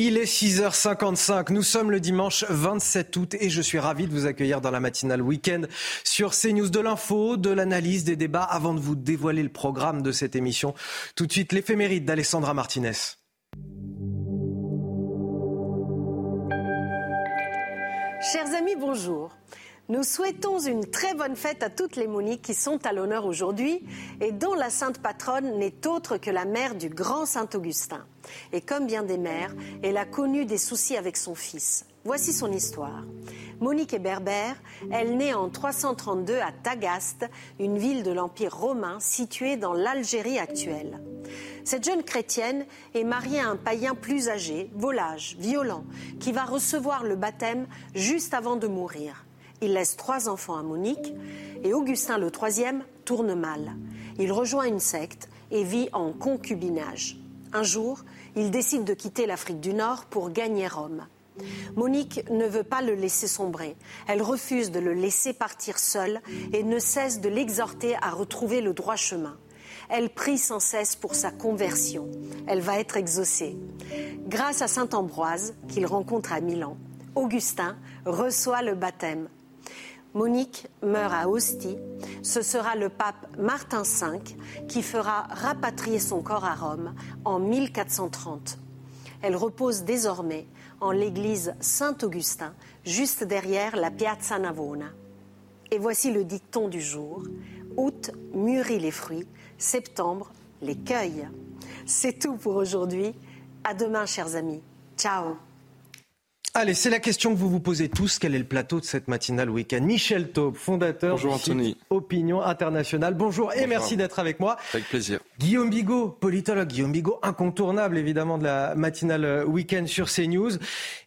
Il est 6h55, nous sommes le dimanche 27 août et je suis ravi de vous accueillir dans la matinale week-end sur CNews de l'info, de l'analyse, des débats. Avant de vous dévoiler le programme de cette émission, tout de suite l'éphéméride d'Alessandra Martinez. Chers amis, bonjour. Nous souhaitons une très bonne fête à toutes les Moniques qui sont à l'honneur aujourd'hui et dont la sainte patronne n'est autre que la mère du grand Saint Augustin. Et comme bien des mères, elle a connu des soucis avec son fils. Voici son histoire. Monique est berbère. Elle naît en 332 à Tagaste, une ville de l'Empire romain située dans l'Algérie actuelle. Cette jeune chrétienne est mariée à un païen plus âgé, volage, violent, qui va recevoir le baptême juste avant de mourir. Il laisse trois enfants à Monique et Augustin le troisième tourne mal. Il rejoint une secte et vit en concubinage. Un jour, il décide de quitter l'Afrique du Nord pour gagner Rome. Monique ne veut pas le laisser sombrer. Elle refuse de le laisser partir seul et ne cesse de l'exhorter à retrouver le droit chemin. Elle prie sans cesse pour sa conversion. Elle va être exaucée. Grâce à Saint Ambroise, qu'il rencontre à Milan, Augustin reçoit le baptême. Monique meurt à Ostie. Ce sera le pape Martin V qui fera rapatrier son corps à Rome en 1430. Elle repose désormais en l'église Saint-Augustin, juste derrière la Piazza Navona. Et voici le dicton du jour. Août mûrit les fruits, septembre les cueille. C'est tout pour aujourd'hui. À demain, chers amis. Ciao. Allez, c'est la question que vous vous posez tous. Quel est le plateau de cette matinale week-end? Michel Taube, fondateur de Opinion Internationale. Bonjour, et merci d'être avec moi. Avec plaisir. Guillaume Bigot, politologue. Guillaume Bigot, incontournable évidemment de la matinale week-end sur CNews.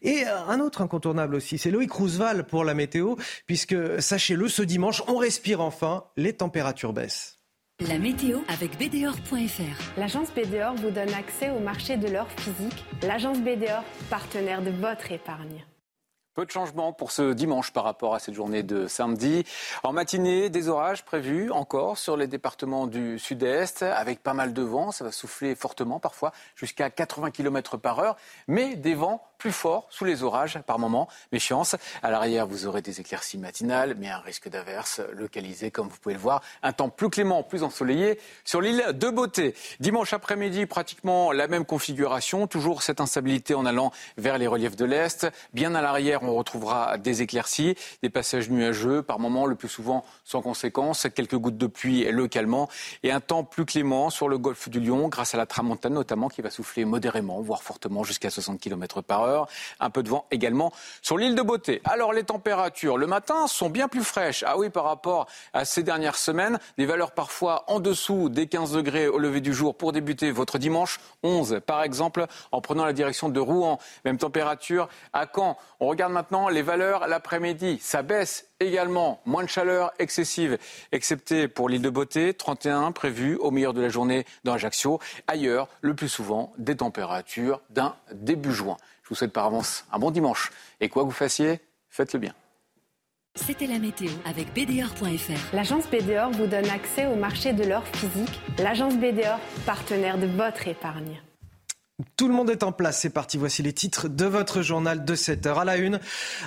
Et euh, un autre incontournable aussi, c'est Loïc Roosevelt pour la météo, puisque sachez-le, ce dimanche, on respire enfin, les températures baissent. La météo avec BDOR.fr. L'agence BDOR vous donne accès au marché de l'or physique. L'agence BDOR, partenaire de votre épargne. Peu de changements pour ce dimanche par rapport à cette journée de samedi. En matinée, des orages prévus encore sur les départements du sud-est, avec pas mal de vent. Ça va souffler fortement parfois, jusqu'à 80 km par heure, mais des vents plus forts sous les orages par moment. Méfiance. À l'arrière, vous aurez des éclaircies matinales, mais un risque d'averse localisé, comme vous pouvez le voir. Un temps plus clément, plus ensoleillé sur l'île de Beauté. Dimanche après-midi, pratiquement la même configuration. Toujours cette instabilité en allant vers les reliefs de l'Est. Bien à l'arrière, on retrouvera des éclaircies, des passages nuageux, par moments le plus souvent sans conséquence, quelques gouttes de pluie localement et un temps plus clément sur le golfe du Lion grâce à la tramontane notamment qui va souffler modérément, voire fortement jusqu'à 60 km par heure. Un peu de vent également sur l'île de Beauté. Alors les températures le matin sont bien plus fraîches. Ah oui, par rapport à ces dernières semaines, des valeurs parfois en dessous des 15 degrés au lever du jour pour débuter votre dimanche 11 par exemple en prenant la direction de Rouen. Même température à Caen. On regarde maintenant les valeurs l'après-midi. Ça baisse également. Moins de chaleur excessive, excepté pour l'île de Beauté, 31 prévu au meilleur de la journée dans Ajaccio. Ailleurs, le plus souvent, des températures d'un début juin. Je vous souhaite par avance un bon dimanche. Et quoi que vous fassiez, faites-le bien. C'était la météo avec BDOR.fr. L'agence BDOR vous donne accès au marché de l'or physique. L'agence BDOR, partenaire de votre épargne. Tout le monde est en place, c'est parti. Voici les titres de votre journal de 7 heures. À la une,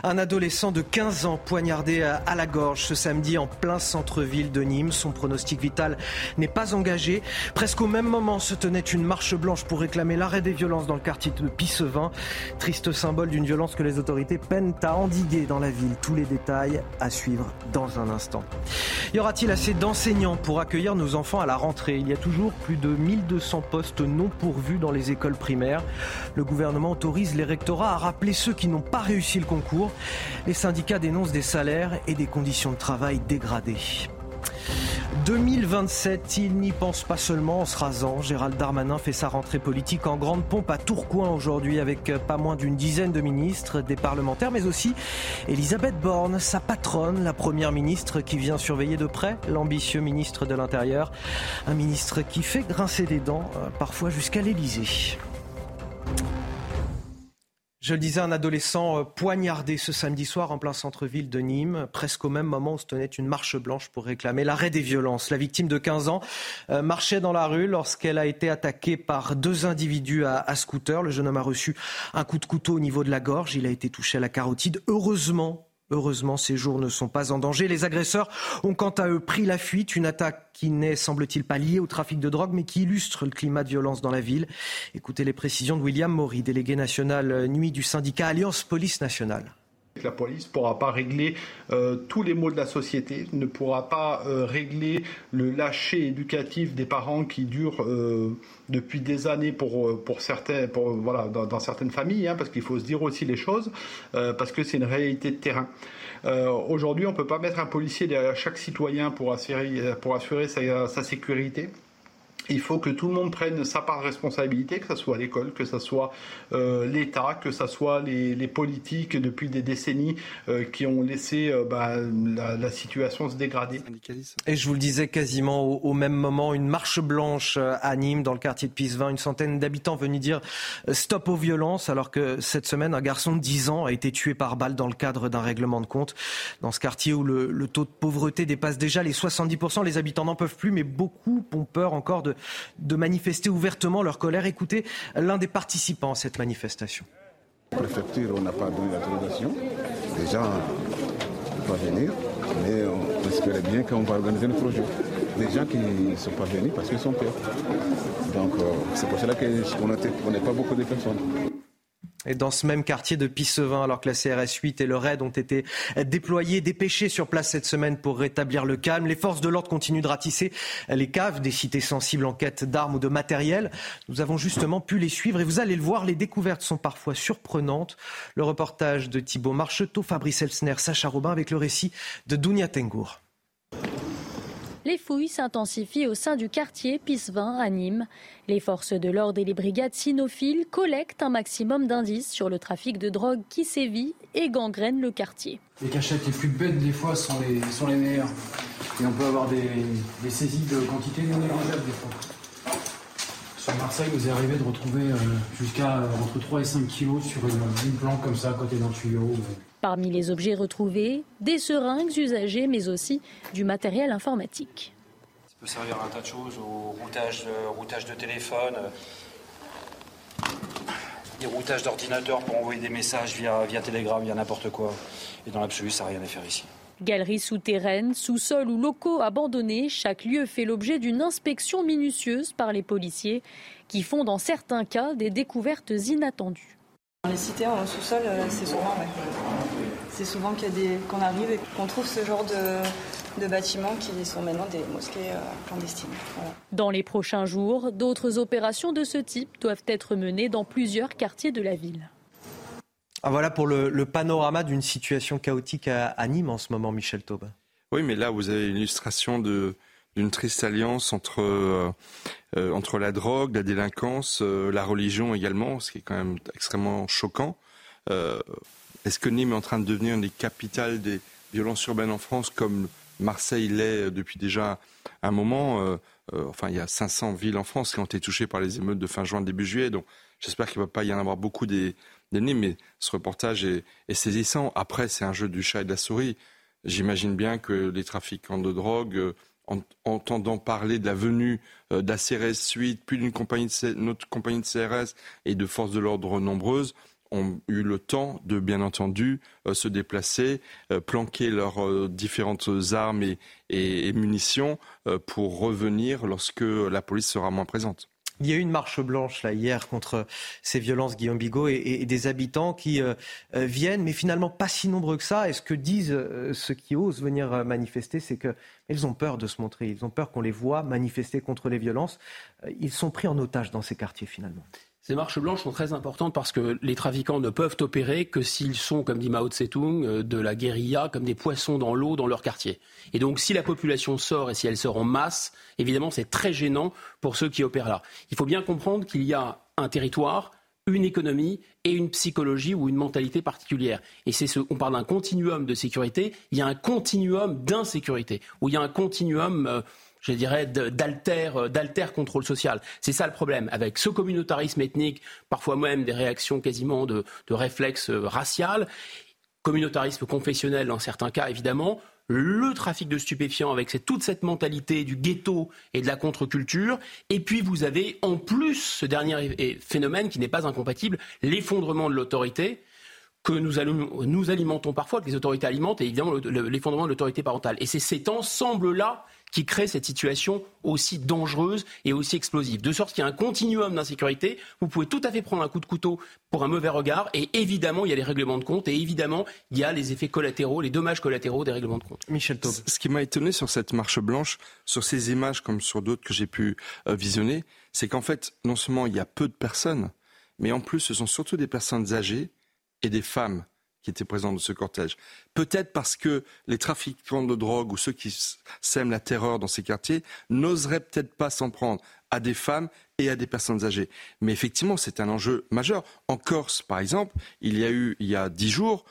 un adolescent de 15 ans poignardé à la gorge ce samedi en plein centre-ville de Nîmes. Son pronostic vital n'est pas engagé. Presque au même moment se tenait une marche blanche pour réclamer l'arrêt des violences dans le quartier de Pissevin. Triste symbole d'une violence que les autorités peinent à endiguer dans la ville. Tous les détails à suivre dans un instant. Y aura-t-il assez d'enseignants pour accueillir nos enfants à la rentrée? Il y a toujours plus de 1200 postes non pourvus dans les écoles Le gouvernement autorise les rectorats à rappeler ceux qui n'ont pas réussi le concours. Les syndicats dénoncent des salaires et des conditions de travail dégradées. 2027, il n'y pense pas seulement en se rasant. Gérald Darmanin fait sa rentrée politique en grande pompe à Tourcoing aujourd'hui avec pas moins d'une dizaine de ministres, des parlementaires, mais aussi Elisabeth Borne, sa patronne, la première ministre qui vient surveiller de près l'ambitieux ministre de l'Intérieur. Un ministre qui fait grincer des dents, euh, parfois jusqu'à l'Élysée. Je le disais, un adolescent euh, poignardé ce samedi soir en plein centre-ville de Nîmes, presque au même moment où se tenait une marche blanche pour réclamer l'arrêt des violences. La victime de 15 ans euh, marchait dans la rue lorsqu'elle a été attaquée par deux individus à, à, scooter. Le jeune homme a reçu un coup de couteau au niveau de la gorge. Il a été touché à la carotide. Heureusement, Heureusement, ces jours ne sont pas en danger. Les agresseurs ont quant à eux pris la fuite, une attaque qui n'est, semble-t-il, pas liée au trafic de drogue, mais qui illustre le climat de violence dans la ville. Écoutez les précisions de William Maury, délégué national nuit du syndicat Alliance Police Nationale. La police ne pourra pas régler euh, tous les maux de la société, ne pourra pas euh, régler le lâcher éducatif des parents qui dure euh, depuis des années pour, pour certains, voilà, dans, certaines familles, hein, parce qu'il faut se dire aussi les choses, parce que c'est une réalité de terrain. Aujourd'hui, on ne peut pas mettre un policier derrière chaque citoyen pour assurer, sa sécurité il faut que tout le monde prenne sa part de responsabilité, que ce soit l'école, que ce soit euh, l'État, que ce soit les, les, politiques depuis des décennies euh, qui ont laissé euh, bah, la, la, situation se dégrader. Et je vous le disais quasiment au, au, même moment, une marche blanche à Nîmes, dans le quartier de Pisevin, une centaine d'habitants venus dire stop aux violences, alors que cette semaine, un garçon de 10 ans a été tué par balle dans le cadre d'un règlement de compte. Dans ce quartier où le, le taux de pauvreté dépasse déjà les 70%, les habitants n'en peuvent plus, mais beaucoup ont peur encore de de, manifester ouvertement leur colère. Écoutez l'un des participants à cette manifestation. La préfecture, on n'a pas donné l'autorisation. Les gens ne peuvent pas venir, mais on espérait bien qu'on va organiser notre projet. Des gens qui ne sont pas venus parce qu'ils sont peur. Donc euh, c'est pour cela qu'on n'est pas beaucoup de personnes. Dans ce même quartier de Pissevin, alors que la CRS 8 et le RAID ont été déployés, dépêchés sur place cette semaine pour rétablir le calme, les forces de l'ordre continuent de ratisser les caves des cités sensibles en quête d'armes ou de matériel. Nous avons justement pu les suivre et vous allez le voir, les découvertes sont parfois surprenantes. Le reportage de Thibault Marcheteau, Fabrice Elsner, Sacha Robin avec le récit de Dounia Tengour. Les fouilles s'intensifient au sein du quartier Pisevin à Nîmes. Les forces de l'ordre et les brigades cynophiles collectent un maximum d'indices sur le trafic de drogue qui sévit et gangrène le quartier. Les cachettes les plus bêtes des fois sont les, meilleures. Et on peut avoir des, saisies de quantité non négligeables des fois. Sur Marseille, vous arrivé de retrouver euh, jusqu'à euh, entre 3 et 5 kilos sur une, une planque comme ça à côté d'un tuyau. Parmi les objets retrouvés, des seringues usagées, mais aussi du matériel informatique. Ça peut servir à un tas de choses, au routage, euh, routage de téléphone, euh, des routages d'ordinateur pour envoyer des messages via, via Telegram, via n'importe quoi. Et dans l'absolu, ça n'a rien à faire ici. Galeries souterraines, sous-sols ou locaux abandonnés, chaque lieu fait l'objet d'une inspection minutieuse par les policiers qui font dans certains cas des découvertes inattendues. Dans les cités en sous-sol, euh, c'est souvent, ouais. C'est souvent qu'il y a des, qu'on arrive et qu'on trouve ce genre de, de, bâtiments qui sont maintenant des mosquées euh, clandestines. Voilà. Dans les prochains jours, d'autres opérations de ce type doivent être menées dans plusieurs quartiers de la ville. Ah, voilà pour le, le panorama d'une situation chaotique à, à, Nîmes en ce moment, Michel Taube. Oui, mais là, vous avez une illustration de, d'une triste alliance entre, euh, euh, entre la drogue, la délinquance, euh, la religion également, ce qui est quand même extrêmement choquant. Euh, Est-ce que Nîmes est en train de devenir une des capitales des violences urbaines en France, comme Marseille l'est depuis déjà un moment Enfin, il y a 500 villes en France qui ont été touchées par les émeutes de fin juin, début juillet, donc j'espère qu'il ne va pas y en avoir beaucoup des, Nîmes, mais ce reportage est, saisissant. Après, c'est un jeu du chat et de la souris. J'imagine bien que les trafiquants de drogue en entendant parler de la venue euh, d'ACRS Suite, puis d'une compagnie de notre compagnie de CRS et de forces de l'ordre nombreuses, ont eu le temps de, bien entendu, euh, se déplacer, euh, planquer leurs euh, différentes armes et, munitions pour revenir lorsque la police sera moins présente. Il y a eu une marche blanche hier contre ces violences, Guillaume Bigot, et, des habitants qui viennent, mais finalement pas si nombreux que ça. Et ce que disent ceux qui osent venir manifester, c'est qu'ils ont peur de se montrer, ils ont peur qu'on les voit manifester contre les violences. Ils sont pris en otage dans ces quartiers finalement. Ces marches blanches sont très importantes parce que les trafiquants ne peuvent opérer que s'ils sont, comme dit Mao Tse-tung, de la guérilla, comme des poissons dans l'eau dans leur quartier. Et donc, si la population sort et si elle sort en masse, évidemment, c'est très gênant pour ceux qui opèrent là. Il faut bien comprendre qu'il y a un territoire, une économie et une psychologie ou une mentalité particulière. Et c'est ce, on parle d'un continuum de sécurité, il y a un continuum d'insécurité, où il y a un continuum. Euh, je dirais, d'alter, d'alter contrôle social. C'est ça le problème. Avec ce communautarisme ethnique, parfois même des réactions quasiment de, de réflexes raciales, communautarisme confessionnel dans certains cas, évidemment, le trafic de stupéfiants avec toute cette mentalité du ghetto et de la contre-culture. Et puis vous avez en plus ce dernier phénomène qui n'est pas incompatible, l'effondrement de l'autorité que nous, alimentons parfois, que les autorités alimentent, et évidemment l'effondrement de l'autorité parentale. Et c'est cet ensemble-là qui crée cette situation aussi dangereuse et aussi explosive. De sorte qu'il y a un continuum d'insécurité. Vous pouvez tout à fait prendre un coup de couteau pour un mauvais regard. Et évidemment, il y a les règlements de compte. Et évidemment, il y a les effets collatéraux, les dommages collatéraux des règlements de compte. Michel Taube. Ce qui m'a étonné sur cette marche blanche, sur ces images comme sur d'autres que j'ai pu euh, visionner, c'est qu'en fait, non seulement il y a peu de personnes, mais en plus, ce sont surtout des personnes âgées et des femmes qui étaient présents dans ce cortège. Peut-être parce que les trafiquants de drogue ou ceux qui sèment la terreur dans ces quartiers n'oseraient peut-être pas s'en prendre à des femmes et à des personnes âgées. Mais effectivement, c'est un enjeu majeur. En Corse, par exemple, il y a eu, il y a dix jours,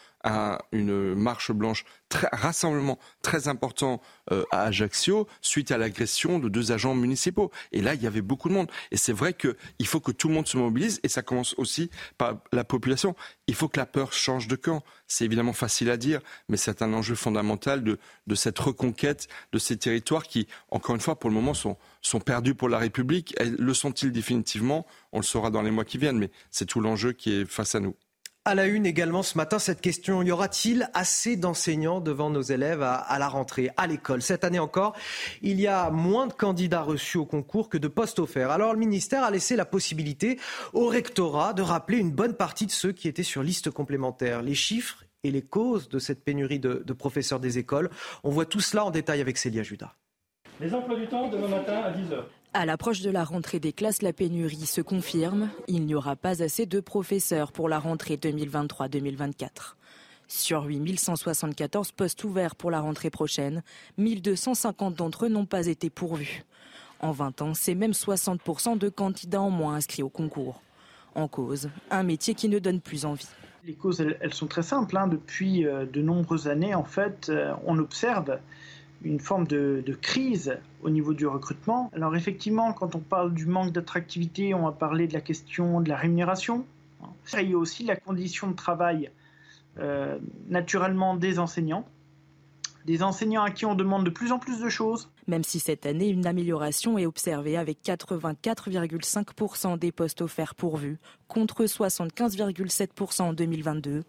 une marche blanche, très, rassemblement très important euh, à Ajaccio suite à l'agression de deux agents municipaux. Et là, il y avait beaucoup de monde. Et c'est vrai qu'il faut que tout le monde se mobilise et ça commence aussi par la population. Il faut que la peur change de camp. C'est évidemment facile à dire, mais c'est un enjeu fondamental de, de cette reconquête de ces territoires qui, encore une fois, pour le moment, sont, sont perdus pour la République. le sont-ils définitivement? On le saura dans les mois qui viennent, mais c'est tout l'enjeu qui est face à nous. À la une également ce matin, cette question, y aura-t-il assez d'enseignants devant nos élèves à, la rentrée, à l'école? Cette année encore, il y a moins de candidats reçus au concours que de postes offerts. Alors le ministère a laissé la possibilité au rectorat de rappeler une bonne partie de ceux qui étaient sur liste complémentaire. Les chiffres et les causes de cette pénurie de, de professeurs des écoles, on voit tout cela en détail avec Célia Judas. Les emplois du temps demain matin à 10h. À l'approche de la rentrée des classes, la pénurie se confirme. Il n'y aura pas assez de professeurs pour la rentrée 2023-2024. Sur 8174 postes ouverts pour la rentrée prochaine, 1250 d'entre eux n'ont pas été pourvus. En 20 ans, c'est même 60% de candidats en moins inscrits au concours. En cause, un métier qui ne donne plus envie. Les causes, elles, sont très simples. Hein. Depuis euh, de nombreuses années, en fait, euh, on observe une forme de, crise au niveau du recrutement. Alors effectivement, quand on parle du manque d'attractivité, on va parler de la question de la rémunération. Il y a aussi la condition de travail euh, naturellement des enseignants. Des enseignants à qui on demande de plus en plus de choses. Même si cette année, une amélioration est observée avec 84,5% des postes offerts pourvus, contre 75,7% en 2022.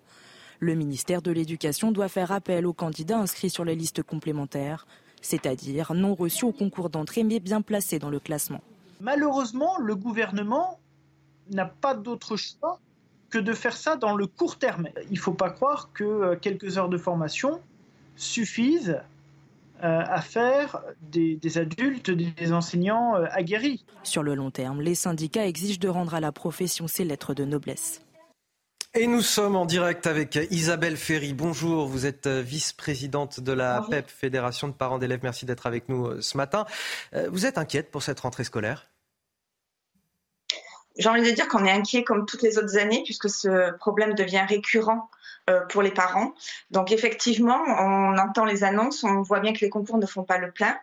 Le ministère de l'Éducation doit faire appel aux candidats inscrits sur les listes complémentaires, c'est-à-dire non reçus au concours d'entrée mais bien placés dans le classement. Malheureusement, le gouvernement n'a pas d'autre choix que de faire ça dans le court terme. Il ne faut pas croire que euh, quelques heures de formation suffisent euh, à faire des, adultes, des enseignants euh, aguerris. Sur le long terme, les syndicats exigent de rendre à la profession ses lettres de noblesse. Et nous sommes en direct avec Isabelle Ferry. Bonjour, vous êtes euh, vice-présidente de la PEP, Fédération de parents d'élèves. Merci d'être avec nous euh, ce matin. Euh, vous êtes inquiète pour cette rentrée scolaire? J'ai envie de dire qu'on est inquiet comme toutes les autres années, puisque ce problème devient récurrent pour les parents. Donc effectivement, on entend les annonces, on voit bien que les concours ne font pas le plein.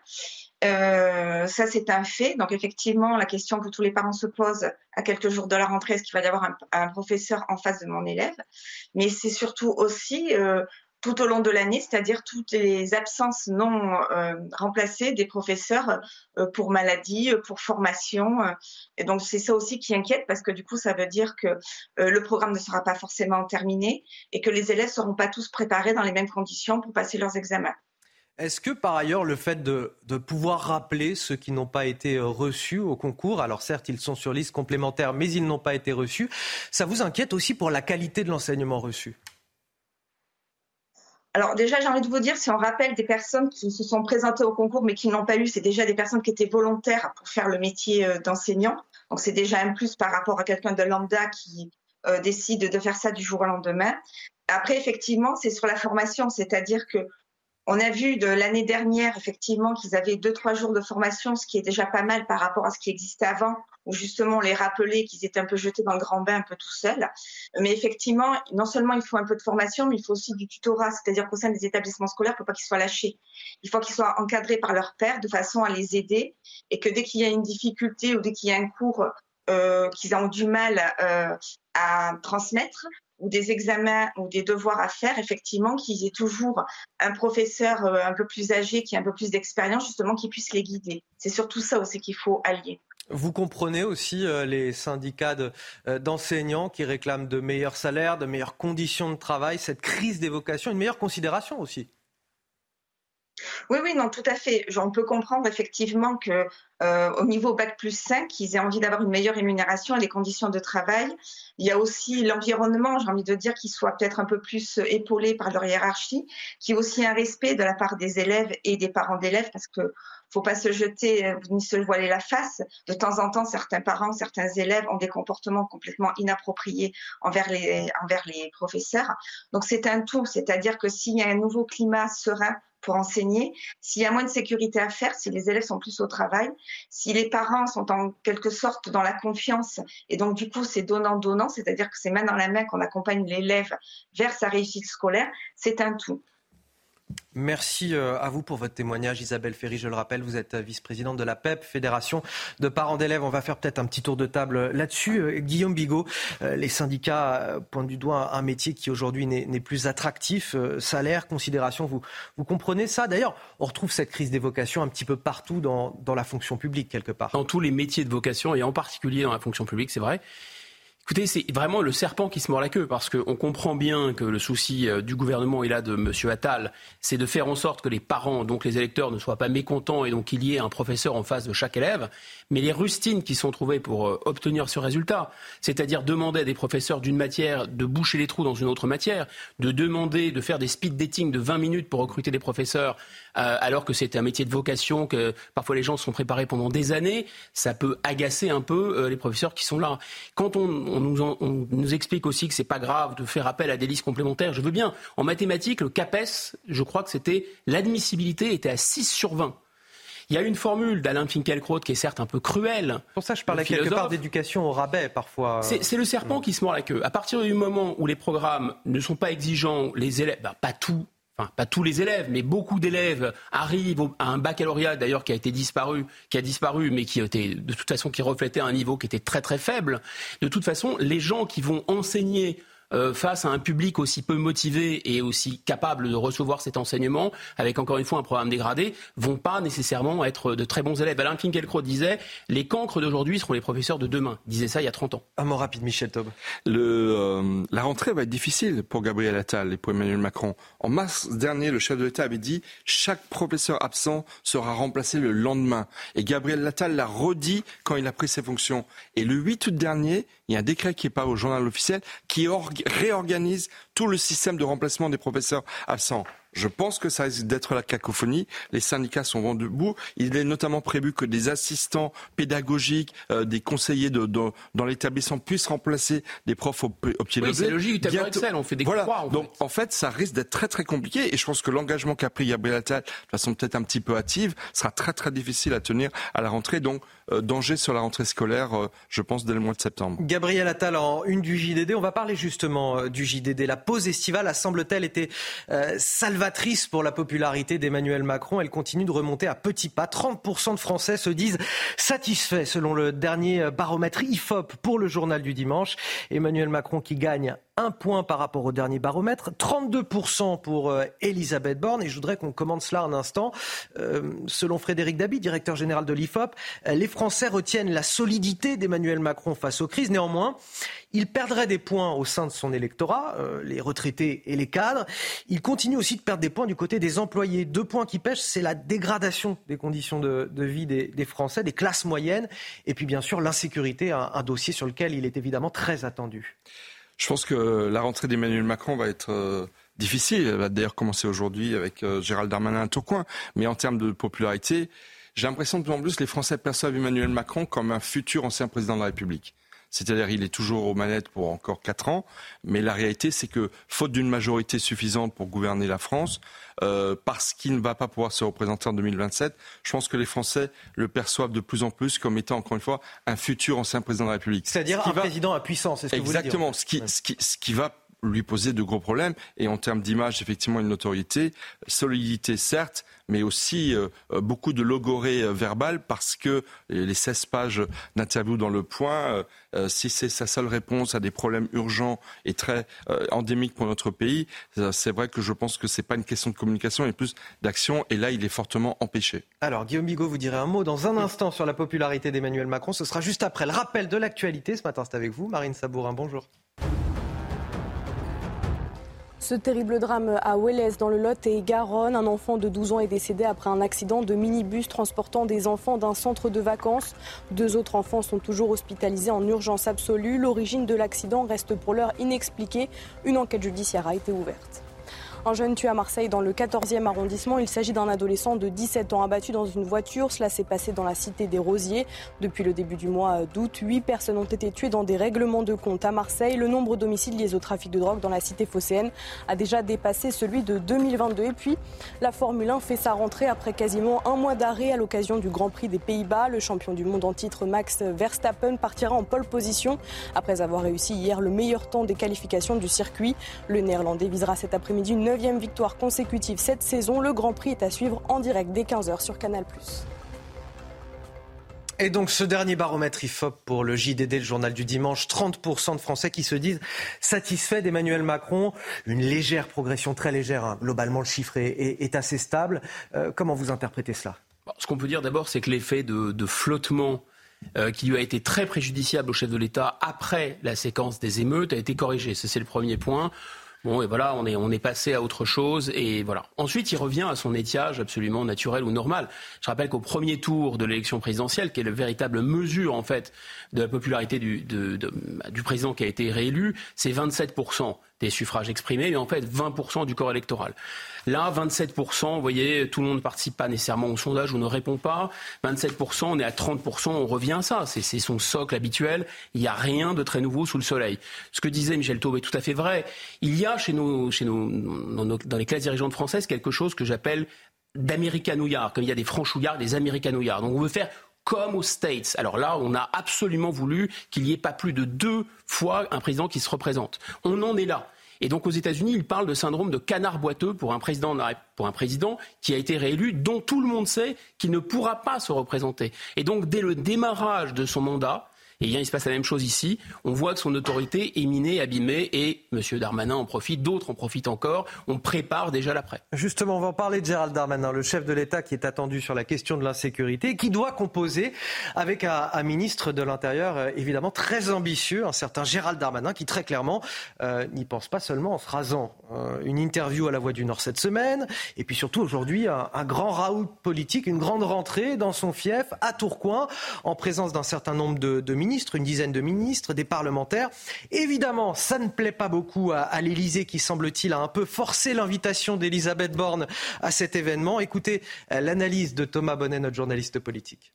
Euh, ça, c'est un fait. Donc, effectivement, la question que tous les parents se posent à quelques jours de la rentrée, est-ce qu'il va y avoir un, professeur en face de mon élève? Mais c'est surtout aussi euh, tout au long de l'année, c'est-à-dire toutes les absences non euh, remplacées des professeurs pour maladie, pour formation. et donc, c'est ça aussi qui inquiète parce que du coup, ça veut dire que le programme ne sera pas forcément terminé et que les élèves ne seront pas tous préparés dans les mêmes conditions pour passer leurs examens. Est-ce que par ailleurs le fait de, pouvoir rappeler ceux qui n'ont pas été euh, reçus au concours, alors certes ils sont sur liste complémentaire mais ils n'ont pas été reçus, ça vous inquiète aussi pour la qualité de l'enseignement reçu? Alors déjà, j'ai envie de vous dire, si on rappelle des personnes qui se sont présentées au concours mais qui n'ont pas eu, c'est déjà des personnes qui étaient volontaires pour faire le métier euh, d'enseignant. Donc c'est déjà un plus par rapport à quelqu'un de lambda qui euh, décide de faire ça du jour au lendemain. Après, effectivement, c'est sur la formation, c'est-à-dire que on a vu de l'année dernière, effectivement, qu'ils avaient deux, trois jours de formation, ce qui est déjà pas mal par rapport à ce qui existait avant, où justement on les rappelait qu'ils étaient un peu jetés dans le grand bain, un peu tout seuls. Mais effectivement, non seulement il faut un peu de formation, mais il faut aussi du tutorat, c'est-à-dire qu'au sein des établissements scolaires, il ne faut pas qu'ils soient lâchés. Il faut qu'ils soient encadrés par leur père de façon à les aider et que dès qu'il y a une difficulté ou dès qu'il y a un cours euh, qu'ils ont du mal euh, à transmettre, ou des examens ou des devoirs à faire, effectivement, qu'ils aient toujours un professeur euh, un peu plus âgé, qui a un peu plus d'expérience, justement, qui puisse les guider. C'est surtout ça aussi qu'il faut allier. Vous comprenez aussi euh, les syndicats euh, d'enseignants qui réclament de meilleurs salaires, de meilleures conditions de travail, cette crise des vocations, une meilleure considération aussi oui, oui, non, tout à fait. On peut comprendre effectivement que euh, au niveau bac plus 5, ils aient envie d'avoir une meilleure rémunération et les conditions de travail. Il y a aussi l'environnement, j'ai envie de dire, qu'ils soient peut-être un peu plus épaulés par leur hiérarchie, qui est aussi un respect de la part des élèves et des parents d'élèves, parce que faut pas se jeter euh, ni se voiler la face. De temps en temps, certains parents, certains élèves ont des comportements complètement inappropriés envers les, envers les professeurs. Donc c'est un tout, c'est-à-dire que s'il y a un nouveau climat serein pour enseigner, s'il y a moins de sécurité à faire, si les élèves sont plus au travail, si les parents sont en quelque sorte dans la confiance, et donc du coup c'est donnant-donnant, c'est-à-dire que c'est main dans la main qu'on accompagne l'élève vers sa réussite scolaire, c'est un tout. Merci euh, à vous pour votre témoignage, Isabelle Ferry. Je le rappelle, vous êtes vice-présidente de la PEP, Fédération de parents d'élèves. On va faire peut-être un petit tour de table là-dessus. Euh, Guillaume Bigot, euh, les syndicats pointent du doigt un métier qui aujourd'hui n'est plus attractif. Salaire, considération, vous, vous comprenez ça? D'ailleurs, on retrouve cette crise des vocations un petit peu partout dans, dans la fonction publique, quelque part. Dans tous les métiers de vocation, et en particulier dans la fonction publique, c'est vrai. Écoutez, c'est vraiment le serpent qui se mord la queue parce qu'on comprend bien que le souci euh, du gouvernement et là de M. Attal, c'est de faire en sorte que les parents, donc les électeurs, ne soient pas mécontents et donc qu'il y ait un professeur en face de chaque élève. Mais les rustines qui sont trouvées pour euh, obtenir ce résultat, c'est-à-dire demander à des professeurs d'une matière de boucher les trous dans une autre matière, de demander de faire des speed dating de 20 minutes pour recruter des professeurs alors que c'est un métier de vocation, que parfois les gens sont préparés pendant des années, ça peut agacer un peu euh, les professeurs qui sont là. Quand on, nous, explique aussi que c'est pas grave de faire appel à des listes complémentaires, je veux bien. En mathématiques, le CAPES, je crois que c'était l'admissibilité était à 6 sur 20. Il y a une formule d'Alain Finkielkraut qui est certes un peu cruelle. Pour ça, je parlais quelque part d'éducation au rabais parfois. C'est le serpent qui se mord la queue. À partir du moment où les programmes ne sont pas exigeants, les élèves, bah, pas tout, pas tous les élèves, mais beaucoup d'élèves arrivent à un baccalauréat d'ailleurs qui a été disparu, qui a disparu, mais qui était de toute façon qui reflétait un niveau qui était très très faible. De toute façon, les gens qui vont enseigner euh, face à un public aussi peu motivé et aussi capable de recevoir cet enseignement, avec encore une fois un programme dégradé, vont pas nécessairement être de très bons élèves. Alain Finkielkraut disait les cancres d'aujourd'hui seront les professeurs de demain. Il disait ça il y a 30 ans. Un mot rapide, Michel Taub. Le, euh, la rentrée va être difficile pour Gabriel Attal et pour Emmanuel Macron. En mars dernier, le chef de l'État avait dit chaque professeur absent sera remplacé le lendemain. Et Gabriel Attal l'a redit quand il a pris ses fonctions. Et le 8 août dernier, il y a un décret qui est pas au journal officiel qui réorganise tout le système de remplacement des professeurs absents. Je pense que ça risque d'être la cacophonie. Les syndicats sont vent debout. Il est notamment prévu que des assistants pédagogiques, euh, des conseillers de, dans l'établissement puissent remplacer des profs au, pied oui, C'est logique, du Excel, on fait des voilà. croix. Donc en fait, ça risque d'être très très compliqué. Et je pense que l'engagement qu'a pris Gabriel Attal, de façon peut-être un petit peu hâtive, sera très très difficile à tenir à la rentrée. Donc euh, danger sur la rentrée scolaire, euh, je pense, dès le mois de septembre. Gabriel Attal en une du JDD. On va parler justement du JDD. La pause estivale a semble-t-elle été pour la popularité d'Emmanuel Macron. Elle continue de remonter à petits pas. 30% de Français se disent satisfaits selon le dernier baromètre IFOP pour le journal du dimanche. Emmanuel Macron qui gagne un point par rapport au dernier baromètre, 32% pour euh, Elisabeth Borne. Et je voudrais qu'on commente cela un instant. Euh, selon Frédéric Dabi, directeur général de l'IFOP, euh, les Français retiennent la solidité d'Emmanuel Macron face aux crises. Néanmoins, il perdrait des points au sein de son électorat, les retraités et les cadres. Il continue aussi de perdre des points du côté des employés. Deux points qui pêchent, c'est la dégradation des conditions de, vie des, Français, des classes moyennes, et puis bien sûr l'insécurité, un dossier sur lequel il est évidemment très attendu. Je pense que la rentrée d'Emmanuel Macron va être euh, difficile. Elle va d'ailleurs commencer aujourd'hui avec euh, Gérald Darmanin à Tourcoing. Mais en termes de popularité, j'ai l'impression que de plus en plus les Français perçoivent Emmanuel Macron comme un futur ancien président de la République. C'est-à-dire il est toujours aux manettes pour encore quatre ans. Mais la réalité, c'est que faute d'une majorité suffisante pour gouverner la France, euh, parce qu'il ne va pas pouvoir se représenter en 2027, je pense que les Français le perçoivent de plus en plus comme étant encore une fois un futur ancien président de la République. C'est-à-dire un président à puissance. C'est ce que Exactement. Vous voulez dire, ce qui, ce qui, ce qui va lui poser de gros problèmes. Et en termes d'image, effectivement, une notoriété, solidité, certes, mais aussi euh, beaucoup de logorée euh, verbale parce que les 16 pages d'interview dans Le Point, euh, si c'est sa seule réponse à des problèmes urgents et très euh, endémiques pour notre pays, euh, c'est vrai que je pense que c'est pas une question de communication, mais plus d'action. Et là, il est fortement empêché. Alors, Guillaume Bigot, vous direz un mot dans un instant sur la popularité d'Emmanuel Macron. Ce sera juste après le rappel de l'actualité. Ce matin, c'est avec vous. Marine Sabourin, bonjour. Ce terrible drame à Wélès dans le Lot et Garonne, un enfant de 12 ans est décédé après un accident de minibus transportant des enfants d'un centre de vacances. Deux autres enfants sont toujours hospitalisés en urgence absolue. L'origine de l'accident reste pour l'heure inexpliquée. Une enquête judiciaire a été ouverte. Un jeune tué à Marseille dans le 14e arrondissement. Il s'agit d'un adolescent de 17 ans abattu dans une voiture. Cela s'est passé dans la cité des Rosiers. Depuis le début du mois d'août, huit personnes ont été tuées dans des règlements de compte à Marseille. Le nombre d'homicides liés au trafic de drogue dans la cité phocéenne a déjà dépassé celui de 2022. Et puis, la Formule 1 fait sa rentrée après quasiment un mois d'arrêt à l'occasion du Grand Prix des Pays-Bas. Le champion du monde en titre, Max Verstappen, partira en pole position après avoir réussi hier le meilleur temps des qualifications du circuit. Le Néerlandais visera cet après-midi une neuvième victoire consécutive cette saison. Le Grand Prix est à suivre en direct dès 15h sur Canal+. Et donc ce dernier baromètre IFOP pour le JDD, le journal du dimanche, 30% de Français qui se disent satisfaits d'Emmanuel Macron. Une légère progression, très légère. hein. Globalement, le chiffre est, est- est assez stable. Euh, comment vous interprétez cela? Bon, Ce qu'on peut dire d'abord, c'est que l'effet de, de flottement euh, qui lui a été très préjudiciable au chef de l'État après la séquence des émeutes a été corrigé. C'est le premier point. Bon, et voilà, on est, on est passé à autre chose. Et voilà. Ensuite, il revient à son étiage absolument naturel ou normal. Je rappelle qu'au premier tour de l'élection présidentielle, qui est la véritable mesure, en fait, de la popularité du, du président qui a été réélu, c'est 27% des suffrages exprimés, mais en fait 20% du corps électoral. Là, 27%, vous voyez, tout le monde ne participe pas nécessairement au sondage ou ne répond pas. 27%, on est à 30%, on revient à ça. C'est son socle habituel. Il n'y a rien de très nouveau sous le soleil. Ce que disait Michel Taube est tout à fait vrai. Il y a chez nous, dans les classes dirigeantes françaises, quelque chose que j'appelle d'américanouillard, comme il y a des franchouillards, des américanouillards. Donc on veut faire comme aux States. Alors là, on a absolument voulu qu'il n'y ait pas plus de deux fois un président qui se représente. On en est là. Et donc aux États-Unis, il parle de syndrome de canard boiteux pour un président, pour un président qui a été réélu, dont tout le monde sait qu'il ne pourra pas se représenter. Et donc dès le démarrage de son mandat, et bien, il se passe la même chose ici. On voit que son autorité est minée, abîmée, et M. Darmanin en profite, d'autres en profitent encore. On prépare déjà l'après. Justement, on va en parler de Gérald Darmanin, le chef de l'État qui est attendu sur la question de l'insécurité, qui doit composer avec un, ministre de l'Intérieur euh, évidemment très ambitieux, un certain Gérald Darmanin, qui très clairement euh, n'y pense pas seulement en se rasant. Euh, une interview à la Voix du Nord cette semaine, et puis surtout aujourd'hui un, grand raout politique, une grande rentrée dans son fief à Tourcoing, en présence d'un certain nombre de ministres, une dizaine de ministres, des parlementaires. Évidemment, ça ne plaît pas beaucoup à, à l'Élysée qui semble-t-il a un peu forcé l'invitation d'Elisabeth Borne à cet événement. Écoutez euh, l'analyse de Thomas Bonnet, notre journaliste politique.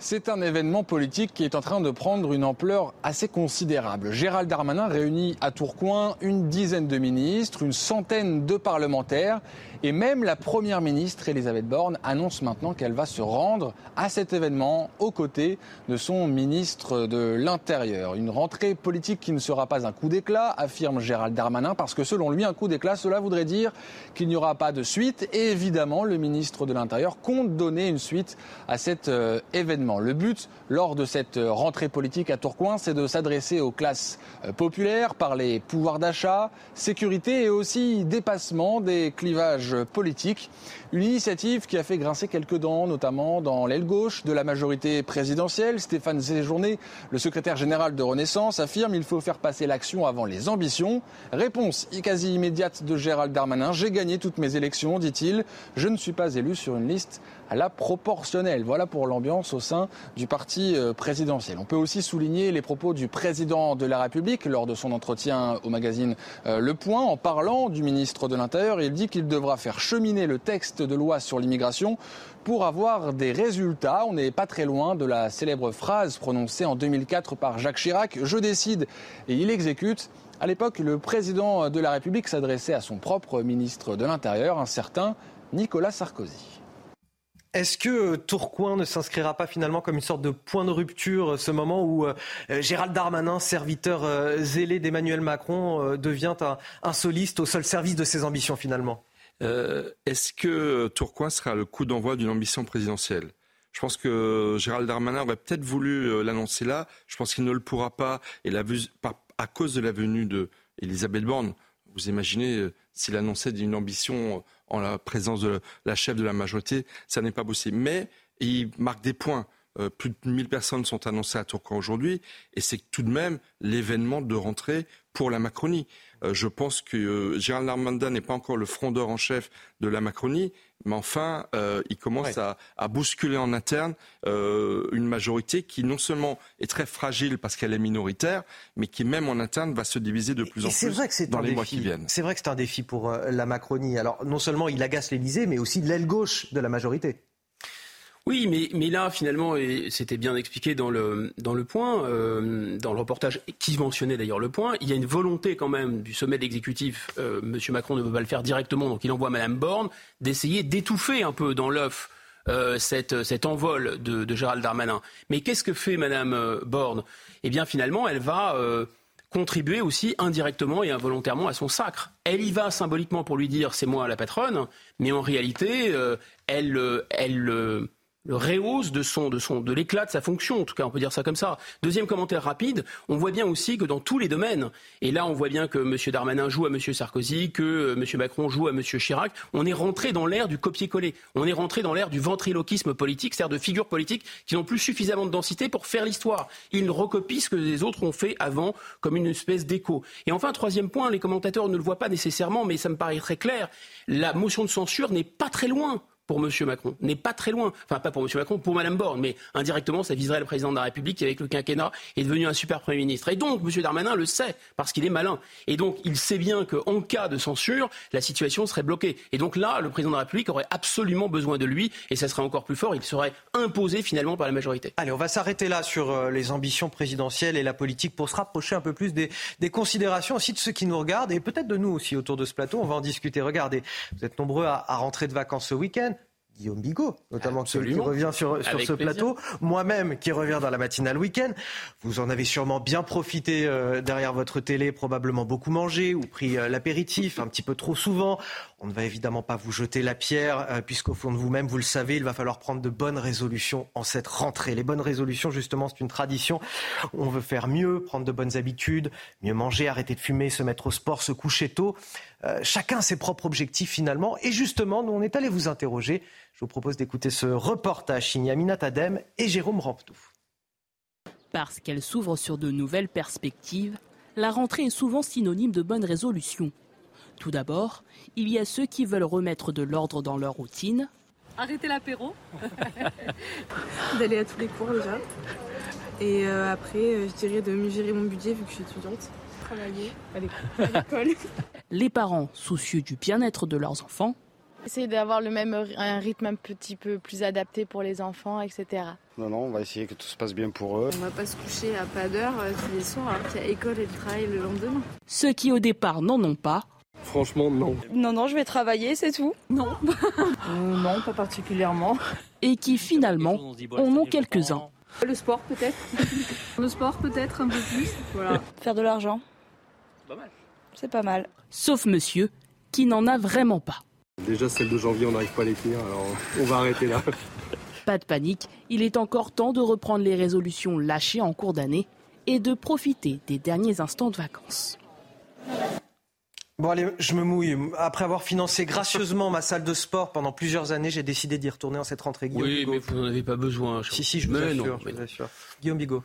C'est un événement politique qui est en train de prendre une ampleur assez considérable. Gérald Darmanin réunit à Tourcoing une dizaine de ministres, une centaine de parlementaires et même la première ministre Elisabeth Borne annonce maintenant qu'elle va se rendre à cet événement aux côtés de son ministre de l'Intérieur. Une rentrée politique qui ne sera pas un coup d'éclat, affirme Gérald Darmanin, parce que selon lui, un coup d'éclat, cela voudrait dire qu'il n'y aura pas de suite. Et évidemment, le ministre de l'Intérieur compte donner une suite à cet euh, Le but, lors de cette euh, rentrée politique à Tourcoing, c'est de s'adresser aux classes euh, populaires, parler pouvoir d'achat, sécurité et aussi dépassement des clivages politiques. Une initiative qui a fait grincer quelques dents, notamment dans l'aile gauche de la majorité présidentielle. Stéphane Séjourné, le secrétaire général de Renaissance, affirme qu'il faut faire passer l'action avant les ambitions. Réponse quasi immédiate de Gérald Darmanin. J'ai gagné toutes mes élections, dit-il. Je ne suis pas élu sur une liste à la proportionnelle. Voilà pour l'ambiance au sein du parti euh, présidentiel. On peut aussi souligner les propos du président de la République lors de son entretien au magazine euh, Le Point en parlant du ministre de l'Intérieur. Il dit qu'il devra faire cheminer le texte de loi sur l'immigration pour avoir des résultats. On n'est pas très loin de la célèbre phrase prononcée en 2004 par Jacques Chirac Je décide et il exécute. À l'époque, le président de la République s'adressait à son propre ministre de l'Intérieur, un certain Nicolas Sarkozy. Est-ce que Tourcoing ne s'inscrira pas finalement comme une sorte de point de rupture, ce moment où euh, Gérald Darmanin, serviteur euh, zélé d'Emmanuel Macron, euh, devient un, soliste au seul service de ses ambitions finalement? Est-ce que Tourcoing sera le coup d'envoi d'une ambition présidentielle? Je pense que Gérald Darmanin aurait peut-être voulu l'annoncer là. Je pense qu'il ne le pourra pas. Et à cause de la venue d'Elisabeth Borne, vous imaginez s'il annonçait une ambition en la présence de la chef de la majorité, ça n'est pas possible. Mais il marque des points. Euh, plus de 1000 personnes sont annoncées à Tourcoing aujourd'hui, et c'est tout de même l'événement de rentrée pour la Macronie. Euh, je pense que euh, Gérald Darmanin n'est pas encore le frondeur en chef de la Macronie, mais enfin, euh, il commence à, bousculer en interne une majorité qui non seulement est très fragile parce qu'elle est minoritaire, mais qui même en interne va se diviser de plus en plus vrai que dans les mois qui viennent. C'est vrai que c'est un défi pour la Macronie. Alors non seulement il agace l'Élysée, mais aussi l'aile gauche de la majorité. Oui, mais, là, finalement, et c'était bien expliqué dans le, point, euh, dans le reportage qui mentionnait d'ailleurs le point, il y a une volonté quand même du sommet de l'exécutif. Euh, Monsieur Macron ne veut pas le faire directement, donc il envoie Madame Borne d'essayer d'étouffer un peu dans l'œuf euh, cet envol de, Gérald Darmanin. Mais qu'est-ce que fait euh, Borne? Eh bien, finalement, elle va contribuer aussi indirectement et involontairement à son sacre. Elle y va symboliquement pour lui dire c'est moi la patronne, mais en réalité, elle le rehausse de son, de son, de l'éclat de sa fonction. En tout cas, on peut dire ça comme ça. Deuxième commentaire rapide. On voit bien aussi que dans tous les domaines, et là, on voit bien que M. Darmanin joue à M. Sarkozy, que euh, M. Macron joue à M. Chirac. On est rentré dans l'ère du copier-coller. On est rentré dans l'ère du ventriloquisme politique, c'est-à-dire de figures politiques qui n'ont plus suffisamment de densité pour faire l'histoire. Ils recopient ce que les autres ont fait avant, comme une espèce d'écho. Et enfin, troisième point, les commentateurs ne le voient pas nécessairement, mais ça me paraît très clair. La motion de censure n'est pas très loin pour M. Macron, n'est pas très loin. Enfin, pas pour M. Macron, pour Mme Borne, mais indirectement, ça viserait le président de la République qui, avec le quinquennat, est devenu un super Premier ministre. Et donc, M. Darmanin le sait, parce qu'il est malin. Et donc, il sait bien qu'en cas de censure, la situation serait bloquée. Et donc là, le président de la République aurait absolument besoin de lui, et ça serait encore plus fort, il serait imposé finalement par la majorité. Allez, on va s'arrêter là sur euh, les ambitions présidentielles et la politique pour se rapprocher un peu plus des, considérations aussi de ceux qui nous regardent, et peut-être de nous aussi autour de ce plateau. On va en discuter. Regardez, vous êtes nombreux à rentrer de vacances ce week-end. Guillaume Bigot, notamment celui qui revient sur, sur ce plateau, moi-même qui reviens dans la matinale week-end. Vous en avez sûrement bien profité euh, derrière votre télé, probablement beaucoup mangé ou pris euh, l'apéritif un petit peu trop souvent. On ne va évidemment pas vous jeter la pierre, euh, puisqu'au fond de vous-même, vous le savez, il va falloir prendre de bonnes résolutions en cette rentrée. Les bonnes résolutions, justement, c'est une tradition. On veut faire mieux, prendre de bonnes habitudes, mieux manger, arrêter de fumer, se mettre au sport, se coucher tôt. Chacun a ses propres objectifs finalement. Et justement, nous, on est allé vous interroger je vous propose d'écouter ce reportage signé Aminat Adem et Jérôme Ramptou. Parce qu'elle s'ouvre sur de nouvelles perspectives, la rentrée est souvent synonyme de bonnes résolutions. Tout d'abord, il y a ceux qui veulent remettre de l'ordre dans leur routine. Arrêter l'apéro. D'aller à tous les cours déjà. Et euh, après, euh, je dirais de mieux gérer mon budget vu que je suis étudiante. Travailler à l'école. les parents, soucieux du bien-être de leurs enfants, Essayer d'avoir le même un rythme un petit peu plus adapté pour les enfants, etc. Non, non, on va essayer que tout se passe bien pour eux. On va pas se coucher à pas d'heure euh, tous les soirs alors qu'il y a école et le travail le lendemain. Ceux qui au départ n'en ont pas. Franchement, non. Non, non, je vais travailler, c'est tout. Non. Euh, non, pas particulièrement. Et qui finalement en ont quelques-uns. Le sport peut-être. le sport peut-être un peu plus. Voilà. Faire de l'argent. Pas mal. C'est pas mal. Sauf monsieur qui n'en a vraiment pas. Déjà, celle de janvier, on n'arrive pas à les tenir, alors on va arrêter là. Pas de panique, il est encore temps de reprendre les résolutions lâchées en cours d'année et de profiter des derniers instants de vacances. Bon allez, je me mouille. Après avoir financé gracieusement ma salle de sport pendant plusieurs années, j'ai décidé d'y retourner en cette rentrée. oui, mais vous n'en avez pas besoin. Si, si, je vous, assure, Guillaume Bigot.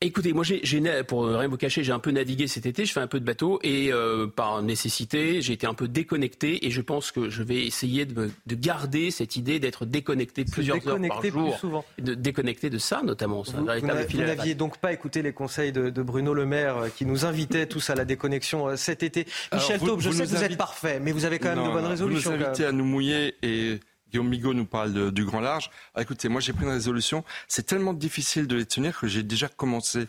Écoutez, moi, j'ai, pour rien vous cacher, j'ai un peu navigué cet été, je fais un peu de bateau et euh, par nécessité, j'ai été un peu déconnecté et je pense que je vais essayer de, de garder cette idée d'être déconnecté plusieurs heures par jour, souvent. de déconnecté de ça notamment. Vous, vous n'aviez donc pas écouté les conseils de, de, Bruno Le Maire euh, qui nous invitait tous à la déconnexion euh, cet été. Michel Taube, je sais que vous êtes parfait, mais vous avez quand même de bonnes résolutions. Vous nous invitez à nous mouiller et Guillaume Migaud nous parle du grand large. Ah, écoutez, moi j'ai pris une résolution. C'est tellement difficile de les tenir que j'ai déjà commencé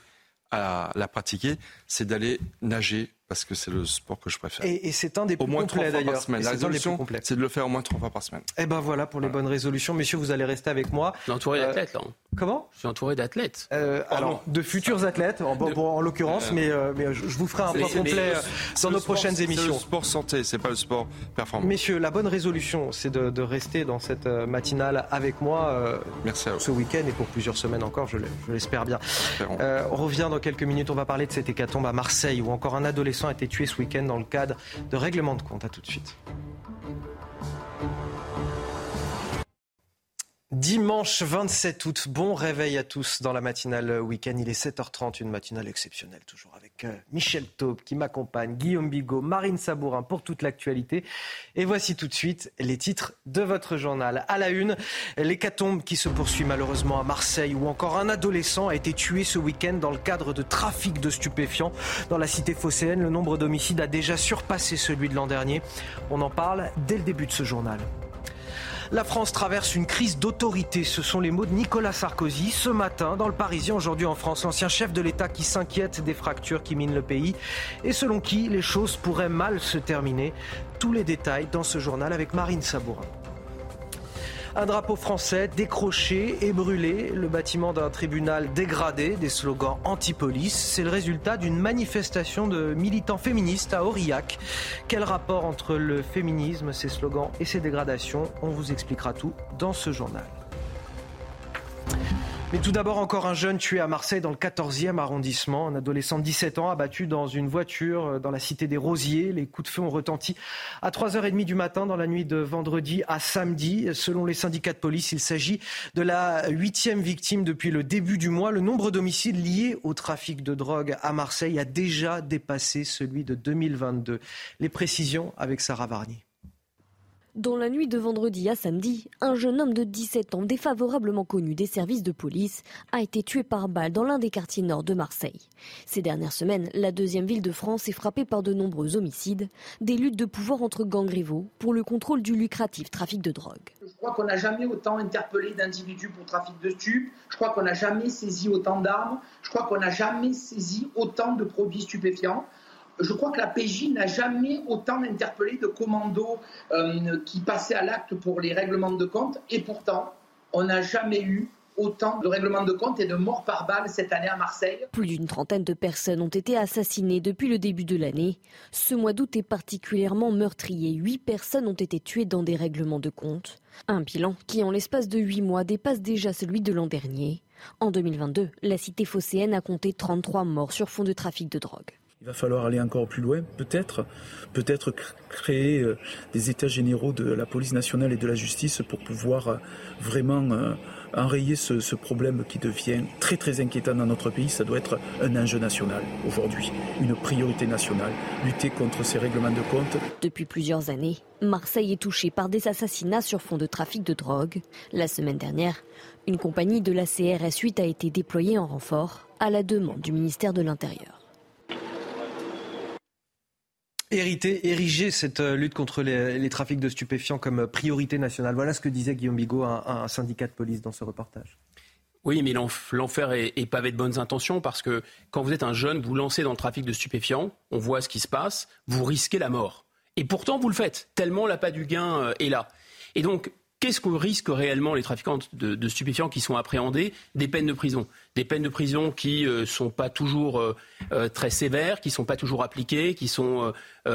à la pratiquer. C'est d'aller nager parce que c'est le sport que je préfère. Et, c'est un des plus au moins complets d'ailleurs. La résolution, c'est de le faire au moins trois fois par semaine. Et eh ben voilà pour les bonnes résolutions. Messieurs, vous allez rester avec moi. Je suis entouré d'athlètes là. Comment? Je suis entouré d'athlètes. Euh, alors, de futurs athlètes, en, en l'occurrence, mais, euh, mais je vous ferai un point complet euh, dans nos prochaines émissions. C'est le sport santé, c'est pas le sport performance. Messieurs, la bonne résolution, c'est de, de, rester dans cette matinale avec moi Merci ce week-end et pour plusieurs semaines encore, je l'espère bien. on revient dans quelques minutes, on va parler de cette hécatombe à Marseille où encore un adolescent a été tué ce week-end dans le cadre de règlement de compte. À tout de suite. Dimanche 27 août, bon réveil à tous dans la matinale week-end. Il est 7h30, une matinale exceptionnelle, toujours avec euh, Michel Taube qui m'accompagne, Guillaume Bigot, Marine Sabourin pour toute l'actualité. Et voici tout de suite les titres de votre journal. À la une, l'hécatombe qui se poursuit malheureusement à Marseille où encore un adolescent a été tué ce week-end dans le cadre de trafic de stupéfiants. Dans la cité phocéenne, le nombre d'homicides a déjà surpassé celui de l'an dernier. On en parle dès le début de ce journal. La France traverse une crise d'autorité. Ce sont les mots de Nicolas Sarkozy ce matin dans le Parisien, aujourd'hui en France. L'ancien chef de l'État qui s'inquiète des fractures qui minent le pays et selon qui les choses pourraient mal se terminer. Tous les détails dans ce journal avec Marine Sabourin. Un drapeau français décroché et brûlé, le bâtiment d'un tribunal dégradé, des slogans anti-police. C'est le résultat d'une manifestation de militants féministes à Aurillac. Quel rapport entre le féminisme, ses slogans et ses dégradations? On vous expliquera tout dans ce journal. Mais tout d'abord, encore un jeune tué à Marseille dans le 14e arrondissement. Un adolescent de 17 ans abattu dans une voiture euh, dans la cité des Rosiers. Les coups de feu ont retenti à 3h30 du matin dans la nuit de vendredi à samedi. Selon les syndicats de police, il s'agit de la huitième victime depuis le début du mois. Le nombre d'homicides liés au trafic de drogue à Marseille a déjà dépassé celui de 2022. Les précisions avec Sarah Varnier. Dans la nuit de vendredi à samedi, un jeune homme de 17 ans défavorablement connu des services de police a été tué par balle dans l'un des quartiers nord de Marseille. Ces dernières semaines, la deuxième ville de France est frappée par de nombreux homicides, des luttes de pouvoir entre gangs rivaux pour le contrôle du lucratif trafic de drogue. Je crois qu'on n'a jamais autant interpellé d'individus pour trafic de stupes, je crois qu'on n'a jamais saisi autant d'armes, je crois qu'on n'a jamais saisi autant de produits stupéfiants je crois que la PJ n'a jamais autant interpellé de commandos euh, qui passaient à l'acte pour les règlements de compte. Et pourtant, on n'a jamais eu autant de règlements de compte et de morts par balle cette année à Marseille. Plus d'une trentaine de personnes ont été assassinées depuis le début de l'année. Ce mois d'août est particulièrement meurtrier. Huit personnes ont été tuées dans des règlements de compte. Un bilan qui, en l'espace de huit mois, dépasse déjà celui de l'an dernier. En 2022, la cité phocéenne a compté 33 morts sur fond de trafic de drogue. Il va falloir aller encore plus loin, peut-être, peut-être créer euh, des états généraux de la police nationale et de la justice pour pouvoir euh, vraiment euh, enrayer ce, problème qui devient très très inquiétant dans notre pays. Ça doit être un enjeu national aujourd'hui, une priorité nationale, lutter contre ces règlements de compte. Depuis plusieurs années, Marseille est touchée par des assassinats sur fond de trafic de drogue. La semaine dernière, une compagnie de la CRS 8 a été déployée en renfort à la demande du ministère de l'Intérieur hériter, ériger cette euh, lutte contre les, trafics de stupéfiants comme priorité nationale. Voilà ce que disait Guillaume Bigot, un, un syndicat de police dans ce reportage. Oui, mais l'enfer est, est, pavé de bonnes intentions parce que quand vous êtes un jeune, vous lancez dans le trafic de stupéfiants, on voit ce qui se passe, vous risquez la mort. Et pourtant, vous le faites, tellement l'appât du gain euh, est là. Et donc, Qu'est-ce que risquent réellement les trafiquants de, stupéfiants qui sont appréhendés Des peines de prison. Des peines de prison qui ne euh, sont pas toujours euh, euh, très sévères, qui ne sont pas toujours appliquées, qui sont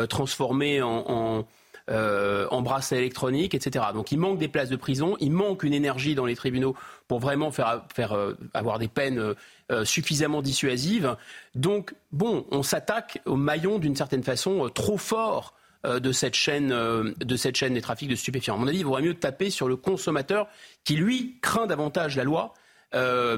transformées en, en, bracelets électroniques, etc. Donc il manque des places de prison, il manque une énergie dans les tribunaux pour vraiment faire, faire avoir des peines suffisamment dissuasives. Donc, bon, on s'attaque au maillon d'une certaine façon trop fort de cette chaîne euh, de cette chaîne des trafics de stupéfiants. À mon avis, il vaudrait mieux taper sur le consommateur qui lui craint davantage la loi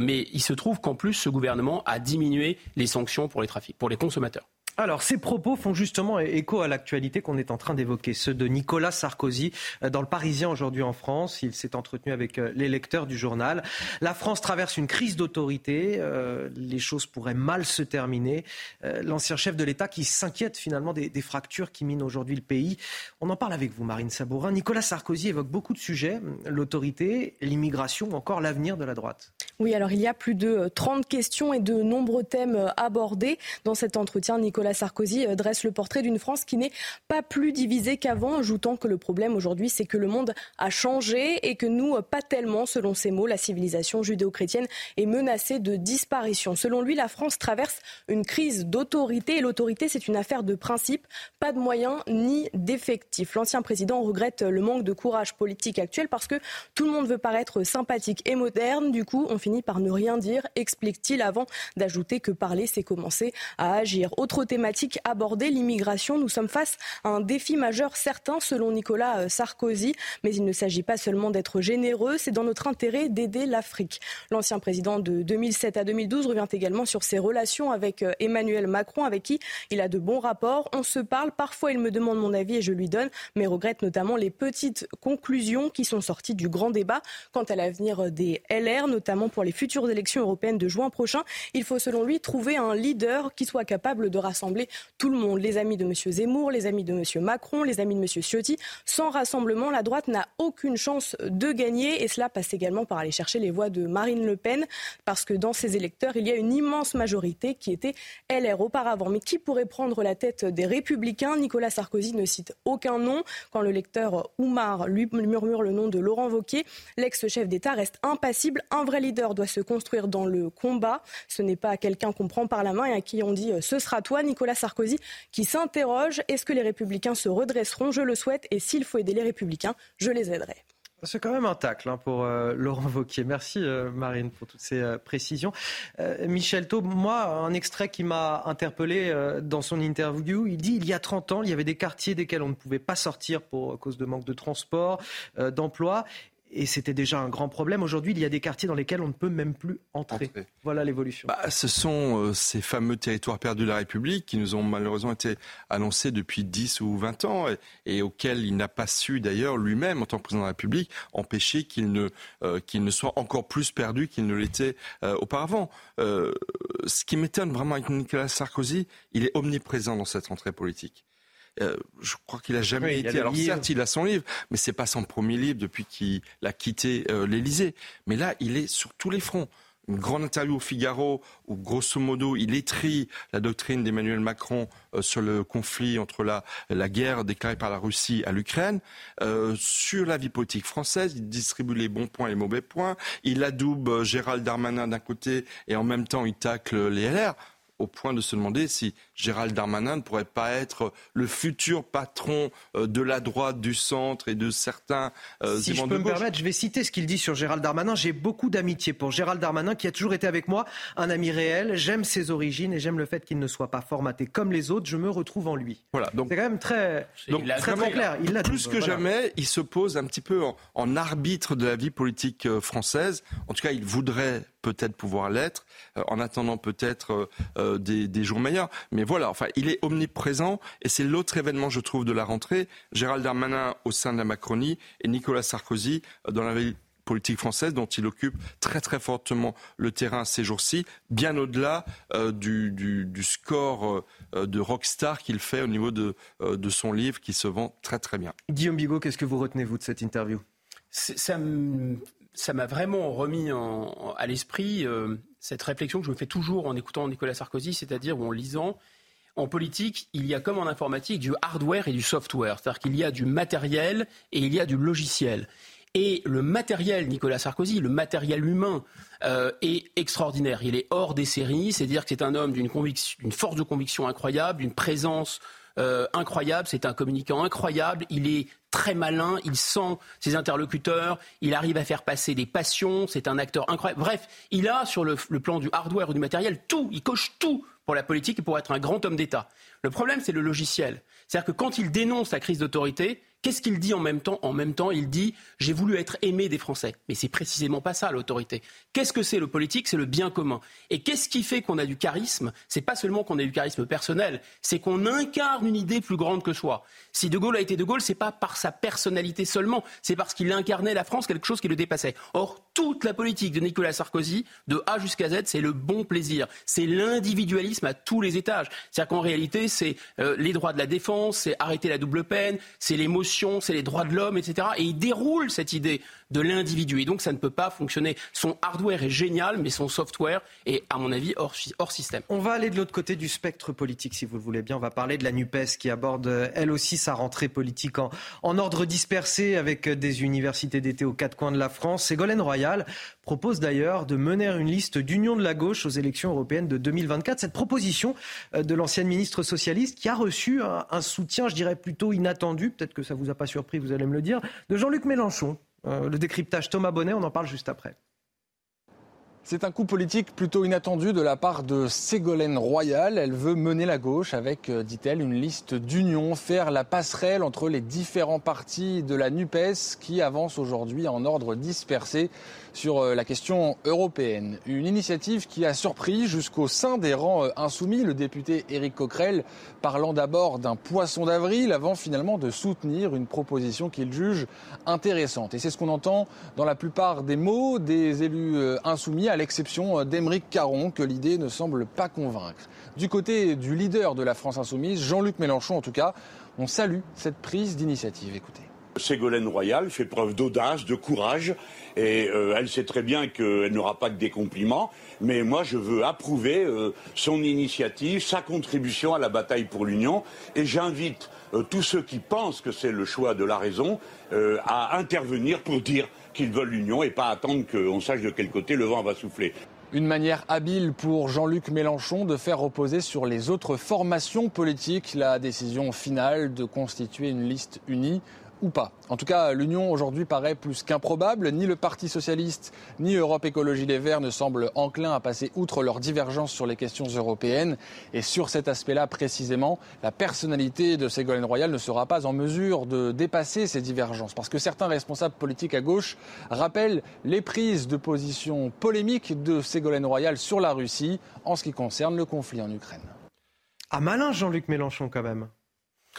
mais il se trouve qu'en plus, ce gouvernement a diminué les sanctions pour les trafics, pour les consommateurs. Alors, ces propos font justement écho à l'actualité qu'on est en train d'évoquer, ceux de Nicolas Sarkozy euh, dans le Parisien aujourd'hui en France. Il s'est entretenu avec euh, les lecteurs du journal. La France traverse une crise d'autorité. Euh, les choses pourraient mal se terminer. L'ancien chef de l'État qui s'inquiète finalement des, fractures qui minent aujourd'hui le pays. On en parle avec vous, Marine Sabourin. Nicolas Sarkozy évoque beaucoup de sujets l'autorité, l'immigration encore l'avenir de la droite. Oui, alors il y a plus de 30 questions et de nombreux thèmes abordés dans cet entretien. Nicolas Nicolas Sarkozy euh, dresse le portrait d'une France qui n'est pas plus divisée qu'avant, ajoutant que le problème aujourd'hui, c'est que le monde a changé et que nous, pas tellement, selon ses mots, la civilisation judéo-chrétienne est menacée de disparition. Selon lui, la France traverse une crise d'autorité et l'autorité, c'est une affaire de principe, pas de moyens ni d'effectifs. L'ancien président regrette le manque de courage politique actuel parce que tout le monde veut paraître sympathique et moderne. Du coup, on finit par ne rien dire, explique-t-il avant d'ajouter que parler, c'est commencer à agir. Autre thématique abordée, l'immigration. Nous sommes face à un défi majeur, certain, selon Nicolas euh, Sarkozy. Mais il ne s'agit pas seulement d'être généreux, c'est dans notre intérêt d'aider l'Afrique. L'ancien président de 2007 à 2012 revient également sur ses relations avec euh, Emmanuel Macron, avec qui il a de bons rapports. On se parle, parfois il me demande mon avis et je lui donne, mais regrette notamment les petites conclusions qui sont sorties du grand débat quant à l'avenir des LR, notamment pour les futures élections européennes de juin prochain. Il faut selon lui trouver un leader qui soit capable de rassembler tout le monde, les amis de M. Zemmour, les amis de M. Macron, les amis de M. Ciotti. Sans rassemblement, la droite n'a aucune chance de gagner et cela passe également par aller chercher les voix de Marine Le Pen parce que dans ses électeurs, il y a une immense majorité qui était LR auparavant. Mais qui pourrait prendre la tête des Républicains? Nicolas Sarkozy ne cite aucun nom. Quand le lecteur Oumar lui murmure le nom de Laurent Wauquiez, l'ex-chef d'État reste impassible. Un vrai leader doit se construire dans le combat. Ce n'est pas quelqu'un qu'on prend par la main et à qui on dit ce sera toi. Nicolas Sarkozy qui s'interroge est-ce que les Républicains se redresseront? Je le souhaite et s'il faut aider les Républicains, je les aiderai. C'est quand même un tacle hein, pour euh, Laurent Vauquier. Merci euh, Marine pour toutes ces euh, précisions. Michel Taub, moi, un extrait qui m'a interpellé dans son interview, il dit il y a 30 ans, il y avait des quartiers desquels on ne pouvait pas sortir pour cause de manque de transport, d'emploi et c'était déjà un grand problème. Aujourd'hui, il y a des quartiers dans lesquels on ne peut même plus entrer. Voilà l'évolution. Bah, ce sont euh, ces fameux territoires perdus de la République qui nous ont malheureusement été annoncés depuis 10 ou 20 ans et, auxquels il n'a pas su d'ailleurs lui-même, en tant que président de la République, empêcher qu'ils ne, euh, ne soient encore plus perdus qu'ils ne l'étaient euh, auparavant. ce qui m'étonne vraiment avec Nicolas Sarkozy, il est omniprésent dans cette rentrée politique. Euh, je crois qu'il a jamais été. Alors certes, il a son livre, mais c'est pas son premier livre depuis qu'il a quitté euh, l'Élysée. Mais là, il est sur tous les fronts une grande interview au Figaro où, grosso modo, il étrie la doctrine d'Emmanuel Macron euh, sur le conflit entre la, la, guerre déclarée par la Russie à l'Ukraine, euh, sur la vie politique française. Il distribue les bons points et les mauvais points. Il adoube Gérald Darmanin d'un côté et en même temps il tacle les LR au point de se demander si Gérald Darmanin ne pourrait pas être le futur patron euh, de la droite, du centre et de certains euh, Si je peux me permettre, je vais citer ce qu'il dit sur Gérald Darmanin. J'ai beaucoup d'amitié pour Gérald Darmanin qui a toujours été avec moi, un ami réel. J'aime ses origines et j'aime le fait qu'il ne soit pas formaté comme les autres. Je me retrouve en lui. Voilà. Donc c'est quand même très, donc, très, clair. Il plus que jamais, il se pose un petit peu en arbitre de la vie politique euh, française. En tout cas, il voudrait peut-être pouvoir l'être, euh, en attendant peut-être euh, euh, des, jours meilleurs. Mais voilà, enfin, il est omniprésent et c'est l'autre événement, je trouve, de la rentrée. Gérald Darmanin au sein de la Macronie et Nicolas Sarkozy dans la vie politique française dont il occupe très très fortement le terrain ces jours-ci, bien au-delà du, score de rockstar qu'il fait au niveau de, de son livre qui se vend très très bien. Guillaume Bigot, qu'est-ce que vous retenez vous de cette interview? Ça m'a vraiment remis à l'esprit euh, cette réflexion que je me fais toujours en écoutant Nicolas Sarkozy, c'est-à-dire en lisant. En politique, il y a comme en informatique du hardware et du software, c'est-à-dire qu'il y a du matériel et il y a du logiciel. Et le matériel, Nicolas Sarkozy, le matériel humain, euh, est extraordinaire. Il est hors des séries, c'est-à-dire que c'est un homme d'une force de conviction incroyable, d'une présence euh, incroyable, c'est un communicant incroyable, il est très malin, il sent ses interlocuteurs, il arrive à faire passer des passions, c'est un acteur incroyable. Bref, il a sur le, plan du hardware ou du matériel tout, il coche tout pour la politique et pour être un grand homme d'État. Le problème, c'est le logiciel. C'est-à-dire que quand il dénonce la crise d'autorité, Qu'est-ce qu'il dit en même temps En même temps, il dit j'ai voulu être aimé des Français. Mais c'est précisément pas ça l'autorité. Qu'est-ce que c'est le politique? C'est le bien commun. Et qu'est-ce qui fait qu'on a du charisme? C'est pas seulement qu'on a du charisme personnel, c'est qu'on incarne une idée plus grande que soi. Si De Gaulle a été De Gaulle, c'est pas par sa personnalité seulement, c'est parce qu'il incarnait la France, quelque chose qui le dépassait. Or, toute la politique de Nicolas Sarkozy, de A jusqu'à Z, c'est le bon plaisir, c'est l'individualisme à tous les étages. C'est-à-dire qu'en réalité, c'est euh, les droits de la défense, c'est arrêter la double peine, c'est l'émotion, c'est les droits de l'homme, etc. Et il déroule cette idée de l'individu. Et donc, ça ne peut pas fonctionner. Son hardware est génial, mais son software est, à mon avis, hors, système. On va aller de l'autre côté du spectre politique, si vous le voulez bien. On va parler de la NUPES qui aborde, euh, elle aussi, sa rentrée politique en, ordre dispersé avec des universités d'été aux quatre coins de la France. Ségolène Royal propose d'ailleurs de mener une liste d'union de la gauche aux élections européennes de 2024. Cette proposition euh, de l'ancienne ministre socialiste qui a reçu un, soutien, je dirais, plutôt inattendu, peut-être que ça vous a pas surpris, vous allez me le dire, de Jean-Luc Mélenchon. Euh, le décryptage Thomas Bonnet, on en parle juste après. C'est un coup politique plutôt inattendu de la part de Ségolène Royal. Elle veut mener la gauche avec, euh, dit-elle, une liste d'union, faire la passerelle entre les différents partis de la NUPES qui avancent aujourd'hui en ordre dispersé sur euh, la question européenne. Une initiative qui a surpris jusqu'au sein des rangs euh, insoumis, le député Éric Coquerel parlant d'abord d'un poisson d'avril avant finalement de soutenir une proposition qu'il juge intéressante. Et c'est ce qu'on entend dans la plupart des mots des élus insoumis l'exception d'Emeric Caron, que l'idée ne semble pas convaincre. Du côté du leader de la France insoumise, Jean-Luc Mélenchon en tout cas, on salue cette prise d'initiative. Écoutez. Ségolène Royal fait preuve d'audace, de courage, et euh, elle sait très bien qu'elle n'aura pas que des compliments, mais moi je veux approuver euh, son initiative, sa contribution à la bataille pour l'Union, et j'invite euh, tous ceux qui pensent que c'est le choix de la raison à intervenir pour dire qu'ils veulent l'union et pas attendre qu'on sache de quel côté le vent va souffler. Une manière habile pour Jean-Luc Mélenchon de faire reposer sur les autres formations politiques la décision finale de constituer une liste unie En tout cas, l'union aujourd'hui paraît plus qu'improbable. Ni le Parti socialiste, ni Europe Écologie Les Verts ne semblent enclins à passer outre leurs divergences sur les questions européennes. Et sur cet aspect-là, précisément, la personnalité de Ségolène Royal ne sera pas en mesure de dépasser ces divergences. Parce que certains responsables politiques à gauche rappellent les prises de position polémiques de Ségolène Royal sur la Russie en ce qui concerne le conflit en Ukraine. Ah malin Jean-Luc Mélenchon quand même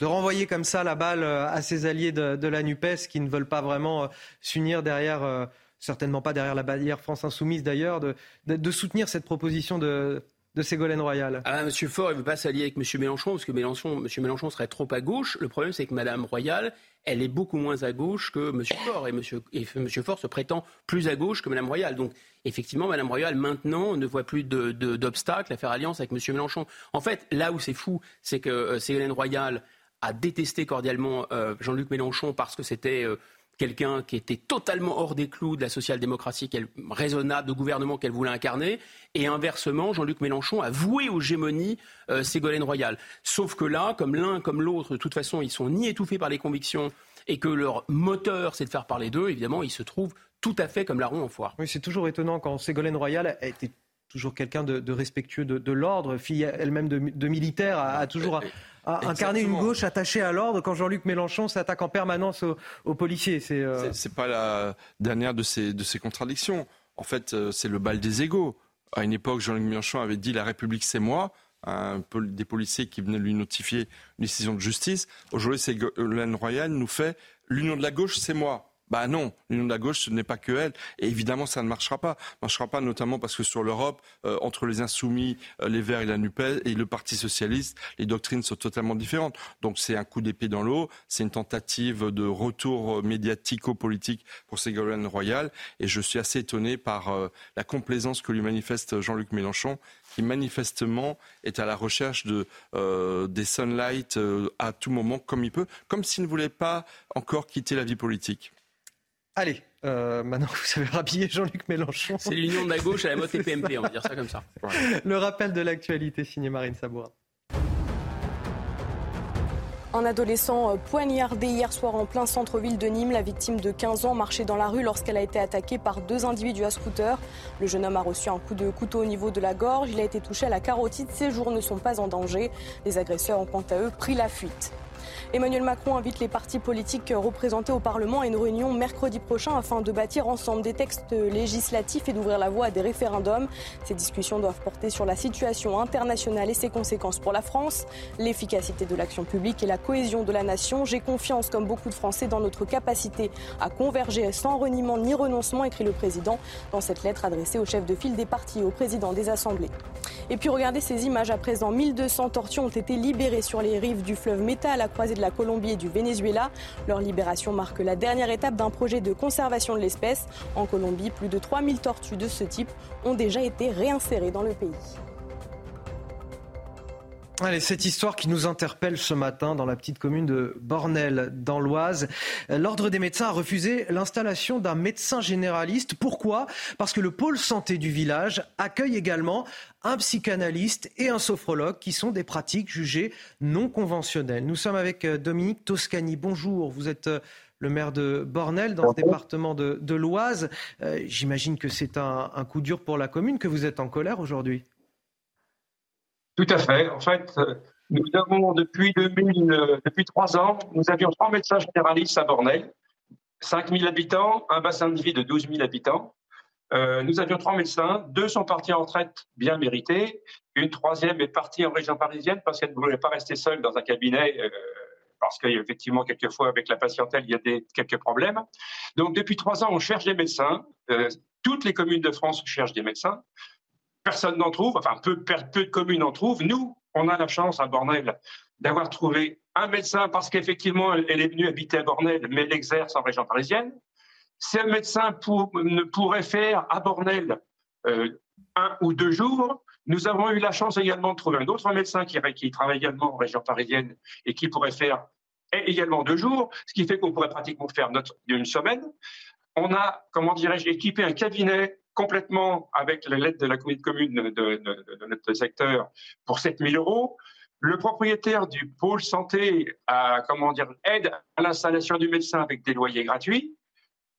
de renvoyer comme ça la balle euh, à ses alliés de, la NUPES qui ne veulent pas vraiment euh, s'unir derrière, euh, certainement pas derrière la barrière France Insoumise d'ailleurs, de, soutenir cette proposition de, de Ségolène Royal ah, Monsieur Faure, il ne veut pas s'allier avec Monsieur Mélenchon, parce que Mélenchon, Monsieur Mélenchon serait trop à gauche. Le problème, c'est que Madame Royal, elle est beaucoup moins à gauche que Monsieur Faure, et Monsieur, et Faure se prétend plus à gauche que Madame Royal. Donc, effectivement, Madame Royal, maintenant, ne voit plus d'obstacle à faire alliance avec Monsieur Mélenchon. En fait, là où c'est fou, c'est que Ségolène Royal a détesté cordialement euh, Jean-Luc Mélenchon parce que c'était euh, quelqu'un qui était totalement hors des clous de la social-démocratie raisonnable de gouvernement qu'elle voulait incarner. Et inversement, Jean-Luc Mélenchon a voué aux gémonies euh, Ségolène Royal. Sauf que là, comme l'un comme l'autre, de toute façon, ils sont ni étouffés par les convictions et que leur moteur, c'est de faire parler d'eux, évidemment, ils se trouvent tout à fait comme larron en foire. Oui, c'est toujours étonnant quand Ségolène Royal a été toujours quelqu'un de, respectueux de, l'ordre, fille elle-même de, militaire, a, a toujours incarner une gauche attachée à l'ordre quand Jean-Luc Mélenchon s'attaque en permanence aux, policiers. C'est n'est euh, pas la dernière de ces, de ces contradictions. En fait, euh, c'est le bal des égaux. À une époque, Jean-Luc Mélenchon avait dit la République, c'est moi. Un, des policiers qui venaient lui notifier une décision de justice. Aujourd'hui, Ségolène Royal nous fait l'union de la gauche, c'est moi. Bah non, l'union de la gauche, ce n'est pas que elle. Et évidemment, ça ne marchera pas. Ne marchera pas notamment parce que sur l'Europe, euh, entre les insoumis, euh, les Verts et la NUPES et le Parti socialiste, les doctrines sont totalement différentes. Donc c'est un coup d'épée dans l'eau, c'est une tentative de retour euh, médiatico-politique pour Ségolène Royal. Et je suis assez étonné par la complaisance que lui manifeste Jean-Luc Mélenchon, qui manifestement est à la recherche de, des sunlight à tout moment comme il peut, comme s'il ne voulait pas encore quitter la vie politique. Allez, euh, maintenant vous avez rhabillé Jean-Luc Mélenchon. C'est l'union de la gauche à la mode TPMP, on va dire ça comme ça. Le rappel de l'actualité signé Marine Sabourin. Un adolescent euh, poignardé hier soir en plein centre-ville de Nîmes. La victime de 15 ans marchait dans la rue lorsqu'elle a été attaquée par deux individus à scooter. Le jeune homme a reçu un coup de couteau au niveau de la gorge. Il a été touché à la carotide. Ses jours ne sont pas en danger. Les agresseurs ont quant à eux pris la fuite. Emmanuel Macron invite les partis politiques représentés au Parlement à une réunion mercredi prochain afin de bâtir ensemble des textes législatifs et d'ouvrir la voie à des référendums. Ces discussions doivent porter sur la situation internationale et ses conséquences pour la France, l'efficacité de l'action publique et la cohésion de la nation. J'ai confiance, comme beaucoup de Français, dans notre capacité à converger sans reniement ni renoncement, écrit le président dans cette lettre adressée au chef de file des partis et au président des assemblées. Et puis regardez ces images à présent. 1200 tortues ont été libérées sur les rives du fleuve Meta à de la Colombie et du Venezuela. Leur libération marque la dernière étape d'un projet de conservation de l'espèce. En Colombie, plus de 3000 tortues de ce type ont déjà été réinsérées dans le pays. Allez, cette histoire qui nous interpelle ce matin dans la petite commune de Bornel, dans l'Oise. L'Ordre des médecins a refusé l'installation d'un médecin généraliste. Pourquoi? Parce que le pôle santé du village accueille également un psychanalyste et un sophrologue qui sont des pratiques jugées non conventionnelles. Nous sommes avec euh, Dominique Toscani. Bonjour, vous êtes euh, le maire de Bornel, dans le département de, l'Oise. Euh, j'imagine que c'est un coup dur pour la commune, que vous êtes en colère aujourd'hui. Tout à fait. En fait, euh, nous avons depuis 2000, euh, depuis trois ans, nous avions trois médecins généralistes à Bornel, 5000 habitants, un bassin de vie de 12 000 habitants. Euh, nous avions trois médecins, deux sont partis en retraite bien méritée, une troisième est partie en région parisienne parce qu'elle ne voulait pas rester seule dans un cabinet. Parce qu'effectivement, quelquefois, avec la patientèle, il y a quelques problèmes. Donc, depuis trois ans, on cherche des médecins. Toutes les communes de France cherchent des médecins personne n'en trouve, enfin peu, de communes en trouvent. Nous, on a la chance à Bornel d'avoir trouvé un médecin parce qu'effectivement, elle est venue habiter à Bornel, mais elle exerce en région parisienne. Si un médecin ne pourrait faire à Bornel euh, un ou deux jours, nous avons eu la chance également de trouver un autre médecin qui, qui travaille également en région parisienne et qui pourrait faire également deux jours, ce qui fait qu'on pourrait pratiquement faire notre, une semaine. On a, comment dirais-je, équipé un cabinet complètement avec l'aide de la commune de, notre secteur pour 7 000 euros. Le propriétaire du pôle santé a, comment dire, aide à l'installation du médecin avec des loyers gratuits.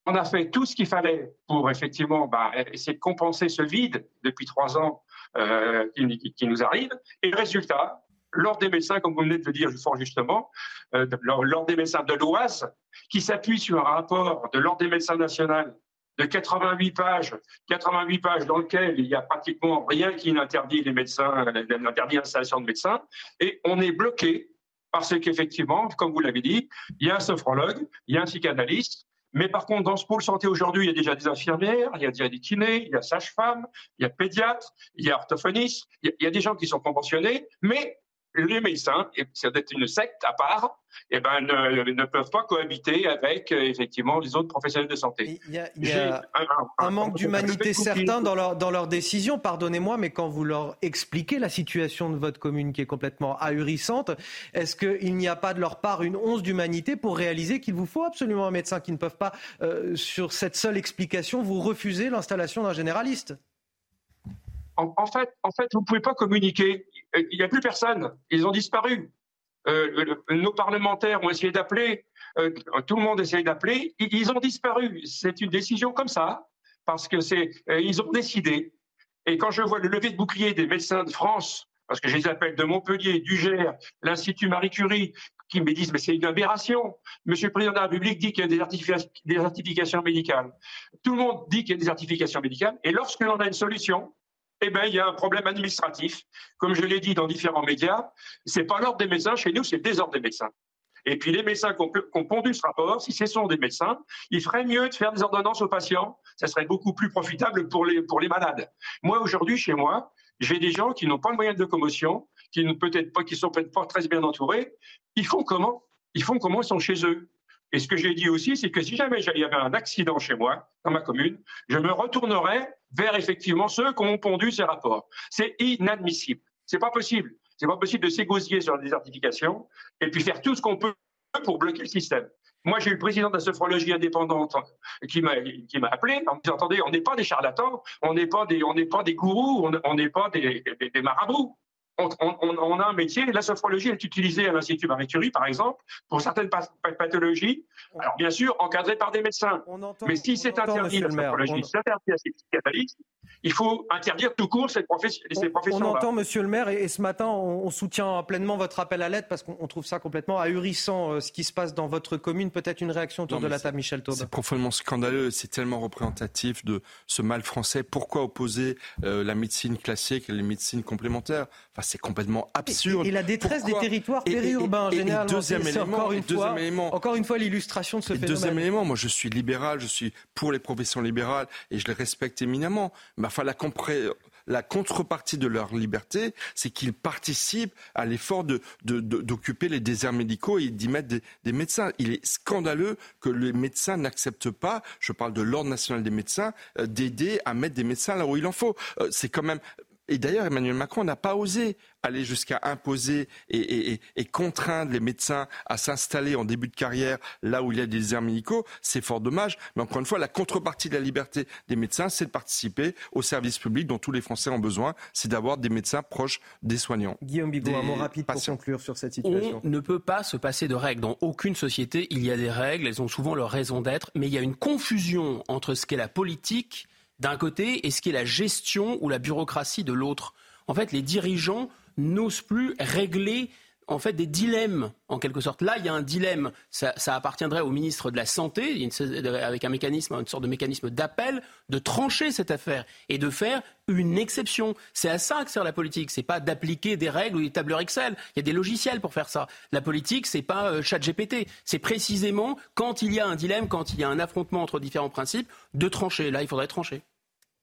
On a fait tout ce qu'il fallait pour effectivement bah, essayer de compenser ce vide depuis trois ans euh, qui, nous arrive. Et le résultat, l'ordre des médecins, comme vous venez de le dire fort justement, euh, l'ordre des médecins de l'Oise, qui s'appuie sur un rapport de l'ordre des médecins national de 88 pages, 88 pages dans lesquelles il n'y a pratiquement rien qui n'interdit les médecins, n'interdit l'installation de médecins, et on est bloqué parce qu'effectivement, comme vous l'avez dit, il y a un sophrologue, il y a un psychanalyste, mais par contre, dans ce pôle santé aujourd'hui, il y a déjà des infirmières, il y a des kinés, il y a sages-femmes, il y a pédiatres, il y a orthophonistes, il y a des gens qui sont conventionnés, mais les médecins, et c'est d'être une secte à part, eh ben, ne, peuvent pas cohabiter avec euh, effectivement les autres professionnels de santé. Il y a, un, manque d'humanité certain dans leur, dans leurs décisions, pardonnez-moi, mais quand vous leur expliquez la situation de votre commune qui est complètement ahurissante, est-ce qu'il n'y a pas de leur part une once d'humanité pour réaliser qu'il vous faut absolument un médecin qui ne peuvent pas, euh, sur cette seule explication, vous refuser l'installation d'un généraliste? En, fait, en fait, vous ne pouvez pas communiquer. Il n'y a plus personne. Ils ont disparu. Euh, nos parlementaires ont essayé d'appeler. Euh, tout le monde essaye d'appeler. Ils, ont disparu. C'est une décision comme ça, parce que c'est, euh, ils ont décidé. Et quand je vois le lever de bouclier des médecins de France, parce que je les appelle de Montpellier, du Gers, l'Institut Marie Curie, qui me disent mais c'est une aberration. Monsieur le Président de la République dit qu'il y a des, certifications médicales. Tout le monde dit qu'il y a des certifications médicales. Et lorsque l'on a une solution, eh bien, il y a un problème administratif. Comme je l'ai dit dans différents médias, c'est pas l'ordre des médecins chez nous, c'est le désordre des médecins. Et puis les médecins qui ont, pondu ce rapport, si ce sont des médecins, il ferait mieux de faire des ordonnances aux patients. Ça serait beaucoup plus profitable pour les, pour les malades. Moi, aujourd'hui, chez moi, j'ai des gens qui n'ont pas le moyen de commotion, qui ne peut-être pas, qui sont peut-être pas très bien entourés. Ils font comment? Ils font comment? Ils sont chez eux. Et ce que j'ai dit aussi, c'est que si jamais il y avait un accident chez moi, dans ma commune, je me retournerais vers effectivement ceux qui ont pondu ces rapports. C'est inadmissible. C'est pas possible. C'est pas possible de s'égosiller sur la désertification et puis faire tout ce qu'on peut pour bloquer le système. Moi, j'ai eu le président de la sophrologie indépendante qui m'a appelé en me disant attendez, on n'est pas des charlatans, on n'est pas des pas des gourous, on n'est pas des, marabouts. On, a un métier. La sophrologie est utilisée à l'Institut Marie Curie, par exemple, pour certaines pathologies. Alors, bien sûr, encadrée par des médecins. Mais si c'est interdit, la sophrologie, c'est interdit à ces psychanalystes, il faut interdire tout court ces, professions. On, entend, monsieur le maire, et, ce matin, on, soutient pleinement votre appel à l'aide parce qu'on trouve ça complètement ahurissant euh, ce qui se passe dans votre commune. Peut-être une réaction autour de la table, Michel Taube. C'est profondément scandaleux, c'est tellement représentatif de ce mal français. Pourquoi opposer euh, la médecine classique et les médecines complémentaires? Enfin, C'est complètement absurde. Et, la détresse des territoires périurbains, généralement. Deuxième élément, encore une, fois, encore une fois, l'illustration de ce phénomène. Deuxième élément, moi je suis libéral, je suis pour les professions libérales et je les respecte éminemment. Mais enfin, la, la contrepartie de leur liberté, c'est qu'ils participent à l'effort d'occuper de, les déserts médicaux et d'y mettre des, médecins. Il est scandaleux que les médecins n'acceptent pas, je parle de l'Ordre national des médecins, euh, d'aider à mettre des médecins là où il en faut. Euh, c'est quand même et d'ailleurs, Emmanuel Macron n'a pas osé aller jusqu'à imposer et, contraindre les médecins à s'installer en début de carrière là où il y a des déserts médicaux. C'est fort dommage. Mais encore une fois, la contrepartie de la liberté des médecins, c'est de participer au service public dont tous les Français ont besoin. C'est d'avoir des médecins proches des soignants. Guillaume Bigot, un mot rapide pour conclure sur cette situation. On ne peut pas se passer de règles. Dans aucune société, il y a des règles. Elles ont souvent leur raison d'être. Mais il y a une confusion entre ce qu'est la politique d'un côté et ce qui est la gestion ou la bureaucratie de l'autre. En fait, les dirigeants n'osent plus régler en fait des dilemmes en quelque sorte. Là, il y a un dilemme. Ça, appartiendrait au ministre de la Santé, avec un mécanisme, une sorte de mécanisme d'appel, de trancher cette affaire et de faire une exception. C'est à ça que sert la politique. C'est pas d'appliquer des règles ou des tableurs Excel. Il y a des logiciels pour faire ça. La politique, c'est pas euh, chat GPT. C'est précisément quand il y a un dilemme, quand il y a un affrontement entre différents principes, de trancher. Là, il faudrait trancher.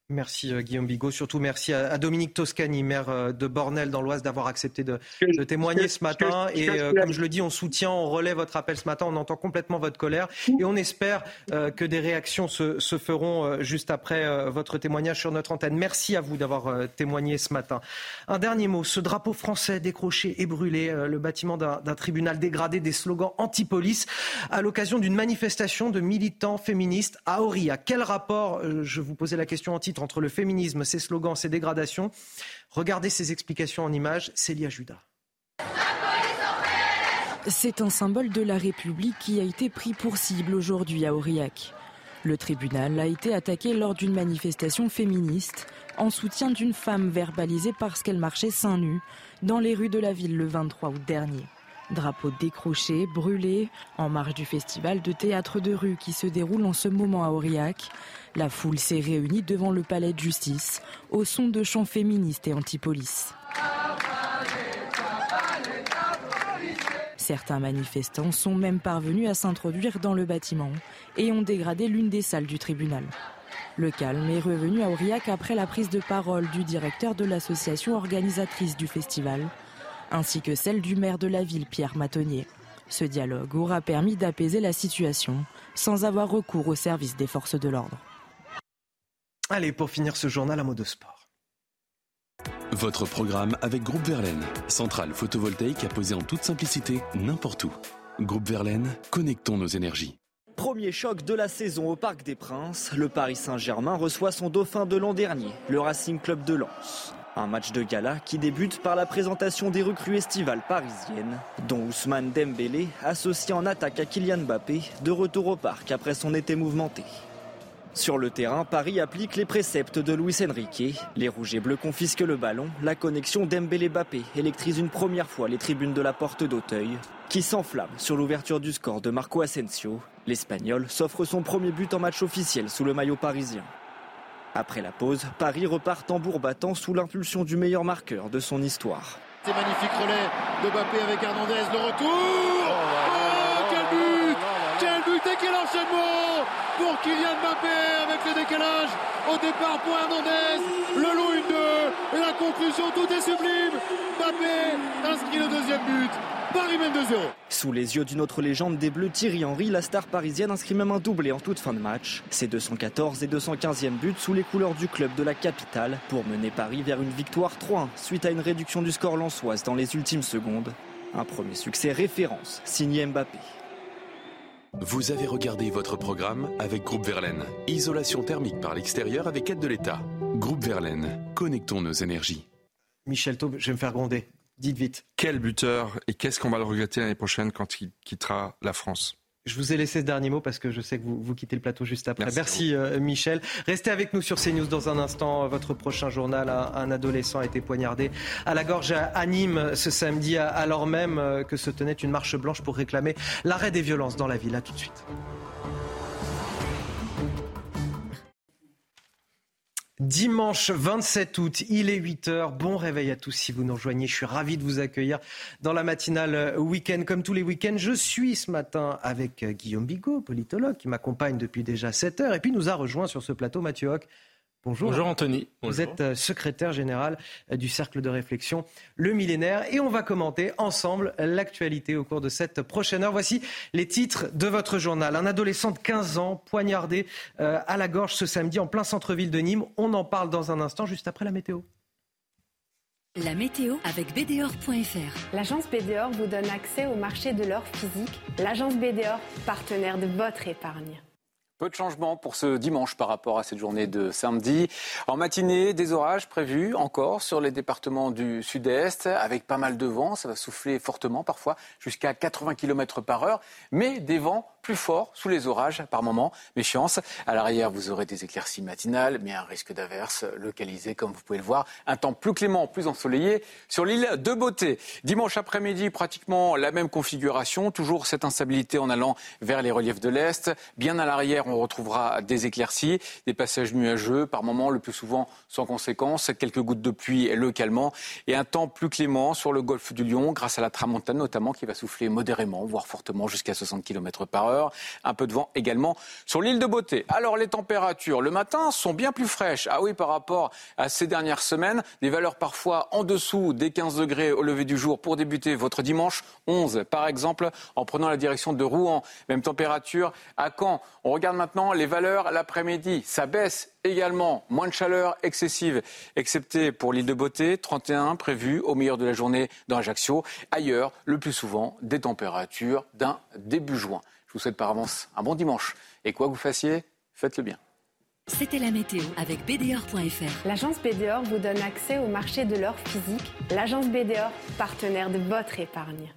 Merci euh, Guillaume Bigot. Surtout merci à, Dominique Toscani, maire euh, de Bornel dans l'Oise, d'avoir accepté de, témoigner ce matin. Et euh, comme je le dis, on soutient, on relaie votre appel ce matin. On entend complètement votre colère. Et on espère que des réactions se, se feront juste après votre témoignage sur notre antenne. Merci à vous d'avoir témoigné ce matin. Un dernier mot. Ce drapeau français décroché et brûlé, le bâtiment d'un tribunal dégradé, des slogans anti-police à l'occasion d'une manifestation de militants féministes à Auria. Quel rapport, je vous posais la question anti entre le féminisme, ses slogans, ses dégradations. Regardez ces explications en images, Célia Judas. C'est un symbole de la République qui a été pris pour cible aujourd'hui à Aurillac. Le tribunal a été attaqué lors d'une manifestation féministe en soutien d'une femme verbalisée parce qu'elle marchait seins nus dans les rues de la ville le 23 août dernier. Drapeau décroché, brûlé, en marge du festival de théâtre de rue qui se déroule en ce moment à Aurillac. La foule s'est réunie devant le palais de justice au son de chants féministes et anti-police. Certains manifestants sont même parvenus à s'introduire dans le bâtiment et ont dégradé l'une des salles du tribunal. Le calme est revenu à Aurillac après la prise de parole du directeur de l'association organisatrice du festival, ainsi que celle du maire de la ville, Pierre Matonnier. Ce dialogue aura permis d'apaiser la situation sans avoir recours au service des forces de l'ordre. Allez, pour finir ce journal, un mot de sport. Votre programme avec Groupe Verlaine, centrale photovoltaïque à poser en toute simplicité n'importe où. Groupe Verlaine, connectons nos énergies. Premier choc de la saison au Parc des Princes, le Paris Saint-Germain reçoit son dauphin de l'an dernier, le Racing Club de Lens. Un match de gala qui débute par la présentation des recrues estivales parisiennes, dont Ousmane Dembélé, associé en attaque à Kylian Mbappé, de retour au parc après son été mouvementé. Sur le terrain, Paris applique les préceptes de Luis Enrique. Les rouges et bleus confisquent le ballon. La connexion Dembélé-Bappé électrise une première fois les tribunes de la porte d'Auteuil, qui s'enflamme sur l'ouverture du score de Marco Asensio. L'Espagnol s'offre son premier but en match officiel sous le maillot parisien. Après la pause, Paris repart tambour battant sous l'impulsion du meilleur marqueur de son histoire. C'est magnifique relais de Bappé avec Hernandez, le retour oh, oh, quel but Quel but et quel enchaînement pour Kylian Mbappé avec le décalage au départ pour Hernandez. Le loup 1-2 et la conclusion, tout est sublime. Mbappé inscrit le deuxième but. Paris mène 2-0. Sous les yeux d'une autre légende des Bleus, Thierry Henry, la star parisienne inscrit même un doublé en toute fin de match. Ses 214 et 215e buts sous les couleurs du club de la capitale pour mener Paris vers une victoire 3-1 suite à une réduction du score lançoise dans les ultimes secondes. Un premier succès référence signé Mbappé. Vous avez regardé votre programme avec Groupe Verlaine. Isolation thermique par l'extérieur avec aide de l'État. Groupe Verlaine, connectons nos énergies. Michel Taube, je vais me faire gronder. Dites vite. Quel buteur et qu'est-ce qu'on va le regretter l'année prochaine quand il quittera la France? Je vous ai laissé ce dernier mot parce que je sais que vous, vous quittez le plateau juste après. Merci, euh, Michel. Restez avec nous sur CNews dans un instant. Votre prochain journal, un, adolescent a été poignardé à la gorge à Nîmes ce samedi, alors même euh, que se tenait une marche blanche pour réclamer l'arrêt des violences dans la ville. A tout de suite. Dimanche 27 août, il est 8h. Bon réveil à tous si vous nous rejoignez. Je suis ravi de vous accueillir dans la matinale week-end. Comme tous les week-ends, je suis ce matin avec Guillaume Bigot, politologue, qui m'accompagne depuis déjà 7 heures. Et puis nous a rejoint sur ce plateau Mathieu Hoc, Bonjour. Bonjour Anthony. Vous êtes euh, secrétaire général euh, du Cercle de réflexion Le Millénaire et on va commenter ensemble l'actualité au cours de cette prochaine heure. Voici les titres de votre journal. Un adolescent de 15 ans poignardé euh, à la gorge ce samedi en plein centre-ville de Nîmes. On en parle dans un instant juste après la météo. La météo avec BDOR.fr. L'agence BDOR vous donne accès au marché de l'or physique. L'agence BDOR, partenaire de votre épargne. Peu de changements pour ce dimanche par rapport à cette journée de samedi. En matinée, des orages prévus encore sur les départements du sud-est, avec pas mal de vent. Ça va souffler fortement parfois, jusqu'à 80 km par heure, mais des vents plus forts sous les orages par moment. Méfiance. À l'arrière, vous aurez des éclaircies matinales, mais un risque d'averse localisé, comme vous pouvez le voir. Un temps plus clément, plus ensoleillé sur l'île de Beauté. Dimanche après-midi, pratiquement la même configuration. Toujours cette instabilité en allant vers les reliefs de l'Est. Bien à l'arrière, on retrouvera des éclaircies, des passages nuageux, par moments le plus souvent sans conséquence, quelques gouttes de pluie localement et un temps plus clément sur le golfe du Lion grâce à la tramontane notamment qui va souffler modérément, voire fortement jusqu'à 60 km par heure. Un peu de vent également sur l'île de Beauté. Alors les températures le matin sont bien plus fraîches. Ah oui, par rapport à ces dernières semaines, des valeurs parfois en dessous des 15 degrés au lever du jour pour débuter votre dimanche 11 par exemple en prenant la direction de Rouen. Même température à Caen. On regarde maintenant les valeurs l'après-midi. Ça baisse également. Moins de chaleur excessive, excepté pour l'île de Beauté, 31 prévu au meilleur de la journée dans Ajaccio. Ailleurs, le plus souvent, des températures d'un début juin vous souhaite par avance un bon dimanche. Et quoi que vous fassiez, faites-le bien. C'était la météo avec BDOR.fr. L'agence BDOR vous donne accès au marché de l'or physique. L'agence BDOR, partenaire de votre épargne.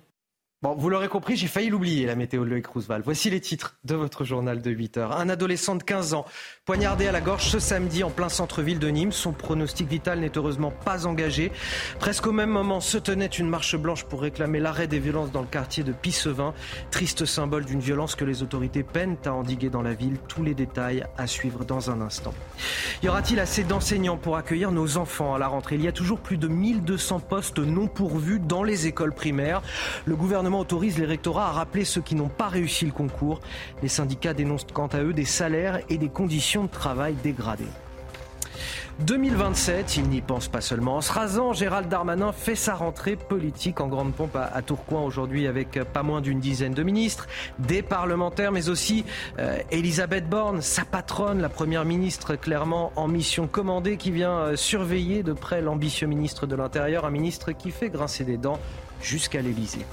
Bon, vous l'aurez compris, j'ai failli l'oublier, la météo de Loïc Roosevelt. Voici les titres de votre journal de 8 heures. Un adolescent de 15 ans, poignardé à la gorge ce samedi en plein centre-ville de Nîmes. Son pronostic vital n'est heureusement pas engagé. Presque au même moment se tenait une marche blanche pour réclamer l'arrêt des violences dans le quartier de Pissevin. Triste symbole d'une violence que les autorités peinent à endiguer dans la ville. Tous les détails à suivre dans un instant. Y aura-t-il assez d'enseignants pour accueillir nos enfants à la rentrée? Il y a toujours plus de 1200 postes non pourvus dans les écoles primaires. Le gouvernement autorise les rectorats à rappeler ceux qui n'ont pas réussi le concours. Les syndicats dénoncent quant à eux des salaires et des conditions de travail dégradées. 2027, il n'y pense pas seulement. En se rasant, Gérald Darmanin fait sa rentrée politique en grande pompe à, Tourcoing aujourd'hui avec pas moins d'une dizaine de ministres, des parlementaires, mais aussi euh, Elisabeth Borne, sa patronne, la première ministre clairement en mission commandée qui vient euh, surveiller de près l'ambitieux ministre de l'Intérieur, un ministre qui fait grincer des dents jusqu'à l'Élysée.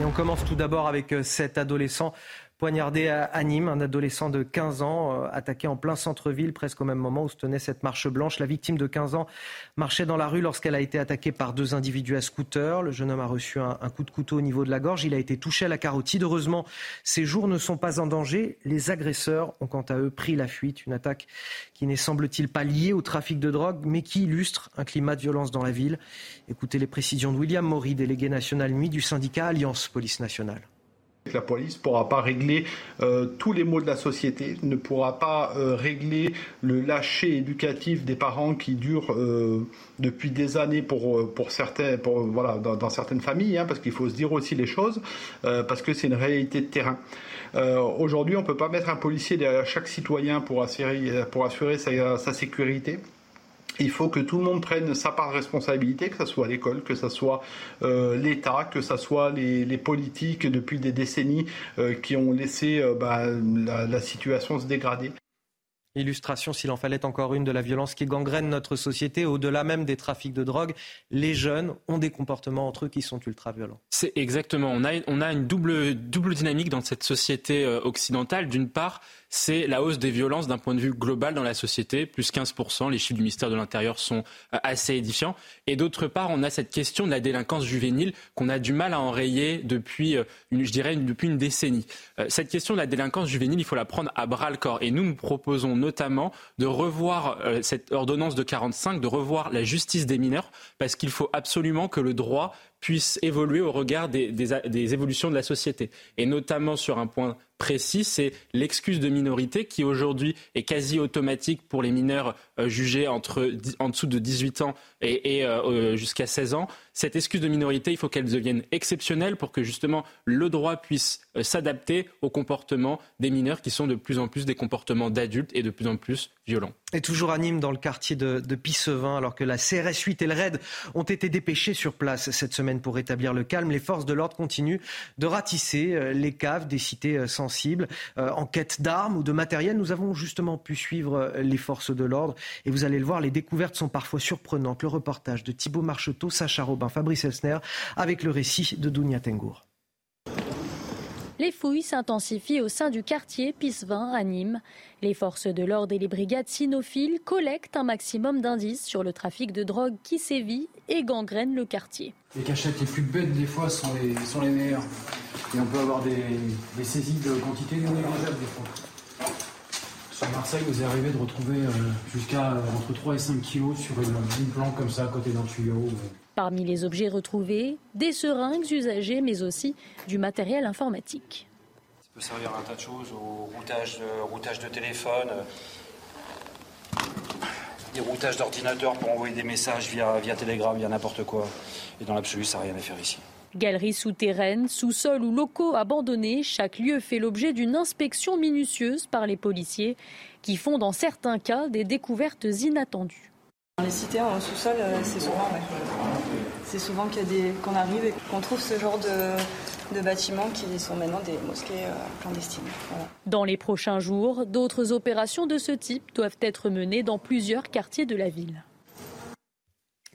Et on commence tout d'abord avec euh, cet adolescent poignardé à Nîmes, un adolescent de 15 ans, euh, attaqué en plein centre-ville, presque au même moment où se tenait cette marche blanche. La victime de 15 ans marchait dans la rue lorsqu'elle a été attaquée par deux individus à scooter. Le jeune homme a reçu un, coup de couteau au niveau de la gorge. Il a été touché à la carotide. Heureusement, ses jours ne sont pas en danger. Les agresseurs ont quant à eux pris la fuite. Une attaque qui n'est semble-t-il pas liée au trafic de drogue, mais qui illustre un climat de violence dans la ville. Écoutez les précisions de William Maury, délégué national nuit du syndicat Alliance Police Nationale. La police ne pourra pas régler euh, tous les maux de la société, ne pourra pas euh, régler le lâcher éducatif des parents qui dure euh, depuis des années pour, pour certains, voilà, dans, certaines familles, hein, parce qu'il faut se dire aussi les choses, parce que c'est une réalité de terrain. Aujourd'hui, on ne peut pas mettre un policier derrière chaque citoyen pour assurer, pour assurer sa sécurité. Il faut que tout le monde prenne sa part de responsabilité, que ce soit l'école, que ce soit euh, l'État, que ce soit les, politiques depuis des décennies euh, qui ont laissé euh, bah, la, situation se dégrader. Illustration, s'il en fallait encore une, de la violence qui gangrène notre société, au-delà même des trafics de drogue. Les jeunes ont des comportements entre eux qui sont ultra violents. C'est exactement. On a, on a une double, double dynamique dans cette société occidentale. D'une part, c'est la hausse des violences d'un point de vue global dans la société, plus 15%. Les chiffres du ministère de l'Intérieur sont euh, assez édifiants. Et d'autre part, on a cette question de la délinquance juvénile qu'on a du mal à enrayer depuis, euh, une, je dirais, depuis une décennie. Euh, cette question de la délinquance juvénile, il faut la prendre à bras le corps. Et nous, nous proposons notamment de revoir cette ordonnance de 45, de revoir la justice des mineurs, parce qu'il faut absolument que le droit puisse évoluer au regard des, évolutions de la société. Et notamment sur un point précis, c'est l'excuse de minorité qui aujourd'hui est quasi automatique pour les mineurs euh, jugés entre, en dessous de 18 ans et, et euh, euh, jusqu'à 16 ans. Cette excuse de minorité, il faut qu'elle devienne exceptionnelle pour que justement le droit puisse s'adapter au comportement des mineurs qui sont de plus en plus des comportements d'adultes et de plus en plus violents. Et toujours à Nîmes, dans le quartier de, de Pissevin, alors que la CRS 8 et le RAID ont été dépêchés sur place cette semaine pour rétablir le calme, les forces de l'ordre continuent de ratisser les caves des cités sensibles en quête d'armes ou de matériel. Nous avons justement pu suivre les forces de l'ordre et vous allez le voir, les découvertes sont parfois surprenantes. Le reportage de Thibault Marcheteau, Sacha Robin, Fabrice Elsner, avec le récit de Dounia Tengour. Les fouilles s'intensifient au sein du quartier Pissevin à Nîmes. Les forces de l'ordre et les brigades cynophiles collectent un maximum d'indices sur le trafic de drogue qui sévit et gangrène le quartier. Les cachettes les plus bêtes des fois sont les, sont les meilleures. Et on peut avoir des, des saisies de quantité non négligeables des fois. Sur Marseille, vous est arrivé de retrouver euh, jusqu'à euh, entre 3 et 5 kilos sur une, une plante comme ça à côté d'un tuyau. Euh. Parmi les objets retrouvés, des seringues usagées, mais aussi du matériel informatique. Ça peut servir à un tas de choses, au routage, routage de téléphone, des routages d'ordinateur pour envoyer des messages via, via Telegram, via n'importe quoi. Et dans l'absolu, ça n'a rien à faire ici. Galeries souterraines, sous-sols ou locaux abandonnés, chaque lieu fait l'objet d'une inspection minutieuse par les policiers qui font dans certains cas des découvertes inattendues. Dans les cités en sous-sol, euh, c'est souvent, c'est souvent qu'on arrive et qu'on trouve ce genre de, bâtiments qui sont maintenant des mosquées euh, clandestines. Dans les prochains jours, d'autres opérations de ce type doivent être menées dans plusieurs quartiers de la ville.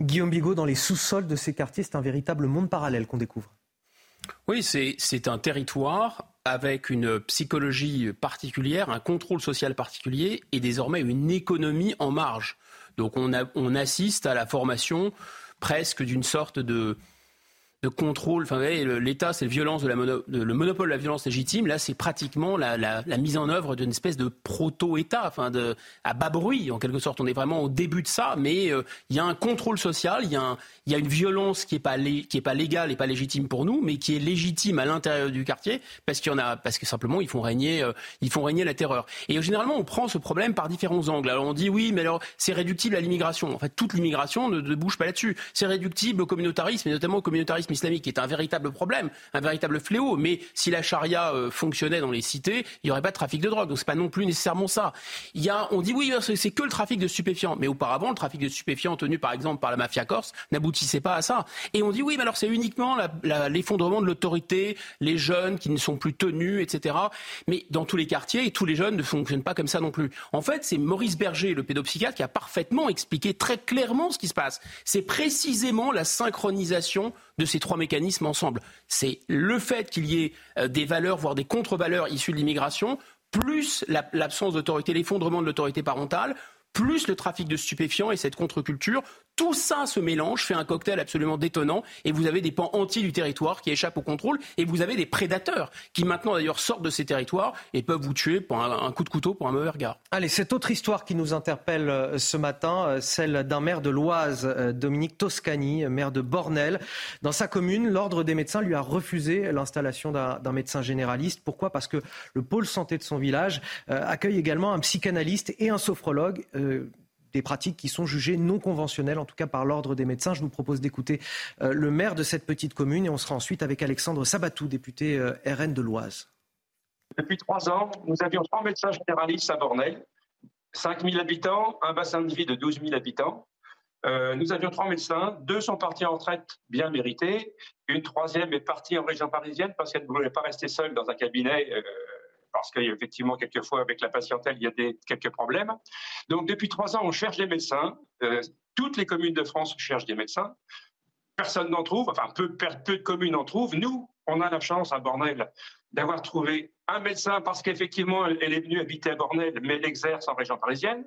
Guillaume Bigot, dans les sous-sols de ces quartiers, c'est un véritable monde parallèle qu'on découvre. Oui, c'est un territoire avec une psychologie particulière, un contrôle social particulier et désormais une économie en marge. Donc on, on assiste à la formation presque d'une sorte de, de contrôle. Enfin, l'État, c'est la le monopole de la violence légitime. Là, c'est pratiquement la, mise en œuvre d'une espèce de proto-État, enfin, à bas bruit, en quelque sorte. On est vraiment au début de ça, mais euh, il y a un contrôle social, il y, a une violence qui n'est pas, légale et pas légitime pour nous, mais qui est légitime à l'intérieur du quartier, parce, qu'il y en a, parce que simplement, ils font, régner, euh, la terreur. Et généralement, on prend ce problème par différents angles. Alors, on dit, oui, mais alors, c'est réductible à l'immigration. En fait, toute l'immigration ne, ne bouge pas là-dessus. C'est réductible au communautarisme, et notamment au communautarisme islamique, qui est un véritable problème, un véritable fléau. Mais si la charia euh, fonctionnait dans les cités, il n'y aurait pas de trafic de drogue. Donc c'est pas non plus nécessairement ça. On dit oui, c'est que le trafic de stupéfiants. Mais auparavant, le trafic de stupéfiants tenu par exemple par la mafia corse n'aboutissait pas à ça. Et on dit oui, mais alors c'est uniquement l'effondrement de l'autorité, les jeunes qui ne sont plus tenus, etc. Mais dans tous les quartiers, et tous les jeunes ne fonctionnent pas comme ça non plus. En fait, c'est Maurice Berger, le pédopsychiatre, qui a parfaitement expliqué très clairement ce qui se passe. C'est précisément la synchronisation de ces trois mécanismes ensemble. C'est le fait qu'il y ait euh, des valeurs, voire des contre-valeurs issues de l'immigration, plus l'absence d'autorité, l'effondrement de l'autorité parentale, plus le trafic de stupéfiants et cette contre-culture, tout ça se mélange, fait un cocktail absolument détonnant, et vous avez des pans entiers du territoire qui échappent au contrôle, et vous avez des prédateurs qui maintenant d'ailleurs sortent de ces territoires et peuvent vous tuer pour un, coup de couteau, pour un mauvais regard. Allez, cette autre histoire qui nous interpelle euh, ce matin, euh, celle d'un maire de l'Oise, euh, Dominique Toscani, maire de Bornel. Dans sa commune, l'ordre des médecins lui a refusé l'installation d'un médecin généraliste. Pourquoi? Parce que le pôle santé de son village accueille également un psychanalyste et un sophrologue des pratiques qui sont jugées non conventionnelles, en tout cas par l'ordre des médecins. Je vous propose d'écouter euh, le maire de cette petite commune et on sera ensuite avec Alexandre Sabatou, député euh, RN de l'Oise. Depuis trois ans, nous avions trois médecins généralistes à Bornel, 5 000 habitants, un bassin de vie de 12 000 habitants. Euh, nous avions trois médecins, deux sont partis en retraite bien méritée, une troisième est partie en région parisienne parce qu'elle ne voulait pas rester seule dans un cabinet parce qu'effectivement, quelquefois, avec la patientèle, il y a des, quelques problèmes. Donc, depuis trois ans, on cherche des médecins. Euh, toutes les communes de France cherchent des médecins. Personne n'en trouve, enfin, peu, peu de communes en trouvent. Nous, on a la chance à Bornel d'avoir trouvé un médecin parce qu'effectivement, elle est venue habiter à Bornel, mais elle exerce en région parisienne.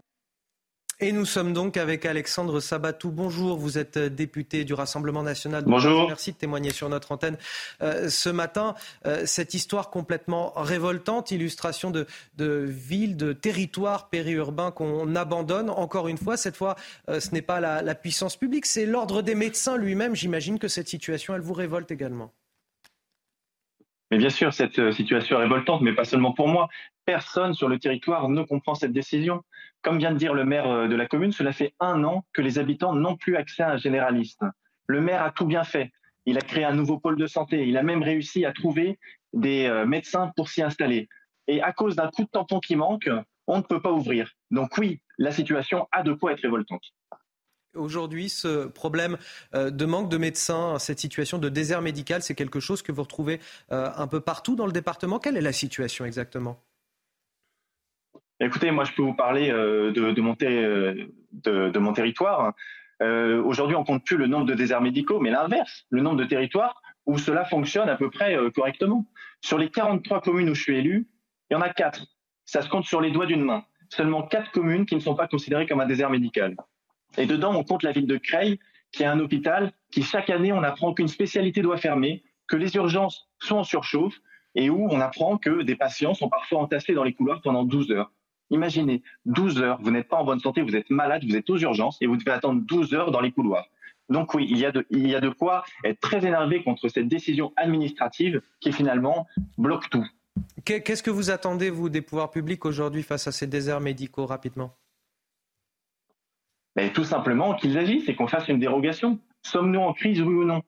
Et nous sommes donc avec Alexandre Sabatou. Bonjour, vous êtes euh, député du Rassemblement national. Bonjour. Merci de témoigner sur notre antenne euh, ce matin. Euh, cette histoire complètement révoltante, illustration de, de villes, de territoires périurbains qu'on abandonne. Encore une fois, cette fois, ce n'est pas la, la puissance publique, c'est l'ordre des médecins lui-même. J'imagine que cette situation, elle vous révolte également. Mais bien sûr, cette situation est révoltante, mais pas seulement pour moi. Personne sur le territoire ne comprend cette décision. Comme vient de dire le maire euh, de la commune, cela fait un an que les habitants n'ont plus accès à un généraliste. Le maire a tout bien fait. Il a créé un nouveau pôle de santé. Il a même réussi à trouver des euh, médecins pour s'y installer. Et à cause d'un coup de tampon qui manque, on ne peut pas ouvrir. Donc oui, la situation a de quoi être révoltante. Aujourd'hui, ce problème euh, de manque de médecins, cette situation de désert médical, c'est quelque chose que vous retrouvez un peu partout dans le département. Quelle est la situation exactement? Écoutez, moi, je peux vous parler euh, de, mon, euh, de, mon, territoire. Euh, aujourd'hui, on compte plus le nombre de déserts médicaux, mais l'inverse, le nombre de territoires où cela fonctionne à peu près correctement. Sur les 43 communes où je suis élu, il y en a 4. Ça se compte sur les doigts d'une main. Seulement 4 communes qui ne sont pas considérées comme un désert médical. Et dedans, on compte la ville de Creil, qui est un hôpital qui, chaque année, on apprend qu'une spécialité doit fermer, que les urgences sont en surchauffe, et où on apprend que des patients sont parfois entassés dans les couloirs pendant 12 heures. Imaginez, 12 heures, vous n'êtes pas en bonne santé, vous êtes malade, vous êtes aux urgences et vous devez attendre 12 heures dans les couloirs. Donc oui, il y, a de, il y a de quoi être très énervé contre cette décision administrative qui finalement bloque tout. Qu'est-ce que vous attendez, vous, des pouvoirs publics aujourd'hui face à ces déserts médicaux rapidement? Mais Tout simplement qu'ils agissent et qu'on fasse une dérogation. Sommes-nous en crise, oui ou non?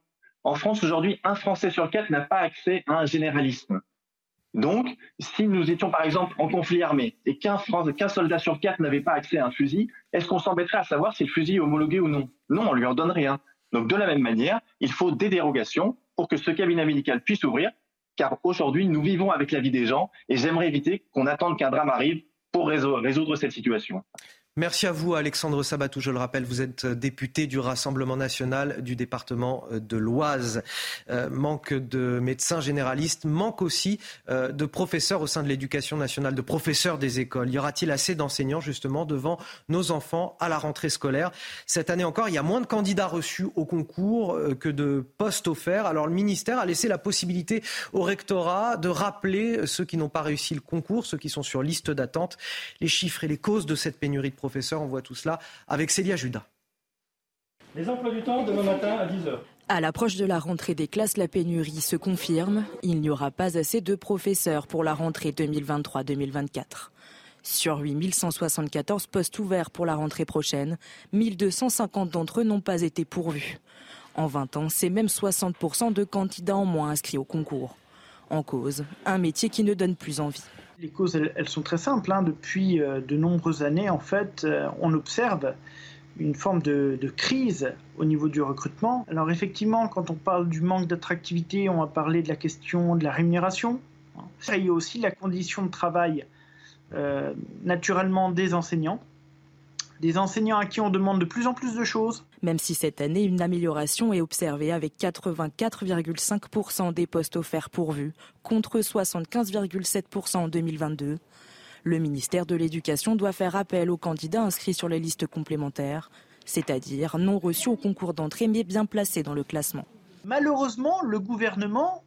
En France, aujourd'hui, un Français sur quatre n'a pas accès à un généralisme. Donc, si nous étions par exemple en conflit armé et qu'un soldat sur quatre n'avait pas accès à un fusil, est-ce qu'on s'embêterait à savoir si le fusil est homologué ou non? Non, on lui en donne rien. Donc, de la même manière, il faut des dérogations pour que ce cabinet médical puisse ouvrir, car aujourd'hui, nous vivons avec la vie des gens et j'aimerais éviter qu'on attende qu'un drame arrive pour résoudre cette situation. Merci à vous, Alexandre Sabatou. Je le rappelle, vous êtes député du Rassemblement national du département de l'Oise. Euh, manque de médecins généralistes, manque aussi euh, de professeurs au sein de l'éducation nationale, de professeurs des écoles. Y aura-t-il assez d'enseignants justement devant nos enfants à la rentrée scolaire? Cette année encore, il y a moins de candidats reçus au concours euh, que de postes offerts. Alors le ministère a laissé la possibilité au rectorat de rappeler ceux qui n'ont pas réussi le concours, ceux qui sont sur liste d'attente, les chiffres et les causes de cette pénurie de professeurs. On voit tout cela avec Célia Judas. Les emplois du temps demain matin à 10h. À l'approche de la rentrée des classes, la pénurie se confirme. Il n'y aura pas assez de professeurs pour la rentrée 2023-2024. Sur 8174 postes ouverts pour la rentrée prochaine, 1250 d'entre eux n'ont pas été pourvus. En 20 ans, c'est même 60% de candidats en moins inscrits au concours. En cause, un métier qui ne donne plus envie. Les causes, elles, sont très simples. Hein. Depuis euh, de nombreuses années, en fait, euh, on observe une forme de, crise au niveau du recrutement. Alors effectivement, quand on parle du manque d'attractivité, on va parler de la question de la rémunération. Il y a aussi la condition de travail euh, naturellement des enseignants des enseignants à qui on demande de plus en plus de choses. Même si cette année, une amélioration est observée avec 84,5% des postes offerts pourvus, contre 75,7% en 2022. Le ministère de l'Éducation doit faire appel aux candidats inscrits sur les listes complémentaires, c'est-à-dire non reçus au concours d'entrée mais bien placés dans le classement. Malheureusement, le gouvernement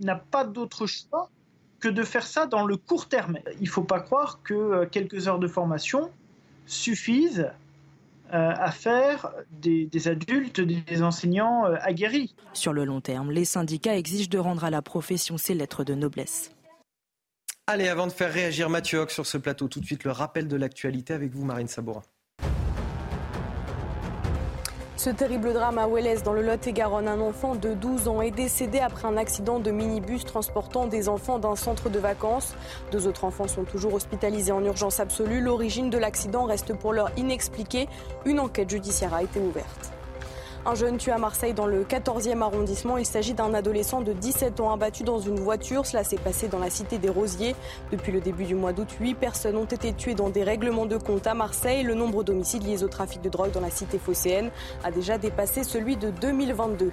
n'a pas d'autre choix que de faire ça dans le court terme. Il ne faut pas croire que euh, quelques heures de formation suffisent euh, à faire des, adultes, des enseignants euh, aguerris. Sur le long terme, les syndicats exigent de rendre à la profession ses lettres de noblesse. Allez, avant de faire réagir Mathieu Hoc sur ce plateau, tout de suite le rappel de l'actualité avec vous, Marine Sabourin. Ce terrible drame à Welles dans le Lot-et-Garonne, un enfant de 12 ans est décédé après un accident de minibus transportant des enfants d'un centre de vacances. Deux autres enfants sont toujours hospitalisés en urgence absolue. L'origine de l'accident reste pour l'heure inexpliquée. Une enquête judiciaire a été ouverte. Un jeune tué à Marseille dans le 14e arrondissement. Il s'agit d'un adolescent de 17 ans abattu dans une voiture. Cela s'est passé dans la cité des Rosiers. Depuis le début du mois d'août, 8 personnes ont été tuées dans des règlements de compte à Marseille. Le nombre d'homicides liés au trafic de drogue dans la cité phocéenne a déjà dépassé celui de 2022.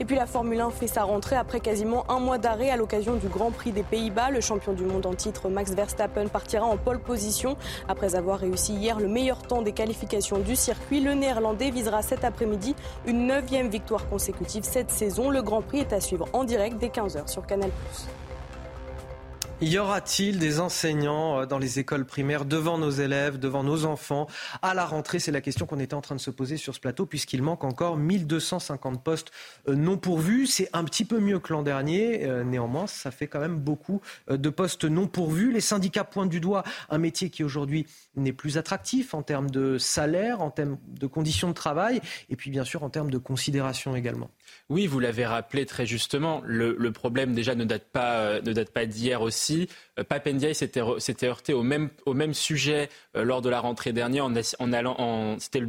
Et puis la Formule 1 fait sa rentrée après quasiment un mois d'arrêt à l'occasion du Grand Prix des Pays-Bas. Le champion du monde en titre Max Verstappen partira en pole position après avoir réussi hier le meilleur temps des qualifications du circuit. Le Néerlandais visera cet après-midi une neuvième victoire consécutive cette saison. Le Grand Prix est à suivre en direct dès 15h sur Canal+. Y aura-t-il des enseignants euh, dans les écoles primaires devant nos élèves, devant nos enfants à la rentrée? C'est la question qu'on était en train de se poser sur ce plateau puisqu'il manque encore 1250 postes euh, non pourvus. C'est un petit peu mieux que l'an dernier. Euh, néanmoins, ça fait quand même beaucoup de postes non pourvus. Les syndicats pointent du doigt un métier qui aujourd'hui n'est plus attractif en termes de salaire, en termes de conditions de travail et puis bien sûr en termes de considération également. Oui, vous l'avez rappelé très justement. Le, problème déjà ne date pas, ne date pas d'hier aussi. Euh, s'était heurté au même, au même sujet euh, lors de la rentrée dernière en, allant en, c'était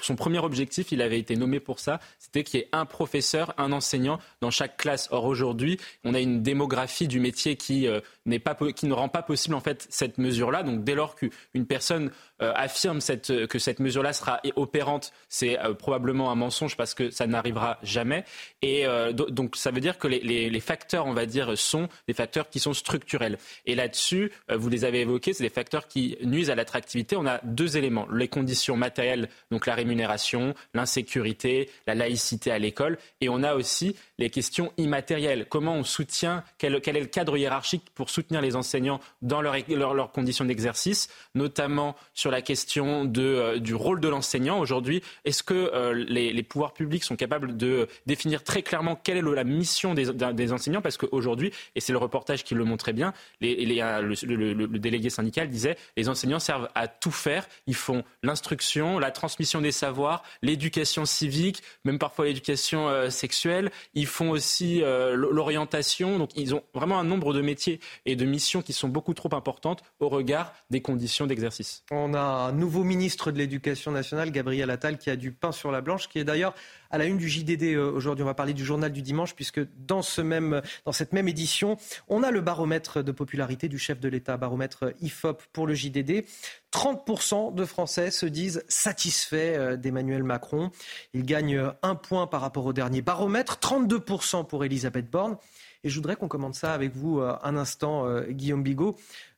son premier objectif, il avait été nommé pour ça, c'était qu'il y ait un professeur, un enseignant dans chaque classe. Or aujourd'hui, on a une démographie du métier qui euh, pas qui ne rend pas possible en fait cette mesure-là. Donc dès lors qu'une personne affirme cette, que cette mesure-là sera opérante, c'est probablement un mensonge parce que ça n'arrivera jamais. Et donc ça veut dire que les, les, facteurs, on va dire, sont des facteurs qui sont structurels. Et là-dessus, euh, vous les avez évoqués, c'est des facteurs qui nuisent à l'attractivité. On a deux éléments les conditions matérielles, donc la rémunération, l'insécurité, la laïcité à l'école, et on a aussi les questions immatérielles. Comment on soutient quel, est le cadre hiérarchique pour soutenir les enseignants dans leurs conditions d'exercice, notamment sur la question euh, du rôle de l'enseignant aujourd'hui. Est-ce que euh, les, pouvoirs publics sont capables de définir très clairement quelle est la mission des, enseignants? Parce qu'aujourd'hui, et c'est le reportage qui le montrait bien, les, le, délégué syndical disait les enseignants servent à tout faire. Ils font l'instruction, la transmission des savoirs, l'éducation civique, même parfois l'éducation euh, sexuelle. Ils font aussi euh, l'orientation. Donc ils ont vraiment un nombre de métiers et de missions qui sont beaucoup trop importantes au regard des conditions d'exercice. On a un nouveau ministre de l'Éducation nationale, Gabriel Attal, qui a du pain sur la blanche, qui est d'ailleurs à la une du JDD euh, aujourd'hui. On va parler du journal du dimanche puisque dans, dans cette même édition, on a le baromètre de popularité du chef de l'État, baromètre IFOP pour le JDD. 30% de Français se disent satisfaits euh, d'Emmanuel Macron. Il gagne un point par rapport au dernier baromètre, 32% pour Elisabeth Borne. Et je voudrais qu'on commente ça avec vous euh, un instant, Guillaume Bigot.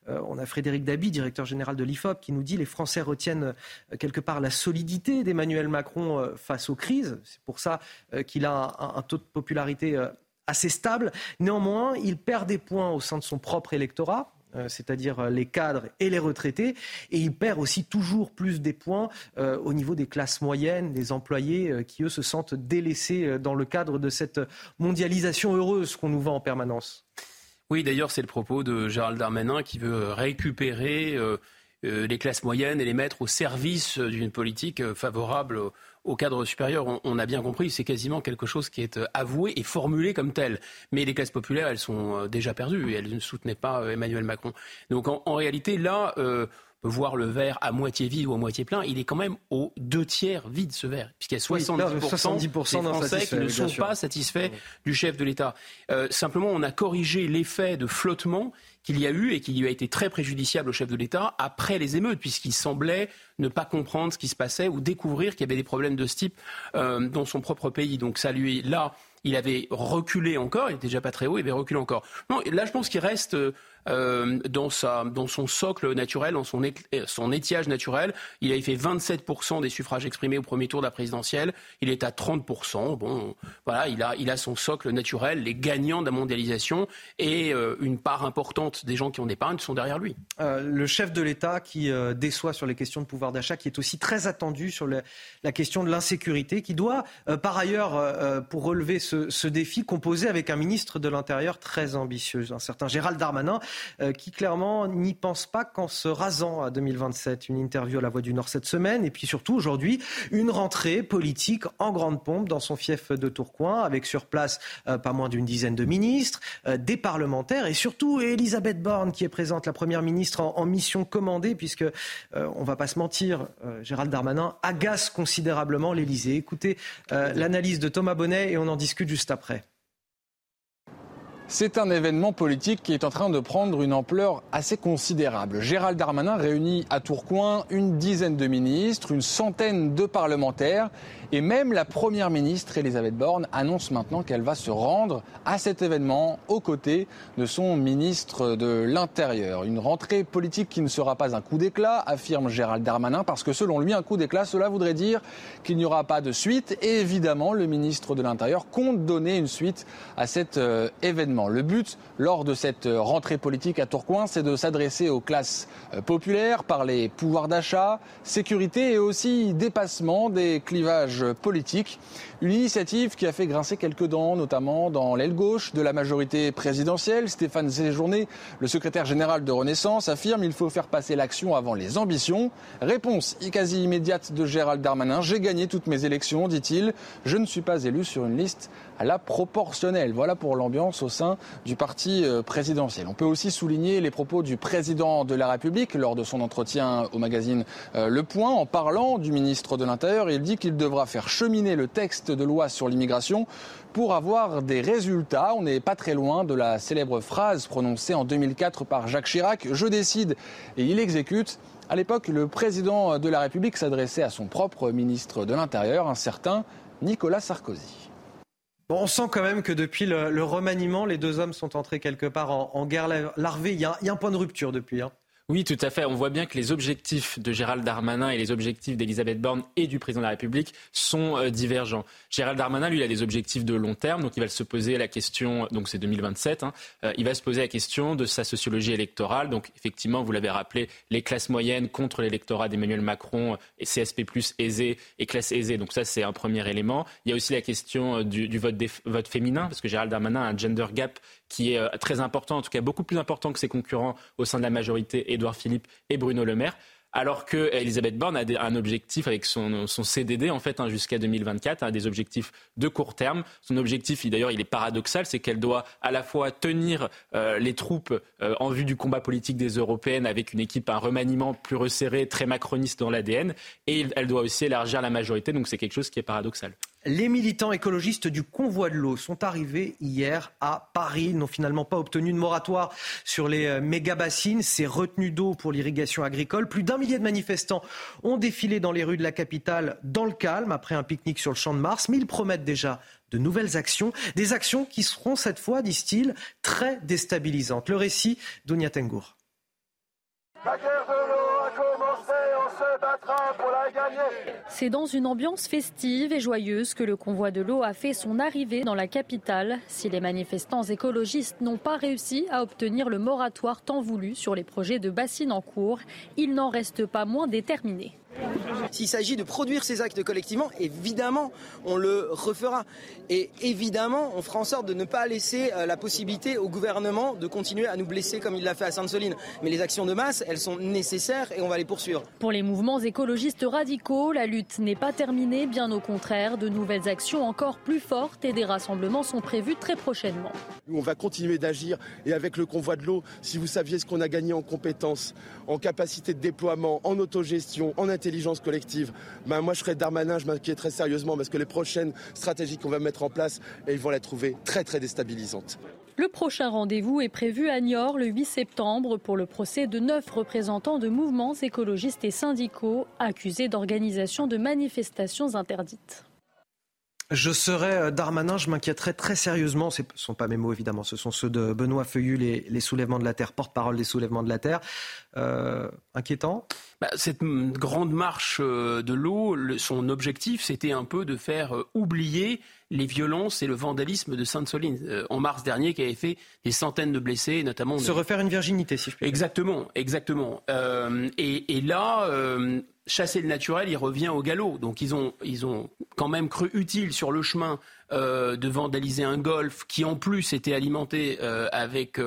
Euh, on a Frédéric Dabi, directeur général de l'IFOP, qui nous dit les Français retiennent euh, quelque part la solidité d'Emmanuel Macron euh, face aux crises. C'est pour ça qu'il a un, taux de popularité assez stable. Néanmoins, il perd des points au sein de son propre électorat c'est-à-dire les cadres et les retraités, et il perd aussi toujours plus des points au niveau des classes moyennes, des employés qui, eux, se sentent délaissés dans le cadre de cette mondialisation heureuse qu'on nous vend en permanence. Oui, d'ailleurs, c'est le propos de Gérald Darmanin qui veut récupérer euh, euh, les classes moyennes et les mettre au service d'une politique euh, favorable au cadre supérieur. On, a bien compris, c'est quasiment quelque chose qui est avoué et formulé comme tel. Mais les classes populaires, elles sont déjà perdues et elles ne soutenaient pas Emmanuel Macron. Donc en, réalité, là, voir le verre à moitié vide ou à moitié plein, il est quand même aux deux tiers vide ce verre, puisqu'il y a 70%, des Français qui ne sont pas satisfaits du chef de l'État. Euh, simplement, on a corrigé l'effet de flottement qu'il y a eu et qui lui a été très préjudiciable au chef de l'État après les émeutes, puisqu'il semblait ne pas comprendre ce qui se passait ou découvrir qu'il y avait des problèmes de ce type euh, dans son propre pays. Donc ça lui, là, il avait reculé encore, il était déjà pas très haut, il avait reculé encore. Non, là, je pense qu'il reste euh, euh, dans, son socle naturel, dans son, son étiage naturel. Il avait fait 27% des suffrages exprimés au premier tour de la présidentielle. Il est à 30%. Bon, voilà, il a, son socle naturel. Les gagnants de la mondialisation et euh, une part importante des gens qui ont d'épargne sont derrière lui. Euh, le chef de l'État qui déçoit sur les questions de pouvoir d'achat, qui est aussi très attendu sur la question de l'insécurité, qui doit, par ailleurs, pour relever ce, défi composé avec un ministre de l'Intérieur très ambitieux, un certain Gérald Darmanin, euh, qui clairement n'y pense pas qu'en se rasant à 2027. Une interview à La Voix du Nord cette semaine, et puis surtout aujourd'hui, une rentrée politique en grande pompe dans son fief de Tourcoing, avec sur place euh, pas moins d'une dizaine de ministres, euh, des parlementaires, et surtout Elisabeth Borne, qui est présente, la Première ministre en, mission commandée, puisque, on va pas se mentir, Gérald Darmanin agace considérablement l'Élysée. Écoutez l'analyse de Thomas Bonnet et on en discute juste après. C'est un événement politique qui est en train de prendre une ampleur assez considérable. Gérald Darmanin réunit à Tourcoing une dizaine de ministres, une centaine de parlementaires et même la Première ministre Elisabeth Borne annonce maintenant qu'elle va se rendre à cet événement aux côtés de son ministre de l'Intérieur. Une rentrée politique qui ne sera pas un coup d'éclat, affirme Gérald Darmanin, parce que selon lui, un coup d'éclat, cela voudrait dire qu'il n'y aura pas de suite. Et évidemment, le ministre de l'Intérieur compte donner une suite à cet euh, Le but, lors de cette euh, rentrée politique à Tourcoing, c'est de s'adresser aux classes euh, populaires, parler pouvoir d'achat, sécurité et aussi dépassement des clivages politique. Une initiative qui a fait grincer quelques dents, notamment dans l'aile gauche de la majorité présidentielle. Stéphane Séjourné, le secrétaire général de Renaissance, affirme qu'il faut faire passer l'action avant les ambitions. Réponse quasi immédiate de Gérald Darmanin. J'ai gagné toutes mes élections, dit-il. Je ne suis pas élu sur une liste à la proportionnelle. Voilà pour l'ambiance au sein du parti euh, présidentiel. On peut aussi souligner les propos du président de la République lors de son entretien au magazine euh, Le Point en parlant du ministre de l'Intérieur. Il dit qu'il devra faire cheminer le texte de loi sur l'immigration pour avoir des résultats. On n'est pas très loin de la célèbre phrase prononcée en 2004 par Jacques Chirac Je décide et il exécute. À l'époque, le président de la République s'adressait à son propre ministre de l'Intérieur, un certain Nicolas Sarkozy. Bon, on sent quand même que depuis le, remaniement, les deux hommes sont entrés quelque part en, guerre larvée. Il y, a, un point de rupture depuis. Hein. Oui, tout à fait. On voit bien que les objectifs de Gérald Darmanin et les objectifs d'Elisabeth Borne et du président de la République sont euh, divergents. Gérald Darmanin, lui, a des objectifs de long terme, donc il va se poser la question, donc c'est 2027, hein, euh, il va se poser la question de sa sociologie électorale. Donc effectivement, vous l'avez rappelé, les classes moyennes contre l'électorat d'Emmanuel Macron, et CSP plus aisé et classe aisée. Donc ça, c'est un premier élément. Il y a aussi la question euh, du, vote, vote féminin, parce que Gérald Darmanin a un gender gap qui est euh, très important, en tout cas beaucoup plus important que ses concurrents au sein de la majorité, Édouard Philippe et Bruno Le Maire alors que Elisabeth Borne a un objectif avec son, CDD en fait hein, jusqu'à 2024, a des objectifs de court terme. Son objectif, d'ailleurs, il est paradoxal, c'est qu'elle doit à la fois tenir euh, les troupes euh, en vue du combat politique des européennes avec une équipe, un remaniement plus resserré, très macroniste dans l'ADN, et elle doit aussi élargir la majorité. Donc c'est quelque chose qui est paradoxal. Les militants écologistes du convoi de l'eau sont arrivés hier à Paris. Ils n'ont finalement pas obtenu de moratoire sur les euh, méga-bassines, ces retenues d'eau pour l'irrigation agricole. Plus d'un millier de manifestants ont défilé dans les rues de la capitale dans le calme après un pique-nique sur le champ de Mars. Mais ils promettent déjà de nouvelles actions, des actions qui seront cette fois, disent-ils, très déstabilisantes. Le récit d'Ounia Tengour. C'est dans une ambiance festive et joyeuse que le convoi de l'eau a fait son arrivée dans la capitale. Si les manifestants écologistes n'ont pas réussi à obtenir le moratoire tant voulu sur les projets de bassines en cours, ils n'en restent pas moins déterminés. S'il s'agit de produire ces actes collectivement, évidemment, on le refera. Et évidemment, on fera en sorte de ne pas laisser euh, la possibilité au gouvernement de continuer à nous blesser comme il l'a fait à Sainte-Soline. Mais les actions de masse, elles sont nécessaires et on va les poursuivre. Pour les mouvements écologistes radicaux, la lutte n'est pas terminée, bien au contraire. De nouvelles actions encore plus fortes et des rassemblements sont prévus très prochainement. On va continuer d'agir et avec le convoi de l'eau, si vous saviez ce qu'on a gagné en compétences, en capacité de déploiement, en autogestion, en intelligence, intelligence collective. Ben, moi, je serais Darmanin, je m'inquiéterais sérieusement parce que les prochaines stratégies qu'on va mettre en place, ils vont les trouver très, très déstabilisantes. Le prochain rendez-vous est prévu à Niort le 8 septembre pour le procès de neuf représentants de mouvements écologistes et syndicaux accusés d'organisation de manifestations interdites. Je serais euh, Darmanin, je m'inquiéterais très sérieusement, ce ne sont pas mes mots évidemment, ce sont ceux de Benoît Feuillu, les, soulèvements de la Terre, porte-parole des soulèvements de la Terre. Euh, inquiétant? Bah, Cette grande marche euh, de l'eau, son objectif, c'était un peu de faire oublier les violences et le vandalisme de Sainte-Soline en mars dernier, qui avait fait des centaines de blessés, notamment. Se refaire une virginité, si je puis dire. Exactement, exactement. et, et, là chasser le naturel, il revient au galop. Donc ils ont, ils ont quand même cru utile sur le chemin de vandaliser un golf qui en plus était alimenté avec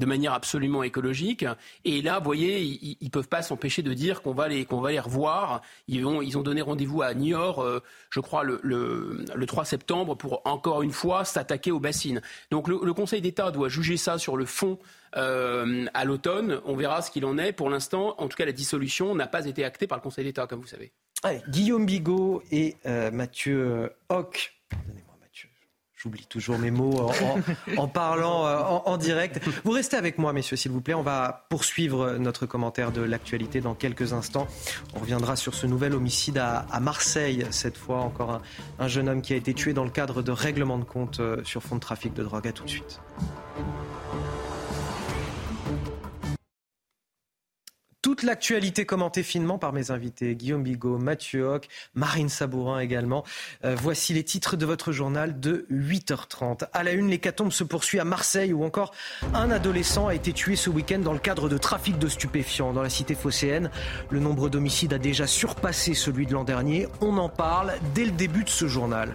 de manière absolument écologique. Et là, vous voyez, ils ne peuvent pas s'empêcher de dire qu'on va les va les revoir. Ils vont, ils ont donné rendez-vous à Niort, euh, je crois le, le, 3 septembre, pour encore une fois s'attaquer aux bassines. Donc le, Conseil d'État doit juger ça sur le fond. Euh, à l'automne, on verra ce qu'il en est. Pour l'instant, en tout cas, la dissolution n'a pas été actée par le Conseil d'État, comme vous savez. Guillaume Bigot et euh, Mathieu Hoc J'oublie toujours mes mots en, parlant euh, en, direct. Vous restez avec moi, messieurs, s'il vous plaît. On va poursuivre notre commentaire de l'actualité dans quelques instants. On reviendra sur ce nouvel homicide à, Marseille, cette fois encore un, un, jeune homme qui a été tué dans le cadre de règlements de compte euh, sur fond de trafic de drogue. À tout de suite. Toute l'actualité commentée finement par mes invités, Guillaume Bigot, Mathieu Hoc, Marine Sabourin également. Euh, voici les titres de votre journal de 8h30. À la une, l'hécatombe se poursuit à Marseille où encore un adolescent a été tué ce week-end dans le cadre de trafic de stupéfiants dans la cité phocéenne. Le nombre d'homicides a déjà surpassé celui de l'an dernier. On en parle dès le début de ce journal.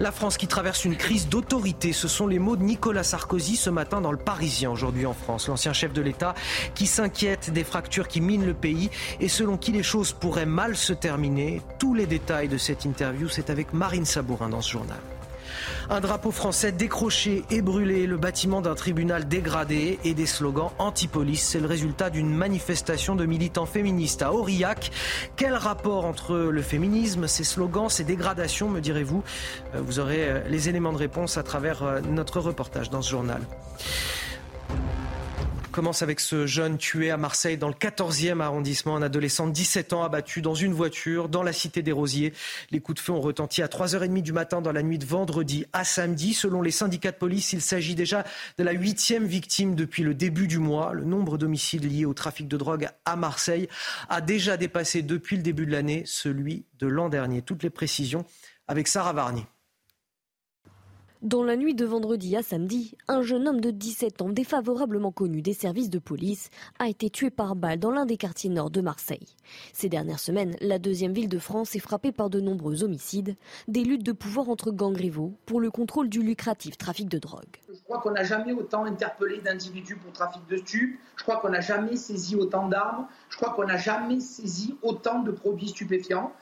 La France qui traverse une crise d'autorité, ce sont les mots de Nicolas Sarkozy ce matin dans le Parisien aujourd'hui en France. L'ancien chef de l'État qui s'inquiète des fractures qui mine le pays et selon qui les choses pourraient mal se terminer. Tous les détails de cette interview, c'est avec Marine Sabourin dans ce journal. Un drapeau français décroché et brûlé, le bâtiment d'un tribunal dégradé et des slogans anti-police. C'est le résultat d'une manifestation de militants féministes à Aurillac. Quel rapport entre le féminisme, ces slogans, ces dégradations, me direz-vous euh, Vous aurez euh, les éléments de réponse à travers euh, notre reportage dans ce journal commence avec ce jeune tué à Marseille dans le 14e arrondissement, un adolescent de 17 ans abattu dans une voiture dans la cité des Rosiers. Les coups de feu ont retenti à 3h30 du matin dans la nuit de vendredi à samedi. Selon les syndicats de police, il s'agit déjà de la huitième victime depuis le début du mois. Le nombre d'homicides liés au trafic de drogue à Marseille a déjà dépassé depuis le début de l'année celui de l'an dernier. Toutes les précisions avec Sarah Varnier. Dans la nuit de vendredi à samedi, un jeune homme de 17 ans défavorablement connu des services de police a été tué par balle dans l'un des quartiers nord de Marseille. Ces dernières semaines, la deuxième ville de France est frappée par de nombreux homicides, des luttes de pouvoir entre gangs rivaux pour le contrôle du lucratif trafic de drogue. Je crois qu'on n'a jamais autant interpellé d'individus pour trafic de stupes, je crois qu'on n'a jamais saisi autant d'armes, je crois qu'on n'a jamais saisi autant de produits stupéfiants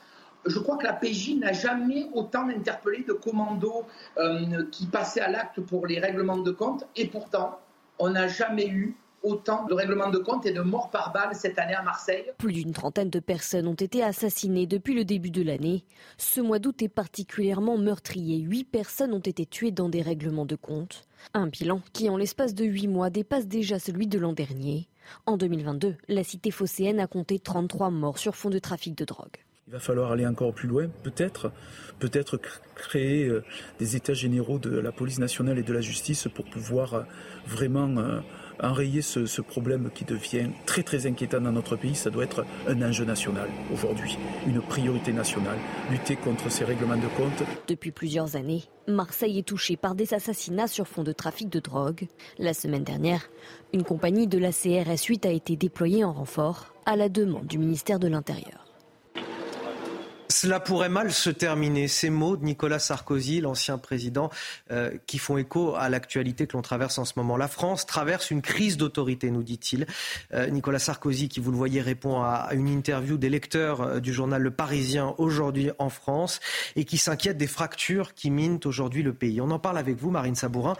je crois que la PJ n'a jamais autant interpellé de commandos euh, qui passaient à l'acte pour les règlements de compte. Et pourtant, on n'a jamais eu autant de règlements de compte et de morts par balle cette année à Marseille. Plus d'une trentaine de personnes ont été assassinées depuis le début de l'année. Ce mois d'août est particulièrement meurtrier. Huit personnes ont été tuées dans des règlements de compte. Un bilan qui, en l'espace de huit mois, dépasse déjà celui de l'an dernier. En 2022, la cité phocéenne a compté 33 morts sur fond de trafic de drogue. Il va falloir aller encore plus loin, peut-être, peut-être créer euh, des états généraux de la police nationale et de la justice pour pouvoir euh, vraiment euh, enrayer ce, problème qui devient très très inquiétant dans notre pays. Ça doit être un enjeu national aujourd'hui, une priorité nationale, lutter contre ces règlements de compte. Depuis plusieurs années, Marseille est touchée par des assassinats sur fond de trafic de drogue. La semaine dernière, une compagnie de la CRS 8 a été déployée en renfort à la demande du ministère de l'Intérieur. Cela pourrait mal se terminer. Ces mots de Nicolas Sarkozy, l'ancien président, euh, qui font écho à l'actualité que l'on traverse en ce moment. La France traverse une crise d'autorité, nous dit-il. Euh, Nicolas Sarkozy, qui vous le voyez, répond à une interview des lecteurs euh, du journal Le Parisien aujourd'hui en France et qui s'inquiète des fractures qui minent aujourd'hui le pays. On en parle avec vous, Marine Sabourin.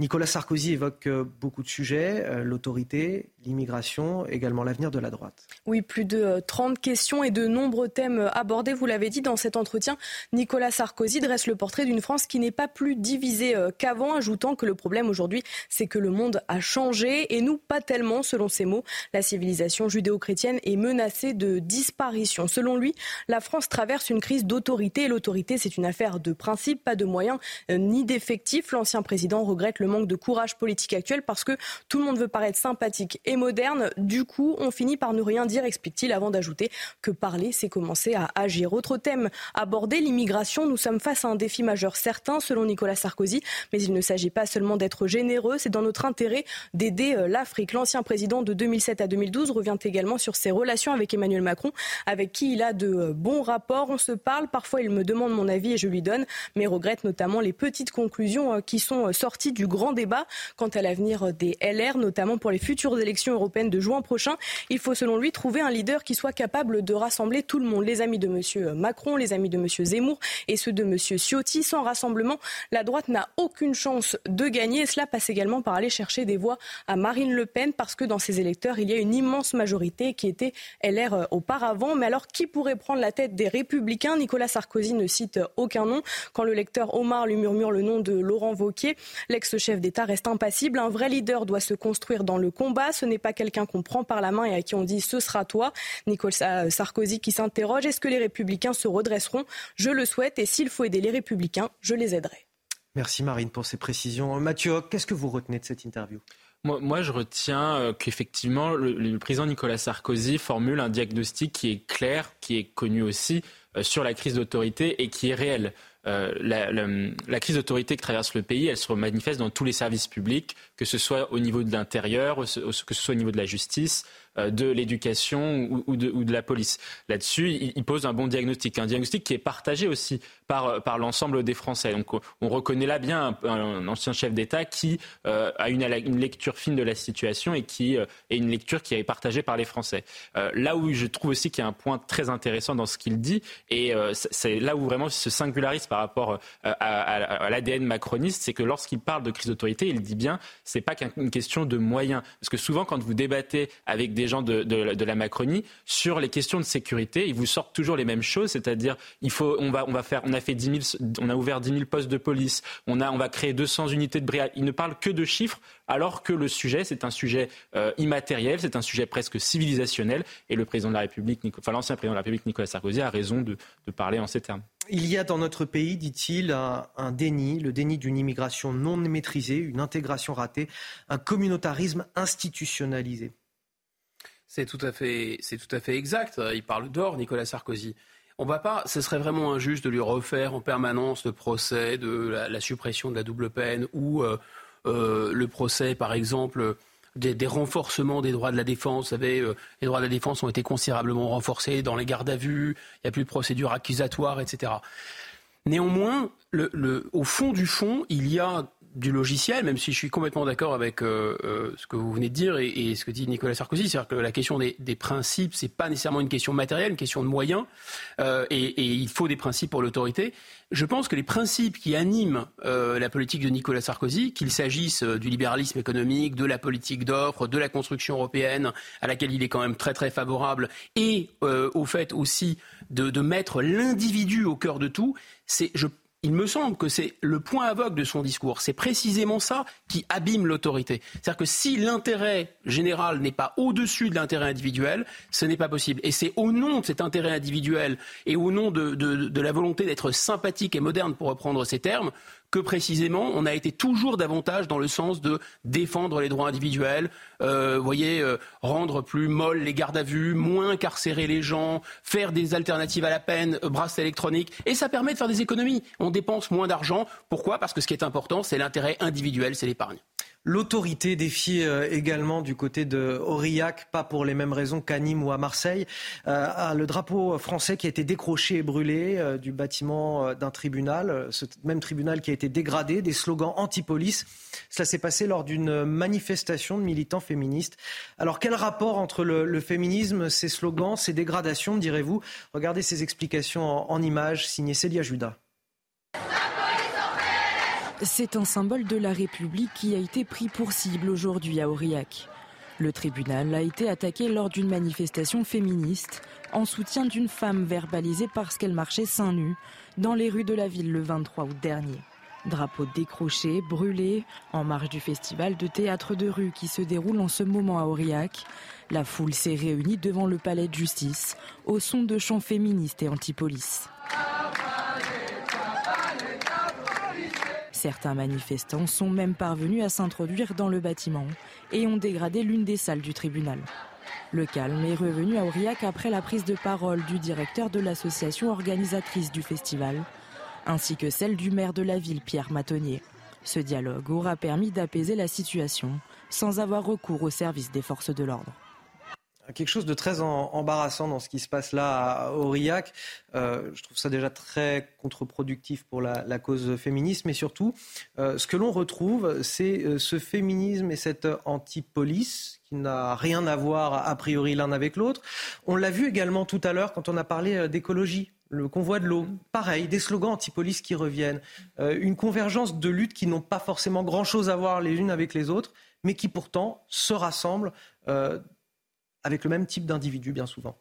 Nicolas Sarkozy évoque beaucoup de sujets, l'autorité, l'immigration, également l'avenir de la droite. Oui, plus de 30 questions et de nombreux thèmes abordés. L'avez dit dans cet entretien, Nicolas Sarkozy dresse le portrait d'une France qui n'est pas plus divisée euh, qu'avant, ajoutant que le problème aujourd'hui, c'est que le monde a changé et nous, pas tellement, selon ses mots. La civilisation judéo-chrétienne est menacée de disparition. Selon lui, la France traverse une crise d'autorité et l'autorité, c'est une affaire de principe, pas de moyens euh, ni d'effectifs. L'ancien président regrette le manque de courage politique actuel parce que tout le monde veut paraître sympathique et moderne. Du coup, on finit par ne rien dire, explique-t-il, avant d'ajouter que parler, c'est commencer à agir. Autre thème abordé, l'immigration. Nous sommes face à un défi majeur certain, selon Nicolas Sarkozy. Mais il ne s'agit pas seulement d'être généreux, c'est dans notre intérêt d'aider euh, l'Afrique. L'ancien président de 2007 à 2012 revient également sur ses relations avec Emmanuel Macron, avec qui il a de euh, bons rapports. On se parle, parfois il me demande mon avis et je lui donne, mais regrette notamment les petites conclusions euh, qui sont sorties du grand débat quant à l'avenir des LR, notamment pour les futures élections européennes de juin prochain. Il faut selon lui trouver un leader qui soit capable de rassembler tout le monde, les amis de M. Macron, les amis de M. Zemmour et ceux de M. Ciotti. Sans rassemblement, la droite n'a aucune chance de gagner cela passe également par aller chercher des voix à Marine Le Pen parce que dans ses électeurs, il y a une immense majorité qui était LR euh, auparavant. Mais alors, qui pourrait prendre la tête des Républicains? Nicolas Sarkozy ne cite aucun nom. Quand le lecteur Omar lui murmure le nom de Laurent Wauquiez, l'ex-chef d'État reste impassible. Un vrai leader doit se construire dans le combat. Ce n'est pas quelqu'un qu'on prend par la main et à qui on dit ce sera toi. Nicolas Sarkozy qui s'interroge est-ce que les Républicains se redresseront Je le souhaite et s'il faut aider les Républicains, je les aiderai. Merci Marine pour ces précisions. Mathieu, qu'est-ce que vous retenez de cette interview? Moi, je retiens euh, qu'effectivement, le, président Nicolas Sarkozy formule un diagnostic qui est clair, qui est connu aussi euh, sur la crise d'autorité et qui est réel. Euh, la, crise d'autorité que traverse le pays, elle se manifeste dans tous les services publics, que ce soit au niveau de l'intérieur, que ce soit au niveau de la justice, de l'éducation ou, de, la police. Là-dessus, il, pose un bon diagnostic, un diagnostic qui est partagé aussi par, par l'ensemble des Français. Donc on reconnaît là bien un, ancien chef d'État qui euh, a une, lecture fine de la situation et qui euh, est une lecture qui est partagée par les Français. là où je trouve aussi qu'il y a un point très intéressant dans ce qu'il dit, et c'est là où vraiment il se singularise par rapport à, l'ADN macroniste, c'est que lorsqu'il parle de crise d'autorité, il dit bien, c'est pas qu'une question de moyens. Parce que souvent, quand vous débattez avec des gens de, la Macronie sur les questions de sécurité. Ils vous sortent toujours les mêmes choses, c'est-à-dire il faut, on va, on va faire, on a fait 10 000, on a ouvert 10 000 postes de police, on a, on va créer 200 unités de brigade. Ils ne parlent que de chiffres, alors que le sujet, c'est un sujet euh, immatériel, c'est un sujet presque civilisationnel. Et le président de la République, enfin l'ancien président de la République, Nicolas Sarkozy, a raison de, parler en ces termes. Il y a dans notre pays, dit-il, un, déni, le déni d'une immigration non maîtrisée, une intégration ratée, un communautarisme institutionnalisé. C'est tout à fait, c'est tout à fait exact. Il parle d'or, Nicolas Sarkozy. On va pas, ce serait vraiment injuste de lui refaire en permanence le procès de la, suppression de la double peine ou euh, euh, le procès, par exemple, des, renforcements des droits de la défense. Vous savez, euh, les droits de la défense ont été considérablement renforcés dans les gardes à vue, il n'y a plus de procédure accusatoire, etc. Néanmoins, au fond du fond, il y a du logiciel, même si je suis complètement d'accord avec euh, euh, ce que vous venez de dire et, ce que dit Nicolas Sarkozy, c'est-à-dire que la question des, des principes, c'est pas nécessairement une question matérielle, une question de moyens, euh, et, il faut des principes pour l'autorité. Je pense que les principes qui animent la politique de Nicolas Sarkozy, qu'il s'agisse du libéralisme économique, de la politique d'offres, de la construction européenne, à laquelle il est quand même très très favorable, et au fait aussi de, de mettre l'individu au cœur de tout, c'est je il me semble que c'est le point aveugle de son discours. C'est précisément ça qui abîme l'autorité. C'est-à-dire que si l'intérêt général n'est pas au-dessus de l'intérêt individuel, ce n'est pas possible. Et c'est au nom de cet intérêt individuel et au nom de, de la volonté d'être sympathique et moderne, pour reprendre ces termes, que précisément on a été toujours davantage dans le sens de défendre les droits individuels, euh, voyez, euh, rendre plus molles les gardes à vue, moins incarcérer les gens, faire des alternatives à la peine, euh, bracelet électronique, et ça permet de faire des économies. On dépense moins d'argent. Pourquoi? Parce que ce qui est important, c'est l'intérêt individuel, c'est l'épargne. L'autorité défie euh, également du côté de Aurillac, pas pour les mêmes raisons qu'à Nîmes ou à Marseille. Euh, le drapeau français qui a été décroché et brûlé euh, du bâtiment d'un tribunal, ce même tribunal qui a été dégradé, des slogans anti-police. Cela s'est passé lors d'une manifestation de militants féministes. Alors quel rapport entre le, féminisme, ces slogans, ces dégradations, direz-vous? Regardez ces explications en, en images signées Célia Judas. C'est un symbole de la République qui a été pris pour cible aujourd'hui à Aurillac. Le tribunal a été attaqué lors d'une manifestation féministe en soutien d'une femme verbalisée parce qu'elle marchait seins nus dans les rues de la ville le 23 août dernier. Drapeau décroché, brûlé, en marge du festival de théâtre de rue qui se déroule en ce moment à Aurillac. La foule s'est réunie devant le palais de justice au son de chants féministes et anti-police. Certains manifestants sont même parvenus à s'introduire dans le bâtiment et ont dégradé l'une des salles du tribunal. Le calme est revenu à Aurillac après la prise de parole du directeur de l'association organisatrice du festival, ainsi que celle du maire de la ville, Pierre Matonnier. Ce dialogue aura permis d'apaiser la situation sans avoir recours au service des forces de l'ordre quelque chose de très embarrassant dans ce qui se passe là à Aurillac. Euh, je trouve ça déjà très contre-productif pour la, cause féministe, mais surtout, euh, ce que l'on retrouve, c'est euh, ce féminisme et cette anti-police qui n'a rien à voir a priori l'un avec l'autre. On l'a vu également tout à l'heure quand on a parlé d'écologie le convoi de l'eau, pareil, des slogans anti-police qui reviennent, une convergence de luttes qui n'ont pas forcément grand-chose à voir les unes avec les autres, mais qui pourtant se rassemblent euh, avec le même type d'individu bien souvent.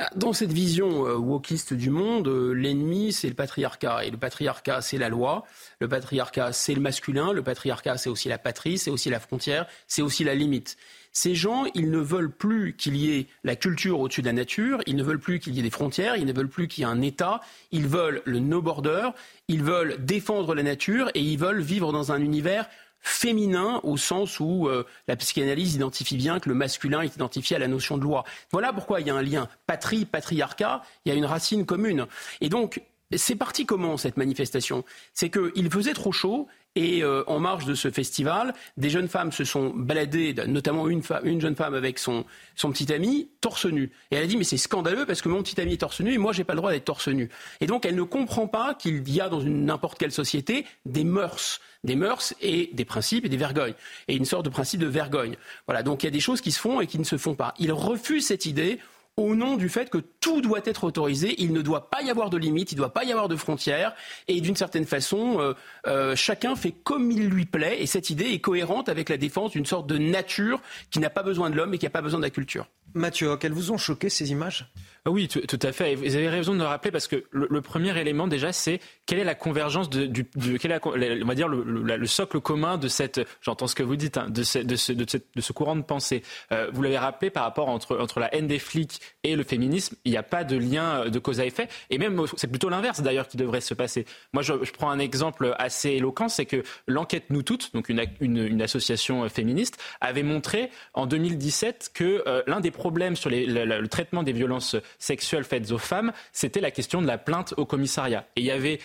Bah, dans cette vision euh, wokiste du monde, euh, l'ennemi, c'est le patriarcat. Et le patriarcat, c'est la loi. Le patriarcat, c'est le masculin. Le patriarcat, c'est aussi la patrie, c'est aussi la frontière, c'est aussi la limite. Ces gens, ils ne veulent plus qu'il y ait la culture au-dessus de la nature, ils ne veulent plus qu'il y ait des frontières, ils ne veulent plus qu'il y ait un État, ils veulent le no border, ils veulent défendre la nature et ils veulent vivre dans un univers féminin au sens où euh, la psychanalyse identifie bien que le masculin est identifié à la notion de loi. Voilà pourquoi il y a un lien patrie, patriarcat, il y a une racine commune. Et donc, c'est parti comment cette manifestation? C'est qu'il faisait trop chaud et euh, en marge de ce festival, des jeunes femmes se sont baladées, notamment une, une jeune femme avec son, son, petit ami, torse nu. Et elle a dit mais c'est scandaleux parce que mon petit ami est torse nu et moi j'ai pas le droit d'être torse nu. Et donc elle ne comprend pas qu'il y a dans n'importe quelle société des mœurs des mœurs et des principes et des vergognes. Et une sorte de principe de vergogne. Voilà, donc il y a des choses qui se font et qui ne se font pas. Il refuse cette idée au nom du fait que tout doit être autorisé, il ne doit pas y avoir de limites, il ne doit pas y avoir de frontières, et d'une certaine façon, euh, euh, chacun fait comme il lui plaît, et cette idée est cohérente avec la défense d'une sorte de nature qui n'a pas besoin de l'homme et qui n'a pas besoin de la culture. Mathieu, quelles vous ont choqué ces images? Oui, tout, à fait. Vous avez raison de le rappeler parce que le, premier élément déjà, c'est quelle est la convergence de, du, est on va dire le, socle commun de cette, j'entends ce que vous dites, hein, de, ce, de, ce, de, ce, courant de pensée. Euh, vous l'avez rappelé par rapport entre, entre la haine des flics et le féminisme, il n'y a pas de lien de cause à effet. Et même, c'est plutôt l'inverse d'ailleurs qui devrait se passer. Moi, je, prends un exemple assez éloquent, c'est que l'enquête Nous Toutes, donc une, une, association féministe, avait montré en 2017 que euh, l'un des problèmes sur le traitement des violences sexuelles faites aux femmes, c'était la question de la plainte au commissariat. Et il y avait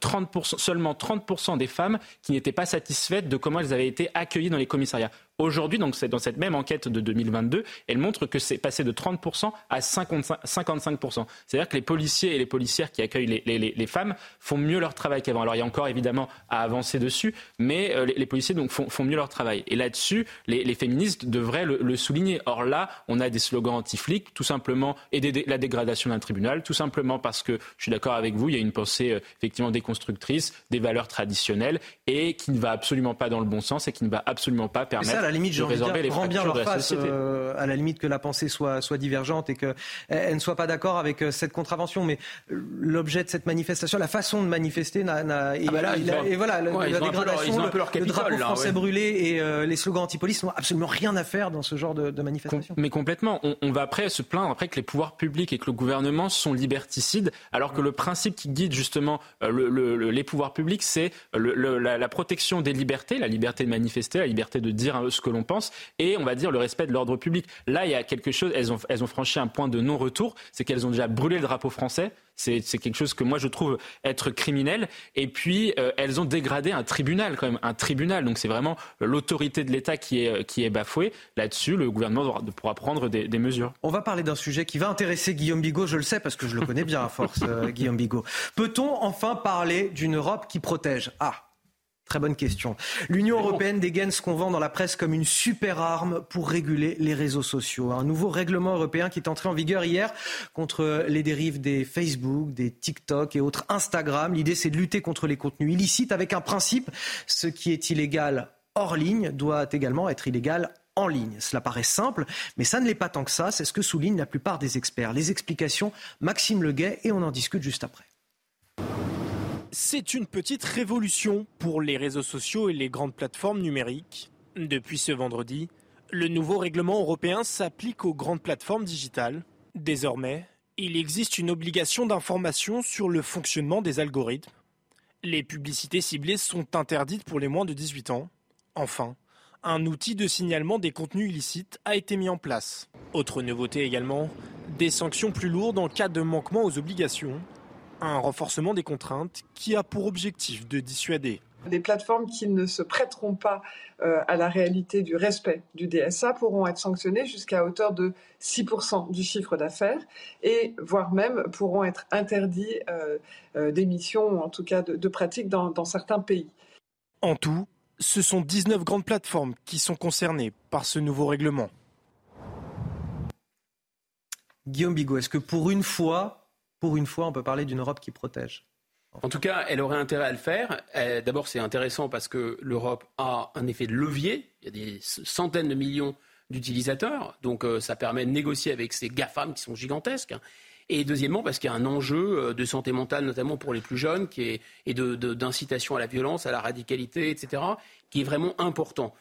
30 euh, seulement 30% des femmes qui n'étaient pas satisfaites de comment elles avaient été accueillies dans les commissariats. Aujourd'hui, donc c'est dans cette même enquête de 2022, elle montre que c'est passé de 30% à 55%. C'est-à-dire que les policiers et les policières qui accueillent les, femmes font mieux leur travail qu'avant. Alors il y a encore évidemment à avancer dessus, mais euh, les, policiers donc font, mieux leur travail. Et là-dessus, les, féministes devraient le, souligner. Or là, on a des slogans anti-flics, tout simplement, et la dégradation d'un tribunal, tout simplement parce que je suis d'accord avec vous, il y a une pensée euh, effectivement déconstructrice des valeurs traditionnelles et qui ne va absolument pas dans le bon sens et qui ne va absolument pas permettre la limite, j'ai envie de bien leur face, euh, à la limite que la pensée soit, soit divergente et qu'elle ne soit pas d'accord avec euh, cette contravention. Mais l'objet de cette manifestation, la façon de manifester, n'a, ah bah et, voilà, la dégradation, le, drapeau français brûlé et euh, les slogans anti-police n'ont absolument rien à faire dans ce genre de, manifestation. mais complètement. On, va après se plaindre après que les pouvoirs publics et que le gouvernement sont liberticides, alors que le principe qui guide justement les pouvoirs publics, c'est la, la, protection des libertés, la liberté de manifester, la liberté de dire ce que l'on pense, et on va dire le respect de l'ordre public. Là, il y a quelque chose, elles ont, elles ont franchi un point de non-retour, c'est qu'elles ont déjà brûlé le drapeau français. C'est quelque chose que moi je trouve être criminel. Et puis euh, elles ont dégradé un tribunal quand même, un tribunal. Donc c'est vraiment l'autorité de l'État qui est, qui est bafouée. Là-dessus, le gouvernement pourra prendre des, mesures. On va parler d'un sujet qui va intéresser Guillaume Bigot, je le sais parce que je le connais bien à force, euh, Guillaume Bigot. Peut-on enfin parler d'une Europe qui protège? Ah Très bonne question. L'Union européenne dégaine ce qu'on vend dans la presse comme une super arme pour réguler les réseaux sociaux. Un nouveau règlement européen qui est entré en vigueur hier contre les dérives des Facebook, des TikTok et autres Instagram. L'idée, c'est de lutter contre les contenus illicites avec un principe. Ce qui est illégal hors ligne doit également être illégal en ligne. Cela paraît simple, mais ça ne l'est pas tant que ça. C'est ce que soulignent la plupart des experts. Les explications, Maxime Leguet, et on en discute juste après. C'est une petite révolution pour les réseaux sociaux et les grandes plateformes numériques. Depuis ce vendredi, le nouveau règlement européen s'applique aux grandes plateformes digitales. Désormais, il existe une obligation d'information sur le fonctionnement des algorithmes. Les publicités ciblées sont interdites pour les moins de 18 ans. Enfin, Un outil de signalement des contenus illicites a été mis en place. Autre nouveauté également, des sanctions plus lourdes en cas de manquement aux obligations. Un renforcement des contraintes qui a pour objectif de dissuader. Des plateformes qui ne se prêteront pas euh, à la réalité du respect du DSA pourront être sanctionnées jusqu'à hauteur de 6% du chiffre d'affaires et voire même pourront être interdits euh, euh, d'émissions ou en tout cas de, de pratiques dans, dans certains pays. En tout, ce sont 19 grandes plateformes qui sont concernées par ce nouveau règlement. Guillaume Bigot, est-ce que pour une fois, pour une fois, on peut parler d'une Europe qui protège en tout cas, elle aurait intérêt à le faire. D'abord, c'est intéressant parce que l'Europe a un effet de levier. Il y a des centaines de millions d'utilisateurs, donc euh, ça permet de négocier avec ces GAFAM qui sont gigantesques. Et deuxièmement, parce qu'il y a un enjeu euh, de santé mentale, notamment pour les plus jeunes, qui est, et d'incitation à la violence, à la radicalité, etc., qui est vraiment important.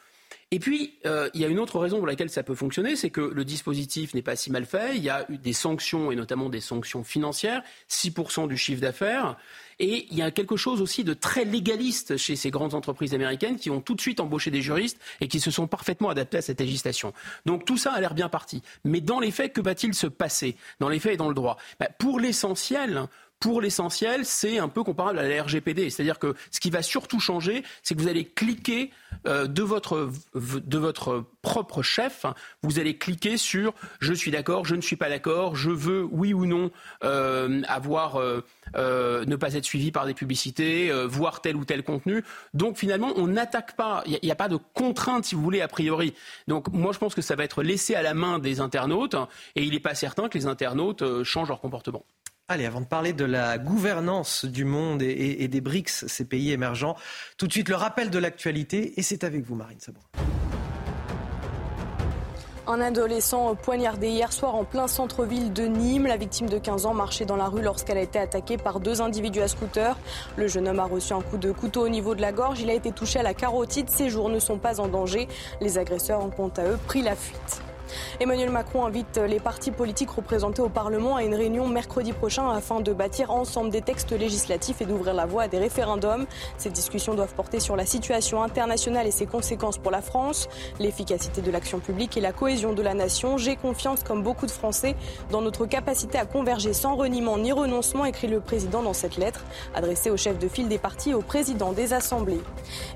Et puis, euh, il y a une autre raison pour laquelle ça peut fonctionner, c'est que le dispositif n'est pas si mal fait. Il y a eu des sanctions, et notamment des sanctions financières, 6% du chiffre d'affaires. Et il y a quelque chose aussi de très légaliste chez ces grandes entreprises américaines qui ont tout de suite embauché des juristes et qui se sont parfaitement adaptés à cette législation. Donc tout ça a l'air bien parti. Mais dans les faits, que va-t-il se passer? Dans les faits et dans le droit ben, Pour l'essentiel, pour l'essentiel, c'est un peu comparable à la RGPD. C'est-à-dire que ce qui va surtout changer, c'est que vous allez cliquer euh, de, votre, de votre propre chef, vous allez cliquer sur je suis d'accord, je ne suis pas d'accord, je veux oui ou non euh, avoir euh, ne pas être suivi par des publicités, voir tel ou tel contenu. Donc finalement, on n'attaque pas, il n'y a, a, pas de contrainte si vous voulez a priori. Donc moi je pense que ça va être laissé à la main des internautes et il n'est pas certain que les internautes changent leur comportement. Allez, avant de parler de la gouvernance du monde et, des BRICS, ces pays émergents, tout de suite le rappel de l'actualité, et c'est avec vous, Marine Sabourin. Un adolescent poignardé hier soir en plein centre-ville de Nîmes. La victime de 15 ans marchait dans la rue lorsqu'elle a été attaquée par deux individus à scooter. Le jeune homme a reçu un coup de couteau au niveau de la gorge. Il a été touché à la carotide. Ses jours ne sont pas en danger. Les agresseurs ont quant à eux pris la fuite. Emmanuel Macron invite les partis politiques représentés au Parlement à une réunion mercredi prochain afin de bâtir ensemble des textes législatifs et d'ouvrir la voie à des référendums. Ces discussions doivent porter sur la situation internationale et ses conséquences pour la France, l'efficacité de l'action publique et la cohésion de la nation. J'ai confiance, comme beaucoup de Français, dans notre capacité à converger sans reniement ni renoncement, écrit le président dans cette lettre, adressée au chef de file des partis et au président des assemblées.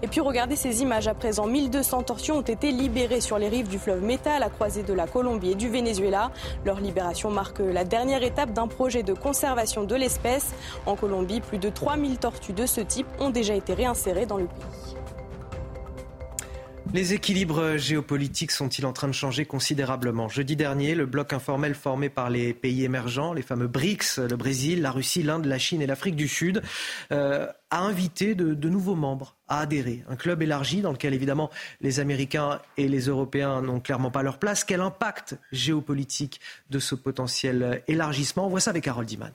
Et puis regardez ces images à présent. 1200 torsions ont été libérées sur les rives du fleuve Meta à la de la Colombie et du Venezuela. Leur libération marque la dernière étape d'un projet de conservation de l'espèce. En Colombie, plus de 3000 tortues de ce type ont déjà été réinsérées dans le pays. Les équilibres géopolitiques sont-ils en train de changer considérablement? Jeudi dernier, le bloc informel formé par les pays émergents, les fameux BRICS, le Brésil, la Russie, l'Inde, la Chine et l'Afrique du Sud, euh, a invité de, nouveaux membres adhérer. Un club élargi dans lequel évidemment les Américains et les Européens n'ont clairement pas leur place. Quel impact géopolitique de ce potentiel élargissement? On voit ça avec Harold Diman.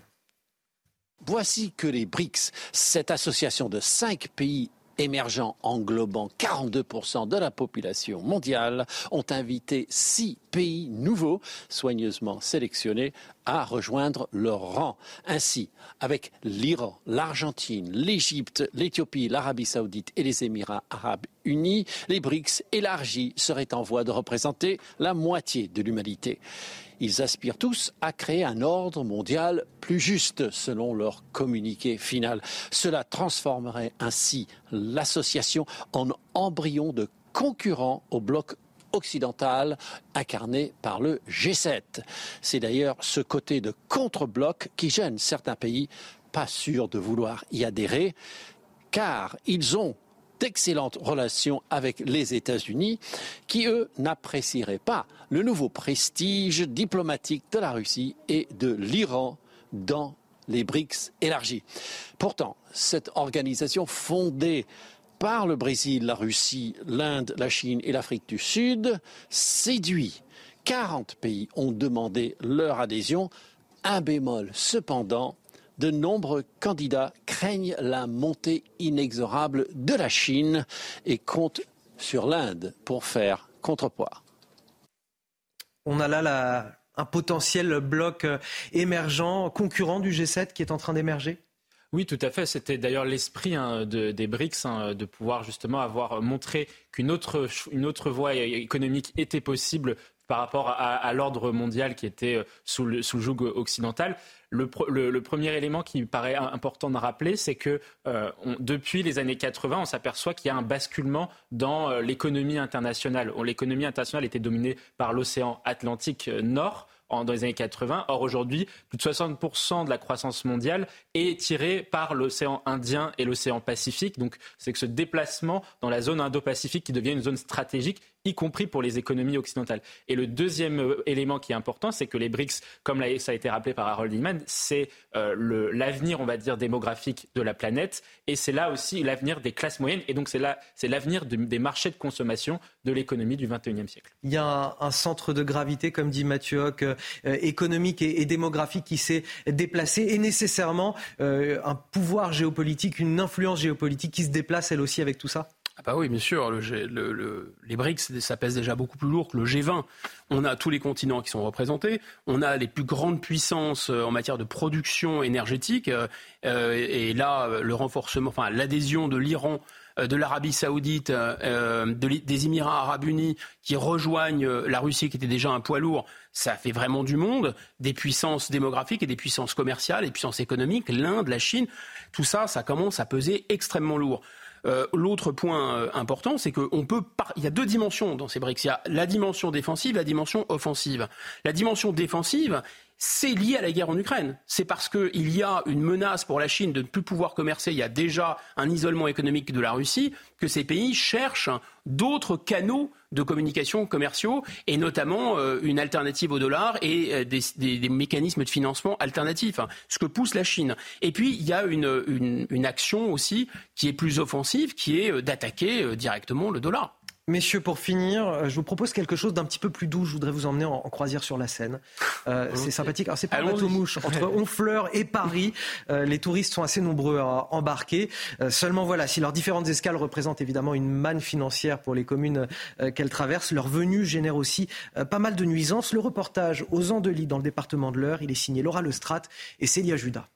Voici que les BRICS, cette association de cinq pays émergents englobant 42% de la population mondiale ont invité six pays nouveaux, soigneusement sélectionnés, à rejoindre leur rang. Ainsi, avec l'Iran, l'Argentine, l'Égypte, l'Éthiopie, l'Arabie saoudite et les Émirats arabes unis, les BRICS élargis seraient en voie de représenter la moitié de l'humanité. Ils aspirent tous à créer un ordre mondial plus juste, selon leur communiqué final. Cela transformerait ainsi l'association en embryon de concurrent au bloc occidental incarné par le G7. C'est d'ailleurs ce côté de contre-bloc qui gêne certains pays pas sûrs de vouloir y adhérer, car ils ont d'excellentes relations avec les États-Unis, qui, eux, n'apprécieraient pas le nouveau prestige diplomatique de la Russie et de l'Iran dans les BRICS élargis. Pourtant, cette organisation fondée par le Brésil, la Russie, l'Inde, la Chine et l'Afrique du Sud séduit. 40 pays ont demandé leur adhésion. Un bémol, cependant, de nombreux candidats craignent la montée inexorable de la Chine et comptent sur l'Inde pour faire contrepoids. On a là un potentiel bloc euh, émergent, concurrent du G7 qui est en train d'émerger? Oui, tout à fait. C'était d'ailleurs l'esprit hein, des BRICS hein, de pouvoir justement avoir montré qu'une autre, une autre voie économique était possible par rapport à, l'ordre mondial qui était euh, sous le, sous joug occidental. Le, premier élément qui me paraît important de rappeler, c'est que euh, depuis les années 80, on s'aperçoit qu'il y a un basculement dans euh, l'économie internationale. L'économie internationale était dominée par l'océan Atlantique Nord dans les années 80. Or, aujourd'hui, plus de 60% de la croissance mondiale est tirée par l'océan Indien et l'océan Pacifique. Donc, c'est que ce déplacement dans la zone Indo-Pacifique qui devient une zone stratégique y compris pour les économies occidentales. Et le deuxième euh, élément qui est important, c'est que les BRICS, comme ça a été rappelé par Harold Iman, c'est euh, l'avenir, on va dire, démographique de la planète, et c'est là aussi l'avenir des classes moyennes, et donc c'est l'avenir des marchés de consommation de l'économie du XXIe siècle. Il y a un, centre de gravité, comme dit Mathieu Hoc, euh, économique et, démographique qui s'est déplacé, et nécessairement un pouvoir géopolitique, une influence géopolitique qui se déplace elle aussi avec tout ça? Ah bah oui, bien sûr. les BRICS, ça pèse déjà beaucoup plus lourd que le G20. On a tous les continents qui sont représentés. On a les plus grandes puissances euh, en matière de production énergétique. Euh, euh, et là, le renforcement, enfin l'adhésion de l'Iran de l'Arabie saoudite, des Émirats arabes unis qui rejoignent la Russie qui était déjà un poids lourd, ça fait vraiment du monde, des puissances démographiques et des puissances commerciales, des puissances économiques, l'Inde, la Chine, tout ça, ça commence à peser extrêmement lourd. Euh, l'autre point euh, important, c'est qu'on peut. Il y a deux dimensions dans ces BRICS. Il y a la dimension défensive, la dimension offensive. La dimension défensive, c'est lié à la guerre en Ukraine. C'est parce qu'il y a une menace pour la Chine de ne plus pouvoir commercer, il y a déjà un isolement économique de la Russie, que ces pays cherchent d'autres canaux de communication commerciaux et notamment euh, une alternative au dollar et euh, des, mécanismes de financement alternatifs, hein, ce que pousse la Chine. Et puis il y a une, action aussi qui est plus offensive, qui est euh, d'attaquer directement le dollar. Messieurs, pour finir, euh, je vous propose quelque chose d'un petit peu plus doux. Je voudrais vous emmener en, croisière sur la Seine. Euh, c'est sympathique. Alors, c'est pas un bateau mouche. Entre Honfleur et Paris, euh, les touristes sont assez nombreux à embarquer. seulement, voilà, si leurs différentes escales représentent évidemment une manne financière pour les communes qu'elles traversent, leur venue génère aussi pas mal de nuisances. Le reportage aux Andelys, dans le département de l'Eure, il est signé Laura Lestrade et Célia Judas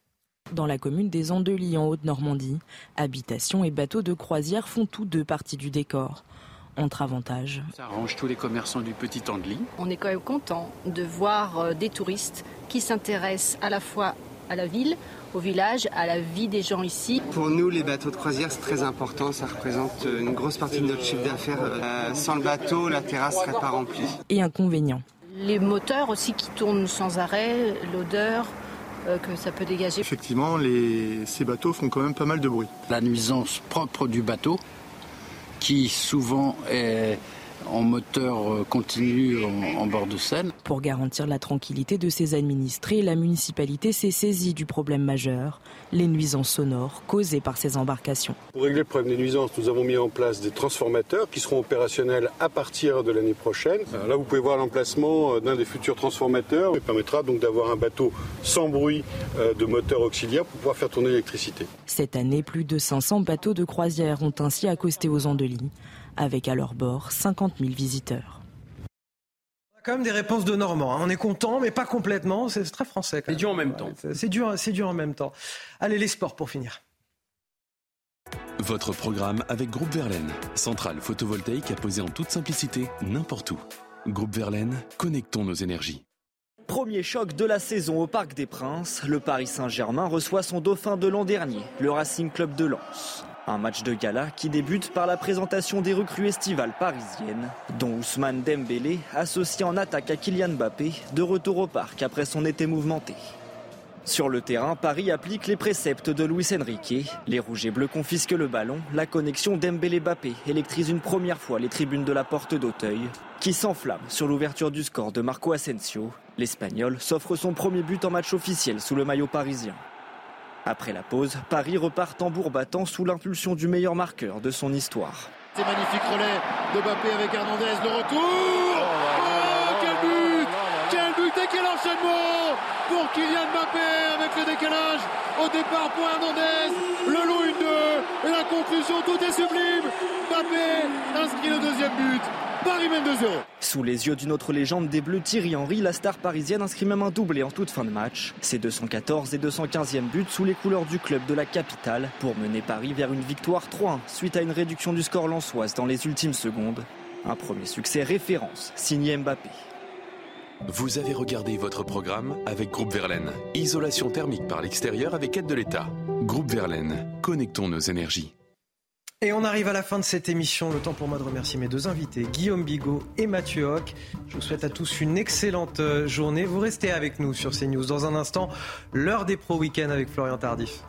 dans la commune des Andelys en Haute-Normandie. Habitations et bateaux de croisière font tous deux partie du décor entre avantages. Ça arrange tous les commerçants du petit Andely. On est quand même content de voir euh, des touristes qui s'intéressent à la fois à la ville, au village, à la vie des gens ici. Pour nous, les bateaux de croisière, c'est très important. Ça représente euh, une grosse partie de notre chiffre d'affaires. Euh, sans le bateau, la terrasse ne serait pas remplie. Et inconvénient. Les moteurs aussi qui tournent sans arrêt, l'odeur, que ça peut dégager. Effectivement, les... ces bateaux font quand même pas mal de bruit. La nuisance propre du bateau, qui souvent est en moteur euh, continu en, bord de Seine. Pour garantir la tranquillité de ses administrés, la municipalité s'est saisie du problème majeur, les nuisances sonores causées par ces embarcations. Pour régler le problème des nuisances, nous avons mis en place des transformateurs qui seront opérationnels à partir de l'année prochaine. là, vous pouvez voir l'emplacement euh, d'un des futurs transformateurs qui permettra donc d'avoir un bateau sans bruit euh, de moteur auxiliaire pour pouvoir faire tourner l'électricité. Cette année, plus de 500 bateaux de croisière ont ainsi accosté aux Andelys avec à leur bord 50 000 visiteurs. Quand même des réponses de Normand. Hein. On est content, mais pas complètement. C'est très français. C'est dur en même temps. C'est dur, c'est dur en même temps. Allez, les sports pour finir. Votre programme avec Groupe Verlaine, centrale photovoltaïque à poser en toute simplicité n'importe où. Groupe Verlaine, connectons nos énergies. Premier choc de la saison au Parc des Princes, le Paris Saint-Germain reçoit son dauphin de l'an dernier, le Racing Club de Lens. Un match de gala qui débute par la présentation des recrues estivales parisiennes, dont Ousmane Dembélé, associé en attaque à Kylian Mbappé, de retour au parc après son été mouvementé. Sur le terrain, Paris applique les préceptes de Luis Enrique. Les rouges et bleus confisquent le ballon. La connexion Dembélé-Bappé électrise une première fois les tribunes de la porte d'Auteuil, qui s'enflamme sur l'ouverture du score de Marco Asensio. L'Espagnol s'offre son premier but en match officiel sous le maillot parisien. Après la pause, Paris repart tambour battant sous l'impulsion du meilleur marqueur de son histoire. C'est magnifique relais de Mbappé avec Hernandez, le retour oh, quel but Quel but et quel enchaînement pour Kylian Mbappé avec le décalage au départ pour Hernandez. Le loup une 2 et la conclusion, tout est sublime. Mbappé inscrit le deuxième but. Paris mène 2-0. Sous les yeux d'une autre légende des Bleus, Thierry Henry, la star parisienne inscrit même un doublé en toute fin de match. Ses 214 et 215e buts sous les couleurs du club de la capitale pour mener Paris vers une victoire 3-1 suite à une réduction du score lançoise dans les ultimes secondes. Un premier succès référence signé Mbappé. Vous avez regardé votre programme avec Groupe Verlaine. Isolation thermique par l'extérieur avec aide de l'État. Groupe Verlaine, connectons nos énergies. Et on arrive à la fin de cette émission. Le temps pour moi de remercier mes deux invités, Guillaume Bigot et Mathieu Hoc. Je vous souhaite à tous une excellente euh, journée. Vous restez avec nous sur CNews. Dans un instant, l'heure des pro week-end avec Florian Tardif.